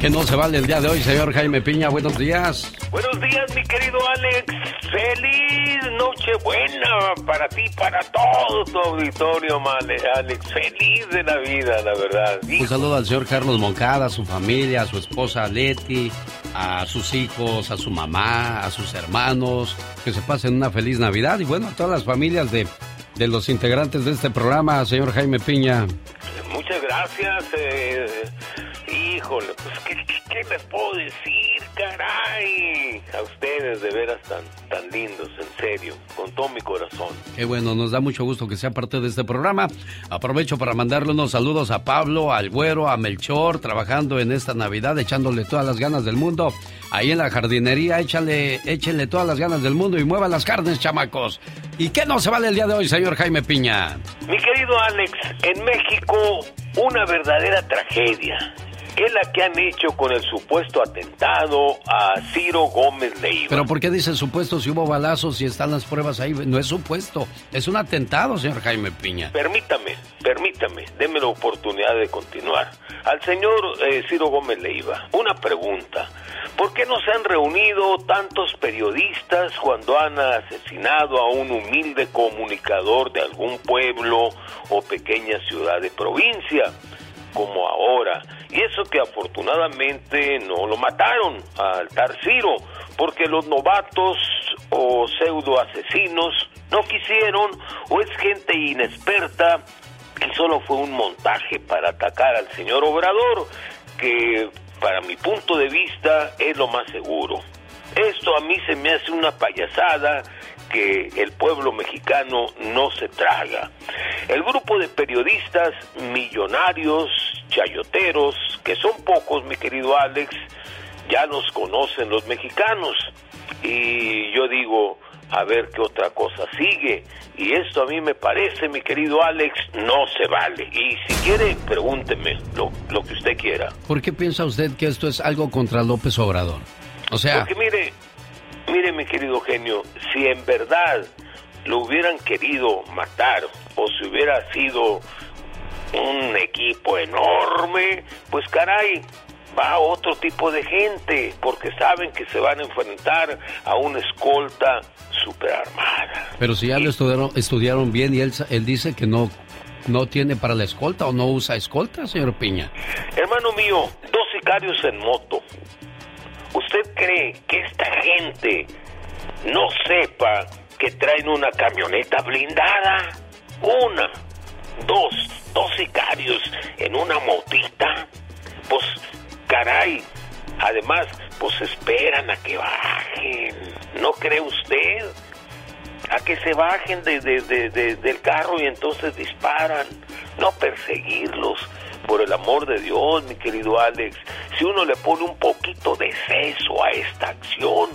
Que no se vale el día de hoy, señor Jaime Piña. Buenos días. Buenos días, mi querido Alex. Feliz Nochebuena para ti, para todo tu auditorio, male, Alex. Feliz de la vida, la verdad. Un saludo al señor Carlos Moncada, a su familia, a su esposa Leti, a sus hijos, a su mamá, a sus hermanos. Que se pasen una feliz Navidad y bueno, a todas las familias de, de los integrantes de este programa, señor Jaime Piña. Muchas gracias. Eh, híjole, pues ¿qué, ¿qué, les puedo decir, caray? A ustedes de veras tan, tan lindos, en serio, con todo mi corazón. Qué bueno, nos da mucho gusto que sea parte de este programa. Aprovecho para mandarle unos saludos a Pablo, al Güero, a Melchor, trabajando en esta Navidad, echándole todas las ganas del mundo. Ahí en la jardinería, échale, échenle todas las ganas del mundo y mueva las carnes, chamacos. ¿Y qué no se vale el día de hoy, señor Jaime Piña? Mi querido Alex, en México una verdadera tragedia es la que han hecho con el supuesto atentado a Ciro Gómez Leiva. Pero ¿por qué dice supuesto si hubo balazos y están las pruebas ahí? No es supuesto, es un atentado, señor Jaime Piña. Permítame, permítame, déme la oportunidad de continuar. Al señor eh, Ciro Gómez Leiva, una pregunta. ¿Por qué no se han reunido tantos periodistas cuando han asesinado a un humilde comunicador de algún pueblo o pequeña ciudad de provincia? como ahora. Y eso que afortunadamente no lo mataron al Tarciro, porque los novatos o pseudo asesinos no quisieron o es gente inexperta y solo fue un montaje para atacar al señor Obrador, que para mi punto de vista es lo más seguro. Esto a mí se me hace una payasada que el pueblo mexicano no se traga. El grupo de periodistas millonarios, chayoteros, que son pocos, mi querido Alex, ya nos conocen los mexicanos. Y yo digo, a ver qué otra cosa sigue. Y esto a mí me parece, mi querido Alex, no se vale. Y si quiere, pregúnteme lo, lo que usted quiera. ¿Por qué piensa usted que esto es algo contra López Obrador? O sea... Porque mire, Mire, mi querido genio, si en verdad lo hubieran querido matar o si hubiera sido un equipo enorme, pues caray, va otro tipo de gente, porque saben que se van a enfrentar a una escolta superarmada. Pero si ya lo estudiaron, estudiaron bien y él, él dice que no, no tiene para la escolta o no usa escolta, señor Piña. Hermano mío, dos sicarios en moto, ¿Usted cree que esta gente no sepa que traen una camioneta blindada? Una, dos, dos sicarios en una motita. Pues, caray, además, pues esperan a que bajen. ¿No cree usted? A que se bajen de, del carro y entonces disparan. No perseguirlos por el amor de Dios, mi querido Alex, si uno le pone un poquito de seso a esta acción,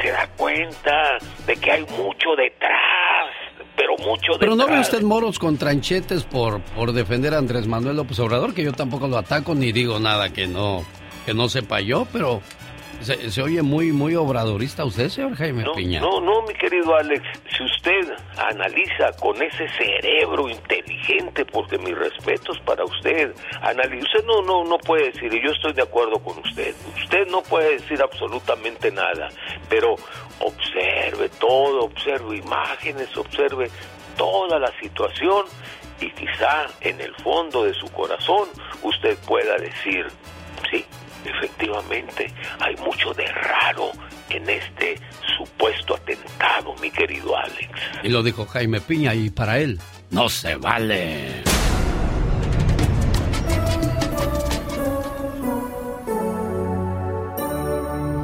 se da cuenta de que hay mucho detrás, pero mucho detrás. Pero no ve usted moros con tranchetes por, por defender a Andrés Manuel López Obrador, que yo tampoco lo ataco ni digo nada que no, que no sepa yo, pero se, oye muy, muy obradorista usted, señor Jaime Piña. No, no, mi querido Alex. Si usted analiza con ese cerebro inteligente, porque mis respetos para usted, analiza, usted no, no, no puede decir, y yo estoy de acuerdo con usted, usted no puede decir absolutamente nada, pero observe todo, observe imágenes, observe toda la situación y quizá en el fondo de su corazón usted pueda decir, sí, Efectivamente, hay mucho de raro en este supuesto atentado, mi querido Alex. Y lo dijo Jaime Piña y para él, no se vale.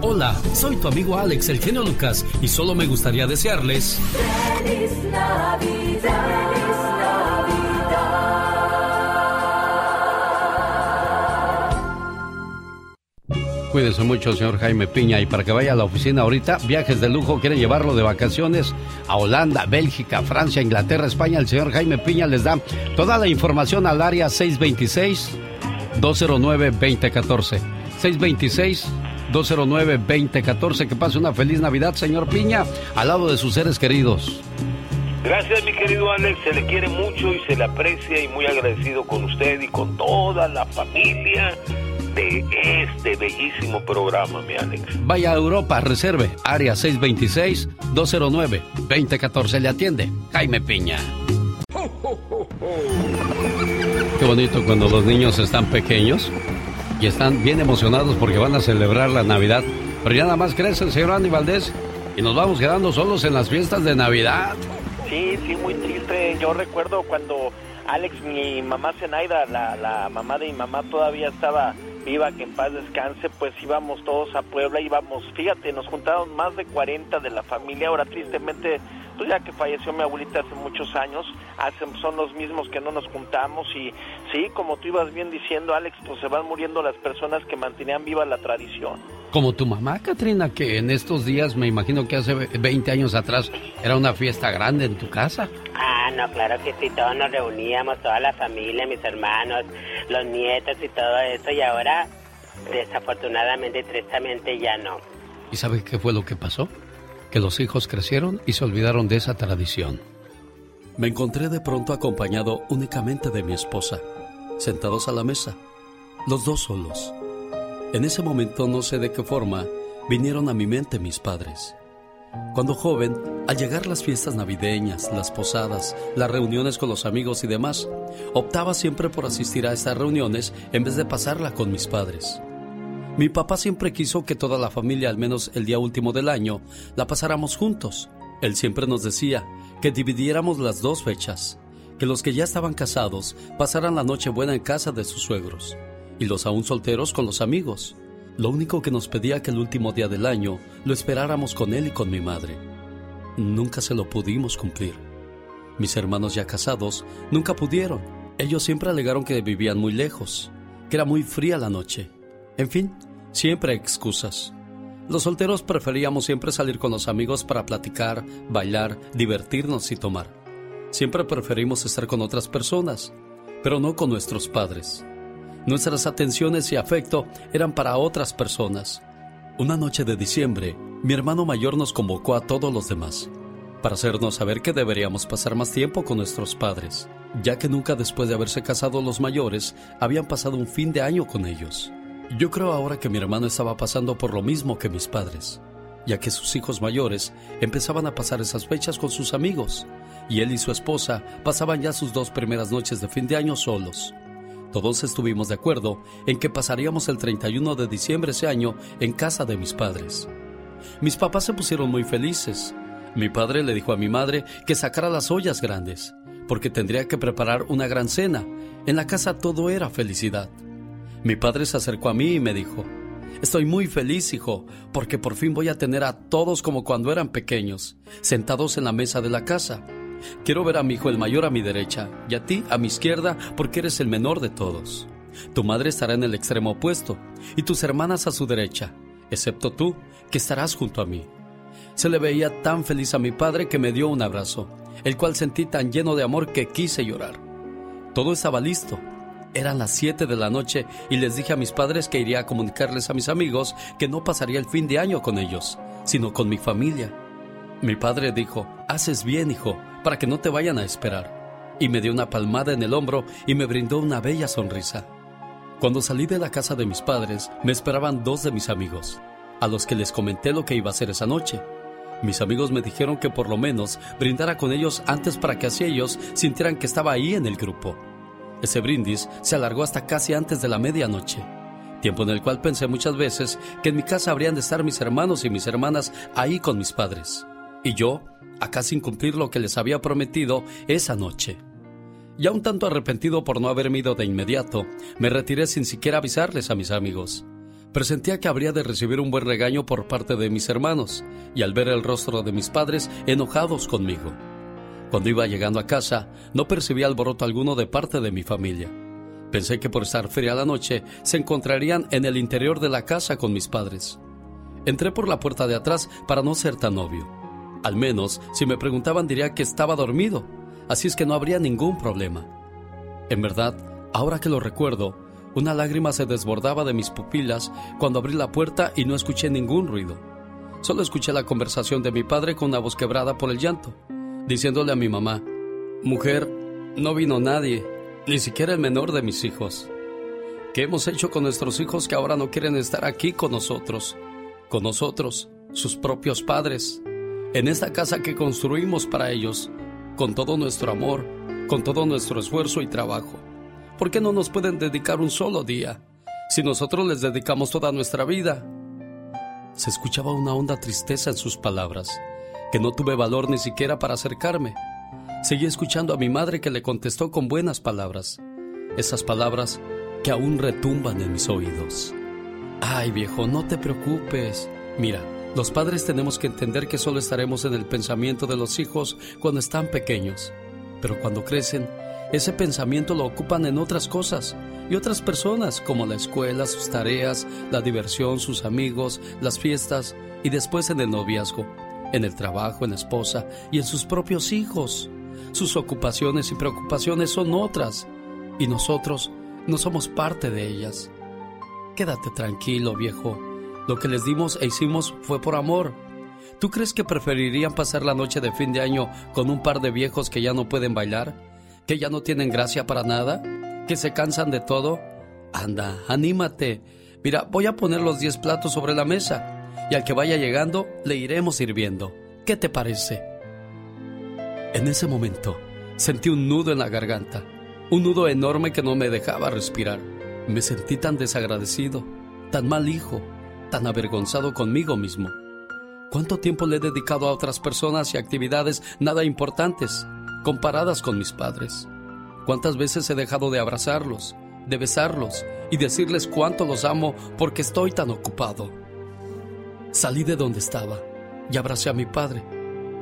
Hola, soy tu amigo Alex, el genio Lucas, y solo me gustaría desearles... ¡Feliz Navidad! Cuídese mucho, señor Jaime Piña. Y para que vaya a la oficina ahorita, viajes de lujo, quiere llevarlo de vacaciones a Holanda, Bélgica, Francia, Inglaterra, España. El señor Jaime Piña les da toda la información al área 626-209-2014. 626-209-2014. Que pase una feliz Navidad, señor Piña, al lado de sus seres queridos. Gracias, mi querido Alex. Se le quiere mucho y se le aprecia y muy agradecido con usted y con toda la familia de este bellísimo programa, mi Alex. Vaya a Europa, reserve, área 626-209-2014. Le atiende Jaime Piña. Qué bonito cuando los niños están pequeños y están bien emocionados porque van a celebrar la Navidad. Pero ya nada más crece el señor Andy Valdés y nos vamos quedando solos en las fiestas de Navidad. Sí, sí, muy triste. Yo recuerdo cuando Alex, mi mamá Zenaida, la, la mamá de mi mamá todavía estaba viva, que en paz descanse, pues íbamos todos a Puebla, íbamos, fíjate, nos juntaron más de 40 de la familia, ahora tristemente pues ya que falleció mi abuelita hace muchos años, hace, son los mismos que no nos juntamos y sí, como tú ibas bien diciendo, Alex, pues se van muriendo las personas que mantenían viva la tradición. Como tu mamá, Katrina, que en estos días, me imagino que hace 20 años atrás, era una fiesta grande en tu casa. Ah, no, claro que sí, todos nos reuníamos, toda la familia, mis hermanos, los nietos y todo eso, y ahora, desafortunadamente, tristemente, ya no. ¿Y sabes qué fue lo que pasó? Que los hijos crecieron y se olvidaron de esa tradición. Me encontré de pronto acompañado únicamente de mi esposa, sentados a la mesa, los dos solos. En ese momento no sé de qué forma vinieron a mi mente mis padres. Cuando joven, al llegar las fiestas navideñas, las posadas, las reuniones con los amigos y demás, optaba siempre por asistir a estas reuniones en vez de pasarla con mis padres. Mi papá siempre quiso que toda la familia, al menos el día último del año, la pasáramos juntos. Él siempre nos decía que dividiéramos las dos fechas, que los que ya estaban casados pasaran la noche buena en casa de sus suegros y los aún solteros con los amigos. Lo único que nos pedía que el último día del año lo esperáramos con él y con mi madre. Nunca se lo pudimos cumplir. Mis hermanos ya casados nunca pudieron. Ellos siempre alegaron que vivían muy lejos, que era muy fría la noche en fin, siempre excusas. Los solteros preferíamos siempre salir con los amigos para platicar, bailar, divertirnos y tomar. Siempre preferimos estar con otras personas, pero no con nuestros padres. Nuestras atenciones y afecto eran para otras personas. Una noche de diciembre, mi hermano mayor nos convocó a todos los demás para hacernos saber que deberíamos pasar más tiempo con nuestros padres, ya que nunca después de haberse casado los mayores habían pasado un fin de año con ellos. Yo creo ahora que mi hermano estaba pasando por lo mismo que mis padres, ya que sus hijos mayores empezaban a pasar esas fechas con sus amigos, y él y su esposa pasaban ya sus dos primeras noches de fin de año solos. Todos estuvimos de acuerdo en que pasaríamos el 31 de diciembre ese año en casa de mis padres. Mis papás se pusieron muy felices. Mi padre le dijo a mi madre que sacara las ollas grandes, porque tendría que preparar una gran cena. En la casa todo era felicidad. Mi padre se acercó a mí y me dijo, Estoy muy feliz, hijo, porque por fin voy a tener a todos como cuando eran pequeños, sentados en la mesa de la casa. Quiero ver a mi hijo el mayor a mi derecha y a ti a mi izquierda porque eres el menor de todos. Tu madre estará en el extremo opuesto y tus hermanas a su derecha, excepto tú, que estarás junto a mí. Se le veía tan feliz a mi padre que me dio un abrazo, el cual sentí tan lleno de amor que quise llorar. Todo estaba listo eran las 7 de la noche y les dije a mis padres que iría a comunicarles a mis amigos que no pasaría el fin de año con ellos, sino con mi familia. Mi padre dijo, haces bien, hijo, para que no te vayan a esperar. Y me dio una palmada en el hombro y me brindó una bella sonrisa. Cuando salí de la casa de mis padres, me esperaban dos de mis amigos, a los que les comenté lo que iba a hacer esa noche. Mis amigos me dijeron que por lo menos brindara con ellos antes para que así ellos sintieran que estaba ahí en el grupo. Ese brindis se alargó hasta casi antes de la medianoche, tiempo en el cual pensé muchas veces que en mi casa habrían de estar mis hermanos y mis hermanas ahí con mis padres, y yo, acá sin cumplir lo que les había prometido esa noche. Ya un tanto arrepentido por no haberme ido de inmediato, me retiré sin siquiera avisarles a mis amigos. Presentía que habría de recibir un buen regaño por parte de mis hermanos, y al ver el rostro de mis padres enojados conmigo. Cuando iba llegando a casa, no percibí alboroto alguno de parte de mi familia. Pensé que por estar fría la noche, se encontrarían en el interior de la casa con mis padres. Entré por la puerta de atrás para no ser tan obvio. Al menos, si me preguntaban diría que estaba dormido, así es que no habría ningún problema. En verdad, ahora que lo recuerdo, una lágrima se desbordaba de mis pupilas cuando abrí la puerta y no escuché ningún ruido. Solo escuché la conversación de mi padre con una voz quebrada por el llanto diciéndole a mi mamá, mujer, no vino nadie, ni siquiera el menor de mis hijos. ¿Qué hemos hecho con nuestros hijos que ahora no quieren estar aquí con nosotros? Con nosotros, sus propios padres. En esta casa que construimos para ellos, con todo nuestro amor, con todo nuestro esfuerzo y trabajo. ¿Por qué no nos pueden dedicar un solo día? Si nosotros les dedicamos toda nuestra vida. Se escuchaba una honda tristeza en sus palabras, que no tuve valor ni siquiera para acercarme. Seguí escuchando a mi madre que le contestó con buenas palabras. Esas palabras que aún retumban en mis oídos. Ay, viejo, no te preocupes. Mira, los padres tenemos que entender que solo estaremos en el pensamiento de los hijos cuando están pequeños. Pero cuando crecen, ese pensamiento lo ocupan en otras cosas y otras personas, como la escuela, sus tareas, la diversión, sus amigos, las fiestas y después en el noviazgo, en el trabajo, en la esposa y en sus propios hijos. Sus ocupaciones y preocupaciones son otras y nosotros no somos parte de ellas. Quédate tranquilo, viejo. Lo que les dimos e hicimos fue por amor. ¿Tú crees que preferirían pasar la noche de fin de año con un par de viejos que ya no pueden bailar? ¿Que ya no tienen gracia para nada? ¿Que se cansan de todo? Anda, anímate. Mira, voy a poner los 10 platos sobre la mesa y al que vaya llegando le iremos sirviendo. ¿Qué te parece? En ese momento sentí un nudo en la garganta un nudo enorme que no me dejaba respirar. Me sentí tan desagradecido, tan mal hijo, tan avergonzado conmigo mismo. ¿Cuánto tiempo le he dedicado a otras personas y actividades nada importantes comparadas con mis padres? ¿Cuántas veces he dejado de abrazarlos, de besarlos y decirles cuánto los amo porque estoy tan ocupado? Salí de donde estaba y abracé a mi padre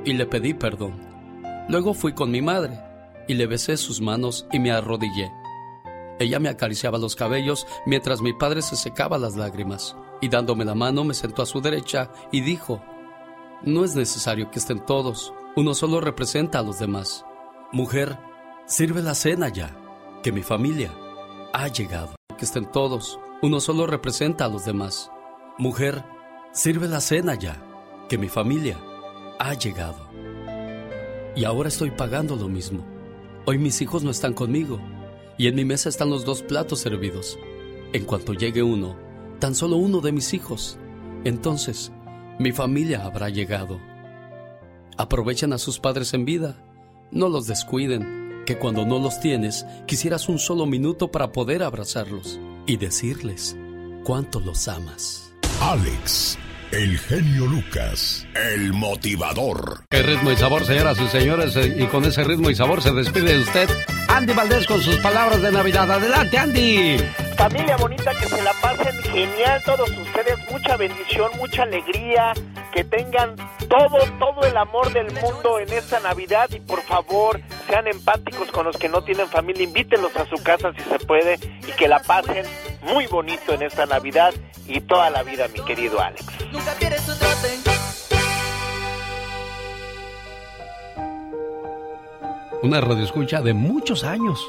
y le pedí perdón. Luego fui con mi madre y le besé sus manos y me arrodillé. Ella me acariciaba los cabellos mientras mi padre se secaba las lágrimas y dándome la mano me sentó a su derecha y dijo, no es necesario que estén todos, uno solo representa a los demás. Mujer, sirve la cena ya, que mi familia ha llegado. Que estén todos, uno solo representa a los demás. Mujer, sirve la cena ya, que mi familia ha llegado. Y ahora estoy pagando lo mismo. Hoy mis hijos no están conmigo y en mi mesa están los dos platos servidos. En cuanto llegue uno, tan solo uno de mis hijos, entonces mi familia habrá llegado. Aprovechen a sus padres en vida, no los descuiden, que cuando no los tienes quisieras un solo minuto para poder abrazarlos y decirles cuánto los amas. Alex el genio Lucas, el motivador. Qué ritmo y sabor, señoras y señores. Eh, y con ese ritmo y sabor se despide de usted Andy Valdés con sus palabras de Navidad. Adelante, Andy. Familia bonita, que se la pasen genial todos ustedes. Mucha bendición, mucha alegría. Que tengan todo, todo el amor del mundo en esta Navidad. Y por favor, sean empáticos con los que no tienen familia. Invítenlos a su casa si se puede. Y que la pasen muy bonito en esta Navidad y toda la vida, mi querido Alex. Nunca Una radioescucha de muchos años.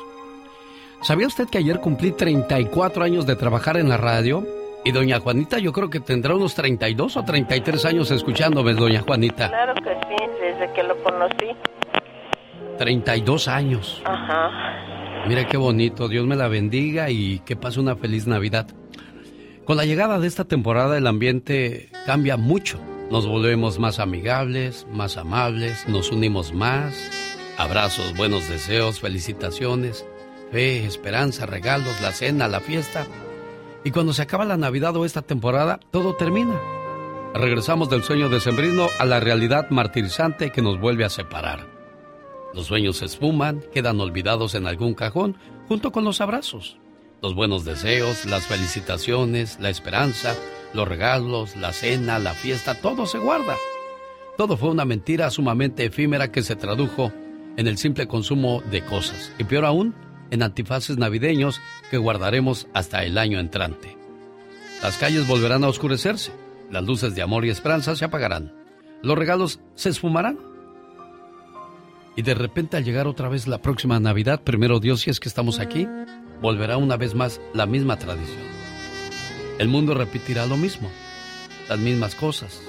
¿Sabía usted que ayer cumplí 34 años de trabajar en la radio? Y doña Juanita yo creo que tendrá unos 32 o 33 años escuchándome, doña Juanita. Claro que sí, desde que lo conocí. 32 años. Ajá. Mira qué bonito, Dios me la bendiga y que pase una feliz Navidad. Con la llegada de esta temporada el ambiente cambia mucho. Nos volvemos más amigables, más amables, nos unimos más. Abrazos, buenos deseos, felicitaciones, fe, esperanza, regalos, la cena, la fiesta. Y cuando se acaba la Navidad o esta temporada, todo termina. Regresamos del sueño decembrino a la realidad martirizante que nos vuelve a separar. Los sueños se esfuman, quedan olvidados en algún cajón junto con los abrazos los buenos deseos, las felicitaciones, la esperanza, los regalos, la cena, la fiesta, todo se guarda. Todo fue una mentira sumamente efímera que se tradujo en el simple consumo de cosas y peor aún, en antifaces navideños que guardaremos hasta el año entrante. Las calles volverán a oscurecerse, las luces de amor y esperanza se apagarán, los regalos se esfumarán. Y de repente al llegar otra vez la próxima Navidad, primero Dios si es que estamos aquí, volverá una vez más la misma tradición. El mundo repetirá lo mismo, las mismas cosas.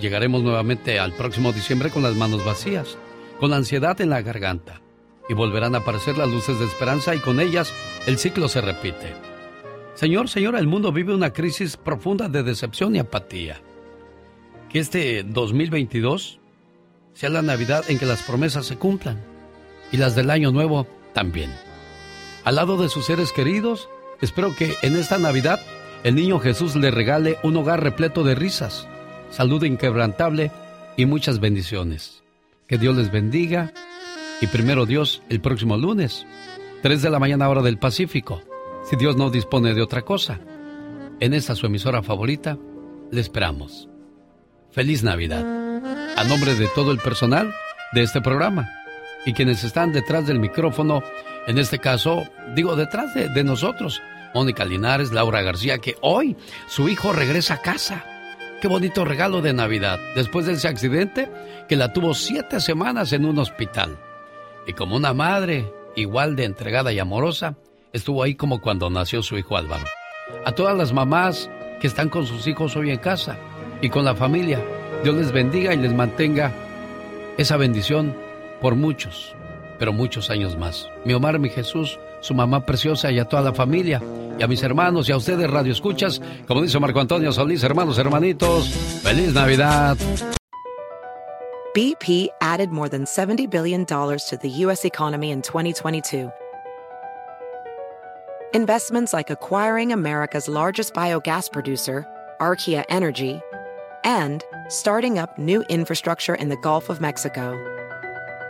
Llegaremos nuevamente al próximo diciembre con las manos vacías, con la ansiedad en la garganta, y volverán a aparecer las luces de esperanza y con ellas el ciclo se repite. Señor, señora, el mundo vive una crisis profunda de decepción y apatía. Que este 2022 sea la Navidad en que las promesas se cumplan y las del Año Nuevo también. Al lado de sus seres queridos, espero que en esta Navidad el niño Jesús le regale un hogar repleto de risas, salud inquebrantable y muchas bendiciones. Que Dios les bendiga y primero Dios el próximo lunes, 3 de la mañana hora del Pacífico si Dios no dispone de otra cosa. En esta su emisora favorita, le esperamos. Feliz Navidad. A nombre de todo el personal de este programa y quienes están detrás del micrófono, en este caso, digo detrás de, nosotros, Mónica Linares, Laura García, que hoy su hijo regresa a casa. Qué bonito regalo de Navidad, después de ese accidente que la tuvo siete semanas en un hospital. Y como una madre, igual de entregada y amorosa, estuvo ahí como cuando nació su hijo Álvaro. A todas las mamás que están con sus hijos hoy en casa y con la familia, Dios les bendiga y les mantenga esa bendición por muchos, pero muchos años más. Mi Omar, mi Jesús, su mamá preciosa y a toda la familia, y a mis hermanos y a ustedes, Radio Escuchas, como dice Marco Antonio Solís, hermanos, hermanitos, feliz Navidad. BP added more than $70 billion to the U.S. economy in 2022 Investments like acquiring America's largest biogas producer, Archaea Energy, and starting up new infrastructure in the Gulf of Mexico.